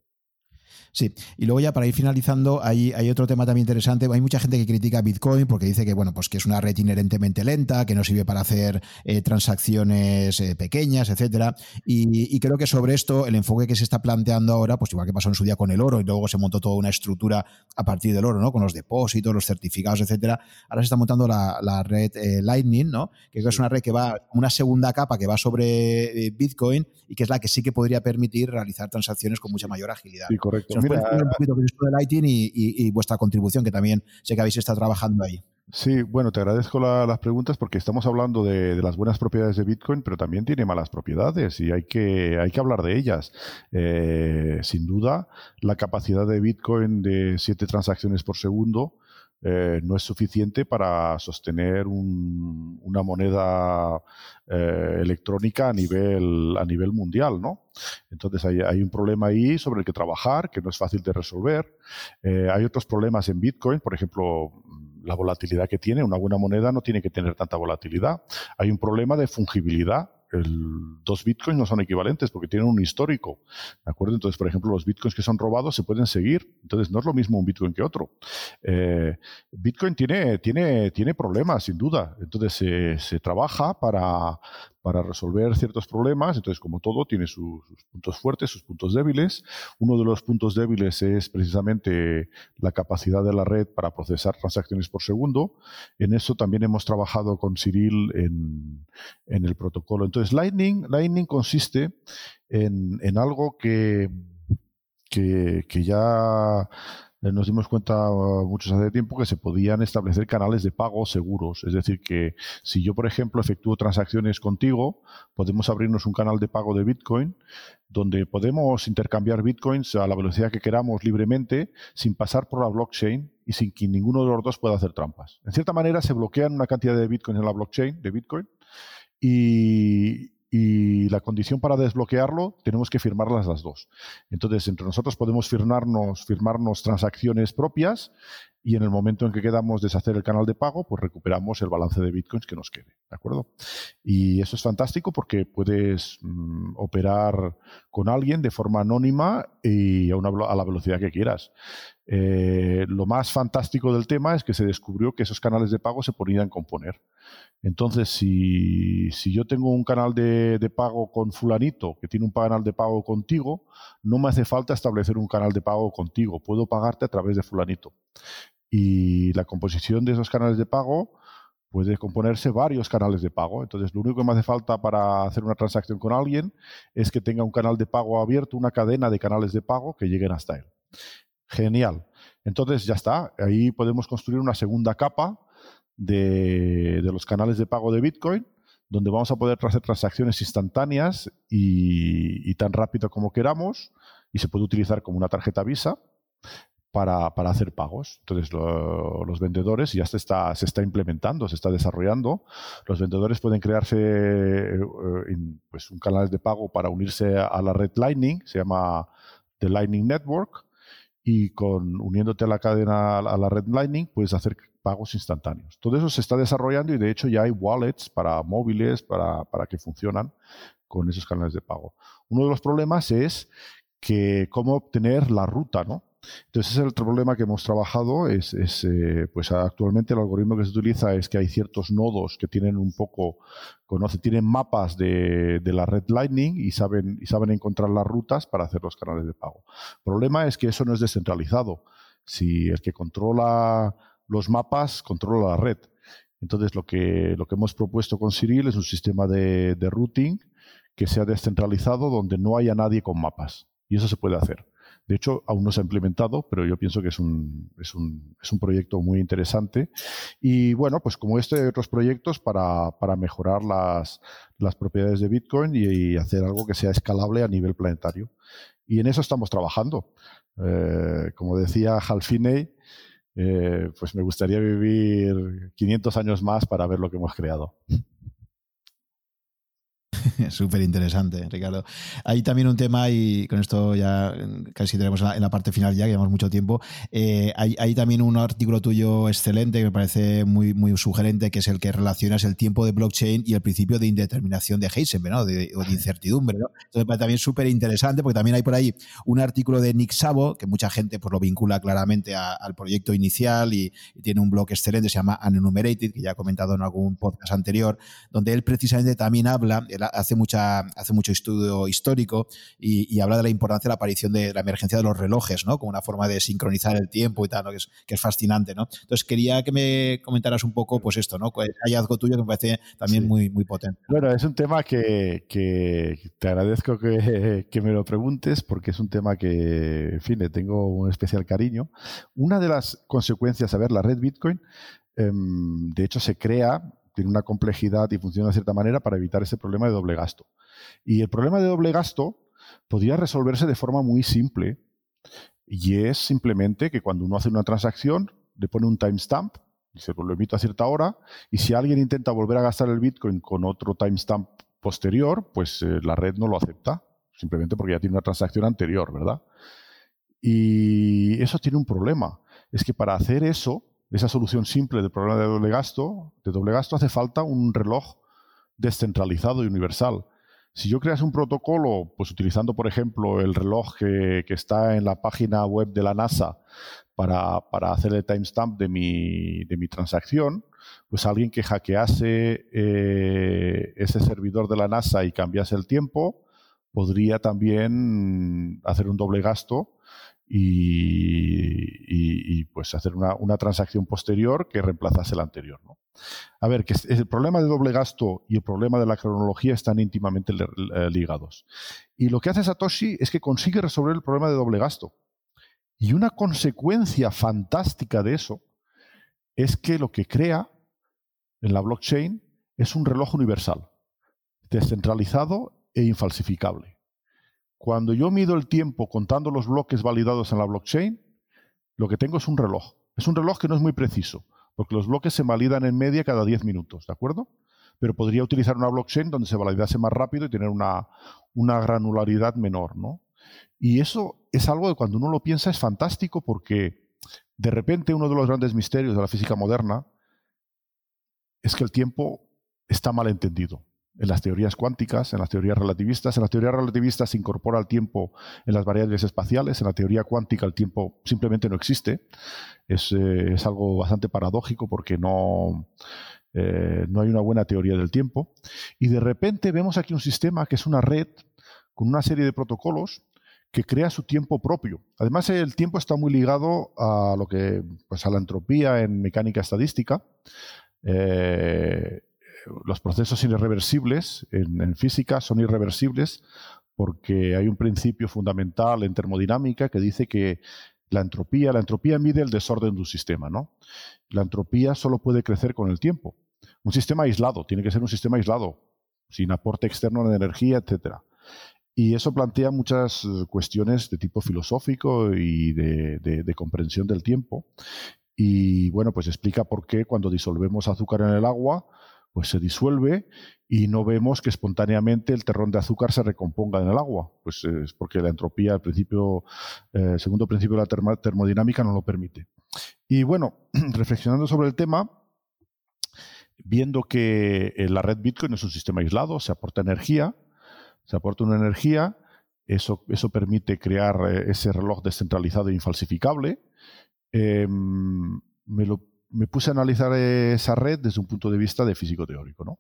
Sí, y luego ya para ir finalizando, hay, hay otro tema también interesante. Hay mucha gente que critica Bitcoin porque dice que, bueno, pues que es una red inherentemente lenta, que no sirve para hacer eh, transacciones eh, pequeñas, etcétera. Y, creo que sobre esto, el enfoque que se está planteando ahora, pues igual que pasó en su día con el oro, y luego se montó toda una estructura a partir del oro, ¿no? Con los depósitos, los certificados, etcétera. Ahora se está montando la, red eh, Lightning, ¿no? Que es una red que va, una segunda capa que va sobre Bitcoin y que es la que sí que podría permitir realizar transacciones con mucha mayor agilidad. Sí, correcto un poquito de Lighting y, vuestra contribución, que también sé que habéis estado trabajando ahí. Sí, bueno, te agradezco las preguntas porque estamos hablando de, las buenas propiedades de Bitcoin, pero también tiene malas propiedades y hay que, hay que hablar de ellas. Eh, sin duda, la capacidad de Bitcoin de siete transacciones por segundo eh, no es suficiente para sostener una moneda eh, electrónica a nivel, a nivel mundial, ¿no? Entonces hay, un problema ahí sobre el que trabajar, que no es fácil de resolver. Eh, hay otros problemas en Bitcoin, por ejemplo, la volatilidad que tiene. Una buena moneda no tiene que tener tanta volatilidad. Hay un problema de fungibilidad el, dos bitcoins no son equivalentes porque tienen un histórico. ¿De acuerdo? Entonces, por ejemplo, los bitcoins que son robados se pueden seguir. Entonces, no es lo mismo un bitcoin que otro. Eh, bitcoin tiene, tiene, tiene problemas, sin duda. Entonces, se trabaja para, para resolver ciertos problemas. Entonces, como todo, tiene sus, puntos fuertes, sus puntos débiles. Uno de los puntos débiles es precisamente la capacidad de la red para procesar transacciones por segundo. En eso también hemos trabajado con Cyril en, el protocolo. Entonces, Lightning, Lightning consiste en, algo que, ya nos dimos cuenta uh, muchos hace tiempo que se podían establecer canales de pago seguros. Es decir, que si yo, por ejemplo, efectúo transacciones contigo, podemos abrirnos un canal de pago de Bitcoin donde podemos intercambiar Bitcoins a la velocidad que queramos libremente sin pasar por la blockchain y sin que ninguno de los dos pueda hacer trampas. En cierta manera, se bloquean una cantidad de Bitcoins en la blockchain de Bitcoin y, y la condición para desbloquearlo tenemos que firmarlas las dos. Entonces, entre nosotros podemos firmarnos, firmarnos transacciones propias y en el momento en que quedamos deshacer el canal de pago, pues recuperamos el balance de bitcoins que nos quede. ¿De acuerdo? Y eso es fantástico porque puedes mm, operar con alguien de forma anónima y a, la velocidad que quieras. Eh, lo más fantástico del tema es que se descubrió que esos canales de pago se podían componer. Entonces, si, yo tengo un canal de, pago con fulanito que tiene un canal de pago contigo, no me hace falta establecer un canal de pago contigo. Puedo pagarte a través de fulanito y la composición de esos canales de pago puede componerse varios canales de pago. Entonces, lo único que me hace falta para hacer una transacción con alguien es que tenga un canal de pago abierto, una cadena de canales de pago que lleguen hasta él. Genial. Entonces, ya está. Ahí podemos construir una segunda capa de, los canales de pago de Bitcoin, donde vamos a poder hacer transacciones instantáneas y tan rápido como queramos, y se puede utilizar como una tarjeta Visa para, hacer pagos. Entonces, los vendedores ya se está, se está implementando, se está desarrollando. Los vendedores pueden crearse eh, pues un canal de pago para unirse a, la red Lightning, se llama The Lightning Network, y con uniéndote a la cadena, a la red Lightning, puedes hacer pagos instantáneos. Todo eso se está desarrollando y de hecho ya hay wallets para móviles para, para que funcionan con esos canales de pago. Uno de los problemas es que cómo obtener la ruta, ¿no? Entonces, ese es el otro problema que hemos trabajado. Es, eh, pues actualmente el algoritmo que se utiliza es que hay ciertos nodos que tienen un poco, conoce, tienen mapas de, la red Lightning y saben, y saben encontrar las rutas para hacer los canales de pago. El problema es que eso no es descentralizado. Si el que controla los mapas controla la red. Entonces, lo que, lo que hemos propuesto con Cyril es un sistema de, de routing que sea descentralizado donde no haya nadie con mapas. Y eso se puede hacer. De hecho, aún no se ha implementado, pero yo pienso que es un, es un, es un proyecto muy interesante. Y bueno, pues como este hay otros proyectos para, para mejorar las, las, propiedades de Bitcoin y, hacer algo que sea escalable a nivel planetario. Y en eso estamos trabajando. Eh, como decía Hal Finney, eh, pues me gustaría vivir 500 años más para ver lo que hemos creado. Súper interesante, Ricardo. Hay también un tema, y con esto ya casi tenemos en la, parte final ya, que llevamos mucho tiempo. Eh, hay, también un artículo tuyo excelente que me parece muy, muy sugerente, que es el que relacionas el tiempo de blockchain y el principio de indeterminación de Heisenberg, ¿no? de, o de incertidumbre. ¿no? Entonces también súper interesante, porque también hay por ahí un artículo de Nick Savo, que mucha gente pues, lo vincula claramente al proyecto inicial y, tiene un blog excelente, se llama Unenumerated, que ya he comentado en algún podcast anterior, donde él precisamente también habla, hace, mucha, hace mucho estudio histórico y, habla de la importancia de la aparición de la emergencia de los relojes, ¿no? Como una forma de sincronizar el tiempo y tal, que, es, que es fascinante, ¿no? Entonces quería que me comentaras un poco, pues esto, ¿no? El hallazgo tuyo que me parece también muy, muy potente. Bueno, es un tema que, te agradezco que, que, me lo preguntes porque es un tema que, en fin, le tengo un especial cariño. Una de las consecuencias, a ver, la red Bitcoin, em, de hecho, se crea tiene una complejidad y funciona de cierta manera para evitar ese problema de doble gasto. Y el problema de doble gasto podría resolverse de forma muy simple y es simplemente que cuando uno hace una transacción le pone un timestamp, se lo emito a cierta hora y si alguien intenta volver a gastar el Bitcoin con otro timestamp posterior, pues eh, la red no lo acepta, simplemente porque ya tiene una transacción anterior, ¿verdad? Y eso tiene un problema. Es que para hacer eso, esa solución simple del problema de doble gasto, de doble gasto hace falta un reloj descentralizado y universal. Si yo creas un protocolo, pues utilizando, por ejemplo, el reloj que, está en la página web de la NASA para, hacer el timestamp de mi, de mi transacción, pues alguien que hackease eh, ese servidor de la NASA y cambiase el tiempo, podría también hacer un doble gasto y, pues hacer una, transacción posterior que reemplazase la anterior. ¿no? A ver, que el problema de doble gasto y el problema de la cronología están íntimamente ligados. Y lo que hace Satoshi es que consigue resolver el problema de doble gasto. Y una consecuencia fantástica de eso es que lo que crea en la blockchain es un reloj universal, descentralizado e infalsificable. Cuando yo mido el tiempo contando los bloques validados en la blockchain, lo que tengo es un reloj. Es un reloj que no es muy preciso, porque los bloques se validan en media cada 10 minutos, ¿de acuerdo? Pero podría utilizar una blockchain donde se validase más rápido y tener una, una granularidad menor, ¿no? Y eso es algo que cuando uno lo piensa es fantástico porque de repente uno de los grandes misterios de la física moderna es que el tiempo está mal entendido en las teorías cuánticas, en las teorías relativistas. En las teorías relativistas se incorpora el tiempo en las variables espaciales, en la teoría cuántica el tiempo simplemente no existe. Es, eh, algo bastante paradójico porque no, eh, no hay una buena teoría del tiempo. Y de repente vemos aquí un sistema que es una red con una serie de protocolos que crea su tiempo propio. Además, el tiempo está muy ligado a lo que, pues a la entropía en mecánica estadística. Eh, los procesos irreversibles en, física son irreversibles porque hay un principio fundamental en termodinámica que dice que la entropía, la entropía mide el desorden de un sistema, ¿no? La entropía solo puede crecer con el tiempo. Un sistema aislado, tiene que ser un sistema aislado, sin aporte externo de energía, etc. Y eso plantea muchas eh, cuestiones de tipo filosófico y de comprensión del tiempo. Y bueno, pues explica por qué cuando disolvemos azúcar en el agua, pues se disuelve y no vemos que espontáneamente el terrón de azúcar se recomponga en el agua. Pues es porque la entropía, el principio, eh, segundo principio de la termodinámica, no lo permite. Y bueno, reflexionando sobre el tema, viendo que eh, la red Bitcoin es un sistema aislado, se aporta energía, se aporta una energía, eso, eso permite crear eh, ese reloj descentralizado e infalsificable. Em, me, me, puse a analizar esa red desde un punto de vista de físico teórico, ¿no?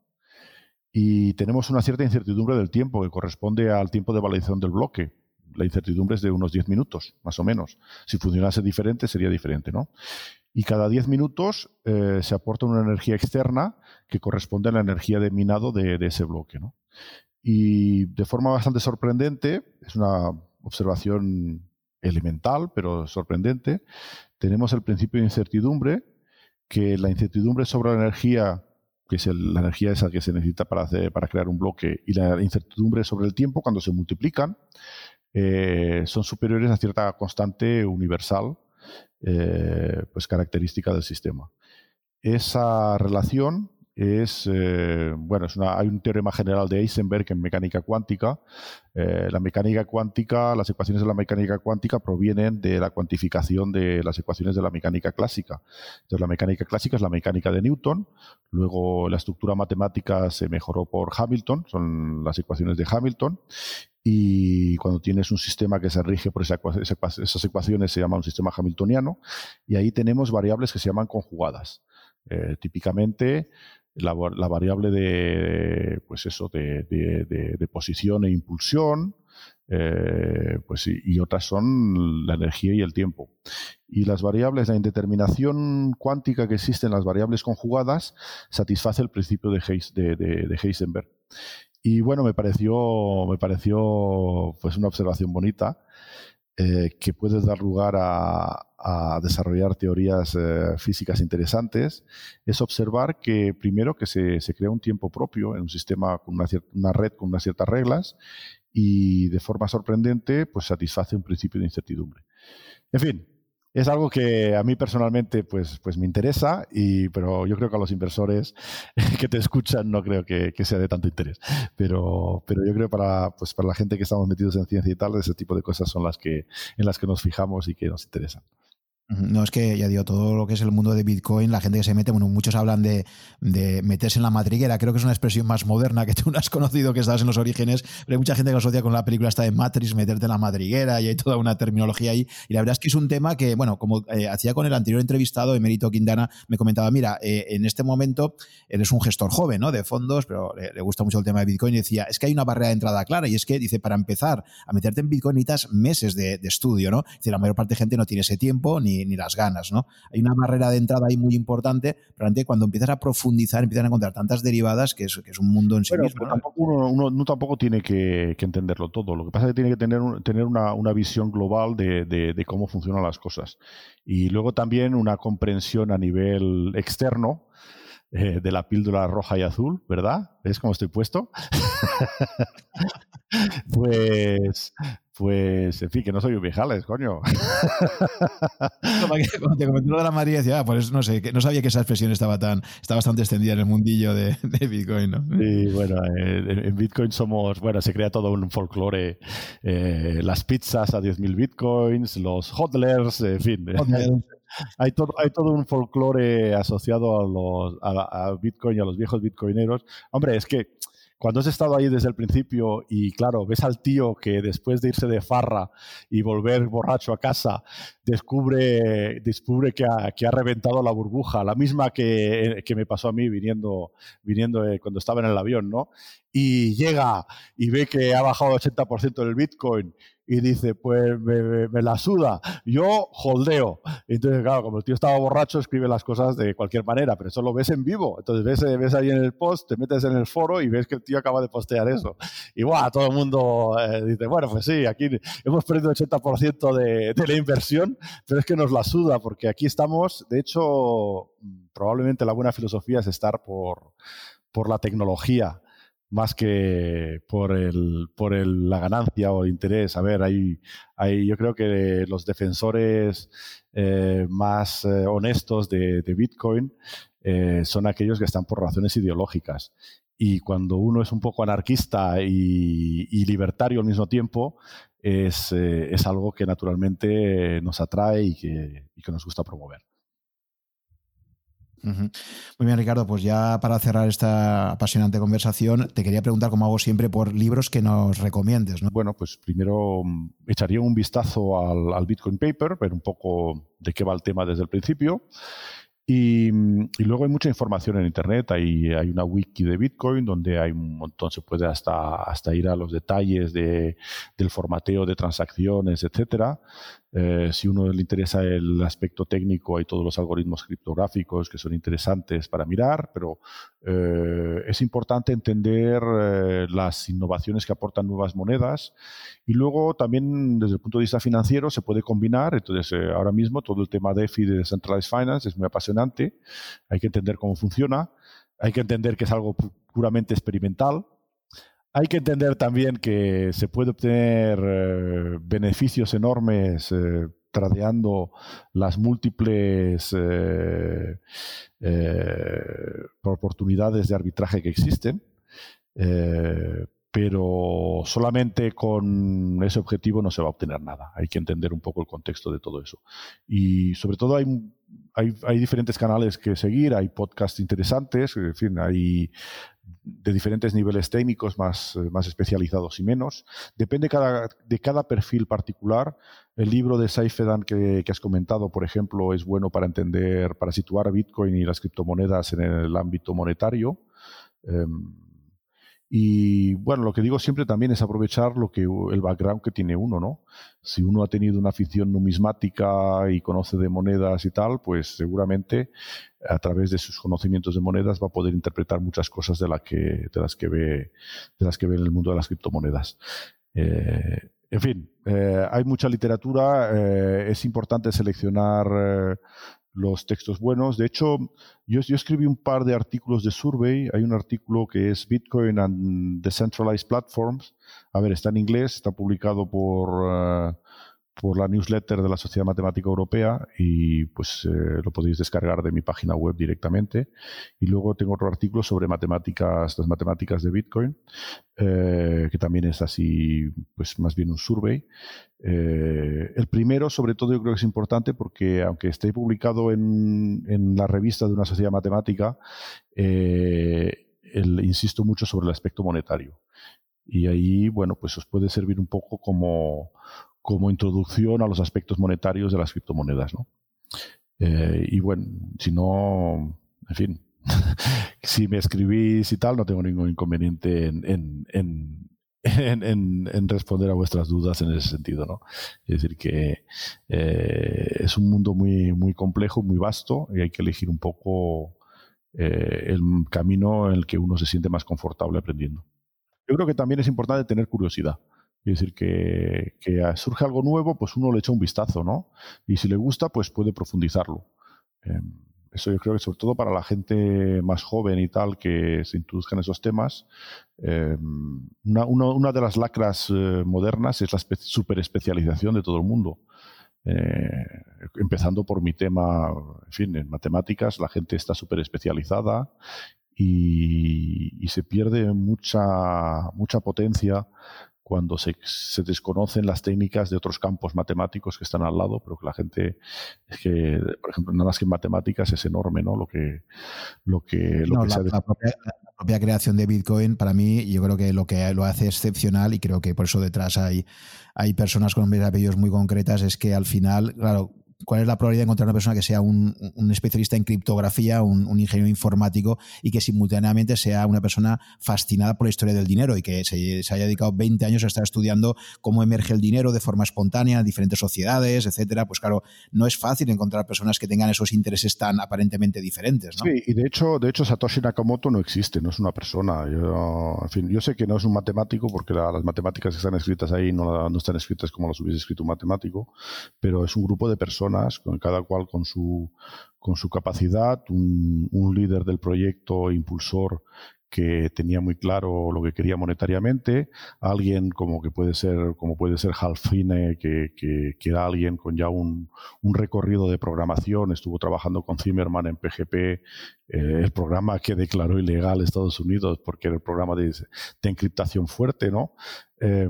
Y tenemos una cierta incertidumbre del tiempo que corresponde al tiempo de validación del bloque. La incertidumbre es de unos 10 minutos, más o menos. Si funcionase diferente, sería diferente, ¿no? y cada 10 minutos eh, se aporta una energía externa que corresponde a la energía de minado de, ese bloque. ¿no? Y de forma bastante sorprendente, es una observación elemental, pero sorprendente, tenemos el principio de incertidumbre, que la incertidumbre sobre la energía, que es la energía esa que se necesita para, hacer, para crear un bloque, y la incertidumbre sobre el tiempo, cuando se multiplican, eh, son superiores a cierta constante universal eh, pues característica del sistema. Esa relación es, eh, bueno, es una, hay un teorema general de Heisenberg en mecánica cuántica. Eh, la mecánica cuántica, las ecuaciones de la mecánica cuántica provienen de la cuantificación de las ecuaciones de la mecánica clásica. Entonces, la mecánica clásica es la mecánica de Newton, luego la estructura matemática se mejoró por Hamilton, son las ecuaciones de Hamilton, y cuando tienes un sistema que se rige por esas ecuaciones se llama un sistema hamiltoniano y ahí tenemos variables que se llaman conjugadas. Eh, típicamente la, variable de pues eso de, posición e impulsión eh, pues y, otras son la energía y el tiempo. Y las variables la indeterminación cuántica que existe en las variables conjugadas satisface el principio de, de Heisenberg. Y bueno, me pareció, me pareció pues una observación bonita eh, que puede dar lugar a, desarrollar teorías eh, físicas interesantes. Es observar que primero que se, crea un tiempo propio en un sistema con una, una red con unas ciertas reglas y de forma sorprendente pues satisface un principio de incertidumbre. En fin, es algo que a mí personalmente pues, pues me interesa, y, pero yo creo que a los inversores que te escuchan no creo que, sea de tanto interés. Pero, pero yo creo para, pues para la gente que estamos metidos en ciencia y tal, ese tipo de cosas son las que, en las que nos fijamos y que nos interesan. No, es que ya digo, todo lo que es el mundo de Bitcoin, la gente que se mete, bueno, muchos hablan de, meterse en la madriguera, creo que es una expresión más moderna que tú no has conocido, que estás en los orígenes, pero hay mucha gente que asocia con la película esta de Matrix, meterte en la madriguera y hay toda una terminología ahí. Y la verdad es que es un tema que, bueno, como eh, hacía con el anterior entrevistado, Emerito Quintana, me comentaba, mira, eh, en este momento eres un gestor joven, ¿no? De fondos, pero le, gusta mucho el tema de Bitcoin y decía, es que hay una barrera de entrada clara y es que, dice, para empezar a meterte en Bitcoin necesitas meses de, de estudio, ¿no? Dice, la mayor parte de gente no tiene ese tiempo ni ni, las ganas, ¿no? Hay una barrera de entrada ahí muy importante, pero cuando empiezas a profundizar empiezan a encontrar tantas derivadas que es, que es un mundo en sí mismo. Tampoco uno, no tampoco tiene que, entenderlo todo. Lo que pasa es que tiene que tener, tener una, visión global de, cómo funcionan las cosas. Y luego también una comprensión a nivel externo eh, de la píldora roja y azul, ¿verdad? ¿Ves cómo estoy puesto? pues, pues, en fin, que no soy un viejales, coño. Cuando te comenté lo de la María, decía, ah, pues no sé, que no sabía que esa expresión estaba tan, está bastante extendida en el mundillo de, Bitcoin, ¿no? Sí, bueno, eh, en Bitcoin somos, bueno, se crea todo un folclore, eh, las pizzas a 10.000 Bitcoins, los hodlers, en fin. hay todo, hay todo un folclore asociado a, los, a, a Bitcoin y a los viejos bitcoineros. Hombre, es que cuando has estado ahí desde el principio y claro, ves al tío que después de irse de farra y volver borracho a casa, descubre, descubre que, ha, reventado la burbuja, la misma que, que me pasó a mí viniendo, viniendo eh, cuando estaba en el avión, ¿no? Y llega y ve que ha bajado el 80% del Bitcoin y dice, pues me, la suda, yo holdeo. Entonces, claro, como el tío estaba borracho, escribe las cosas de cualquier manera, pero eso lo ves en vivo. Entonces ves, ves ahí en el post, te metes en el foro y ves que el tío acaba de postear eso. Y ¡buah! todo el mundo eh, dice, bueno, pues sí, aquí hemos perdido el 80% de, de la inversión, pero es que nos la suda, porque aquí estamos, de hecho, probablemente la buena filosofía es estar por, por la tecnología más que por, el, por el, la ganancia o el interés. A ver, hay, hay, yo creo que los defensores eh, más eh, honestos de, Bitcoin eh, son aquellos que están por razones ideológicas. Y cuando uno es un poco anarquista y, libertario al mismo tiempo, es, es, algo que naturalmente nos atrae y que, y que nos gusta promover. Muy bien, Ricardo. Pues ya para cerrar esta apasionante conversación, te quería preguntar, como hago siempre, por libros que nos recomiendes. Bueno, pues primero mm, echaría un vistazo al, Bitcoin Paper, ver un poco de qué va el tema desde el principio. Y, luego hay mucha información en Internet, hay, una wiki de Bitcoin donde hay un montón, se puede hasta, hasta ir a los detalles de, del formateo de transacciones, etcétera. Eh, si uno le interesa el aspecto técnico, hay todos los algoritmos criptográficos que son interesantes para mirar, pero eh, es importante entender eh, las innovaciones que aportan nuevas monedas. Y luego también desde el punto de vista financiero se puede combinar. Entonces, ahora mismo todo el tema de EFI de Decentralized Finance es muy apasionante, hay que entender cómo funciona, hay que entender que es algo puramente experimental hay que entender también que se puede obtener eh, beneficios enormes eh, tradeando las múltiples eh, oportunidades de arbitraje que existen, pero solamente con ese objetivo no se va a obtener nada. Hay que entender un poco el contexto de todo eso. Y sobre todo hay, hay, hay diferentes canales que seguir, hay podcasts interesantes, en fin, hay de diferentes niveles técnicos, más, eh, más especializados y menos. Depende cada, de cada perfil particular. El libro de Saifedan que, que, has comentado, por ejemplo, es bueno para entender, para situar Bitcoin y las criptomonedas en el ámbito monetario. Em, y bueno, lo que digo siempre también es aprovechar lo que el background que tiene uno, ¿no? Si uno ha tenido una afición numismática y conoce de monedas y tal, pues seguramente a través de sus conocimientos de monedas va a poder interpretar muchas cosas de, que, de las que ve de las que ve en el mundo de las criptomonedas. Eh, en fin, eh, hay mucha literatura, eh, es importante seleccionar los textos buenos. De hecho, yo, escribí un par de artículos de survey. Hay un artículo que es Bitcoin and Decentralized Platforms. A ver, está en inglés, está publicado por, eh, por la newsletter de la Sociedad Matemática Europea y pues eh, lo podéis descargar de mi página web directamente. Y luego tengo otro artículo sobre matemáticas, las matemáticas de Bitcoin, eh, que también es así, pues más bien un survey. Eh, el primero, sobre todo, yo creo que es importante porque aunque esté publicado en, en la revista de una sociedad matemática, insisto mucho sobre el aspecto monetario. Y ahí, bueno, pues os puede servir un poco como, como introducción a los aspectos monetarios de las criptomonedas. ¿no? Eh, y bueno, si no, en fin, si me escribís y tal, no tengo ningún inconveniente en, responder a vuestras dudas en ese sentido. ¿no? Es decir, que eh, es un mundo muy, muy complejo, muy vasto y hay que elegir un poco eh, el camino en el que uno se siente más confortable aprendiendo. Yo creo que también es importante tener curiosidad. Es decir, que, surge algo nuevo, pues uno le echa un vistazo, ¿no? Y si le gusta, pues puede profundizarlo. Em, eso yo creo que sobre todo para la gente más joven y tal que se introduzca en esos temas, em, una, de las lacras eh, modernas es la superespecialización de todo el mundo. Eh, empezando por mi tema, en fin, en matemáticas, la gente está súper especializada y, y, se pierde mucha, mucha potencia cuando se, se, desconocen las técnicas de otros campos matemáticos que están al lado, pero que la gente es que, por ejemplo, nada más que en matemáticas es enorme, ¿no? Lo que, lo que, lo que la, la, propia, la, propia, creación de Bitcoin, para mí, yo creo que lo que lo hace excepcional y creo que por eso detrás hay, hay personas con nombres y apellidos muy concretas, es que al final, claro, cuál es la probabilidad de encontrar una persona que sea un, especialista en criptografía, un, ingeniero informático y que simultáneamente sea una persona fascinada por la historia del dinero y que se, haya dedicado 20 años a estar estudiando cómo emerge el dinero de forma espontánea en diferentes sociedades, etcétera. Pues claro, no es fácil encontrar personas que tengan esos intereses tan aparentemente diferentes. Sí, y de hecho, de hecho Satoshi Nakamoto no existe, no es una persona. Yo, en fin, yo sé que no es un matemático porque las matemáticas que están escritas ahí no, no están escritas como las hubiese escrito un matemático, pero es un grupo de personas con cada cual con su, con su capacidad, un, un líder del proyecto, impulsor que tenía muy claro lo que quería monetariamente, alguien como que puede ser, como puede ser Halfine, que, que, que, era alguien con ya un, un, recorrido de programación, estuvo trabajando con Zimmerman en PGP, eh, el programa que declaró ilegal Estados Unidos porque era el programa de, de encriptación fuerte, ¿no? Eh,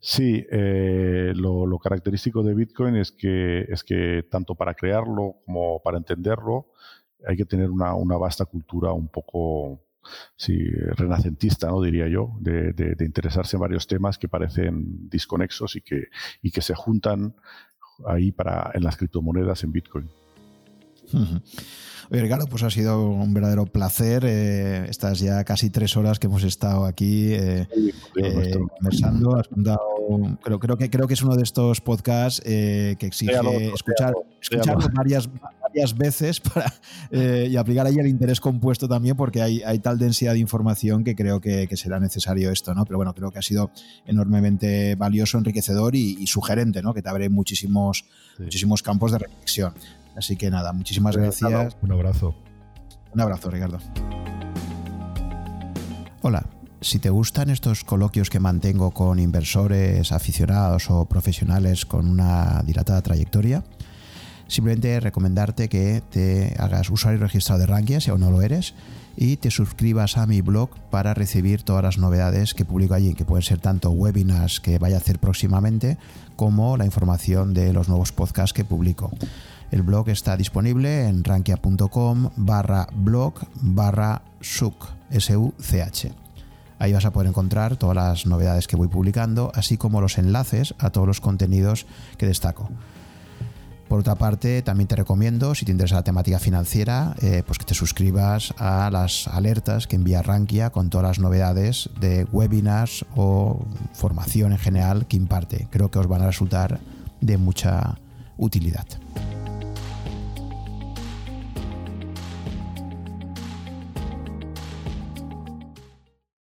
sí, eh, lo, lo, característico de Bitcoin es que, es que tanto para crearlo como para entenderlo, hay que tener una, una vasta cultura un poco sí, renacentista, ¿no? diría yo, de, de, interesarse en varios temas que parecen disconexos y que, y que se juntan ahí para, en las criptomonedas, en Bitcoin. Oye, Ricardo, pues ha sido un verdadero placer eh, estas ya casi tres horas que hemos estado aquí eh, eh, conversando. Has contado, creo, creo, que, creo que es uno de estos podcasts que exige escuchar, escucharlo varias, varias veces para, y aplicar ahí el interés compuesto también, porque hay, hay tal densidad de información que creo que, será necesario esto, ¿no? Pero bueno, creo que ha sido enormemente valioso, enriquecedor y, sugerente, ¿no? Que te abre muchísimos, muchísimos campos de reflexión. Así que nada, muchísimas gracias. Un abrazo. Un abrazo, Ricardo. Hola. Si te gustan estos coloquios que mantengo con inversores, aficionados o profesionales con una dilatada trayectoria, simplemente recomendarte que te hagas usuario registrado de Rankia si aún no lo eres y te suscribas a mi blog para recibir todas las novedades que publico allí, que pueden ser tanto webinars que vaya a hacer próximamente como la información de los nuevos podcasts que publico. El blog está disponible en rankia.com barra blog barra such. Ahí vas a poder encontrar todas las novedades que voy publicando, así como los enlaces a todos los contenidos que destaco. Por otra parte, también te recomiendo, si te interesa la temática financiera, eh, pues que te suscribas a las alertas que envía Rankia con todas las novedades de webinars o formación en general que imparte. Creo que os van a resultar de mucha utilidad.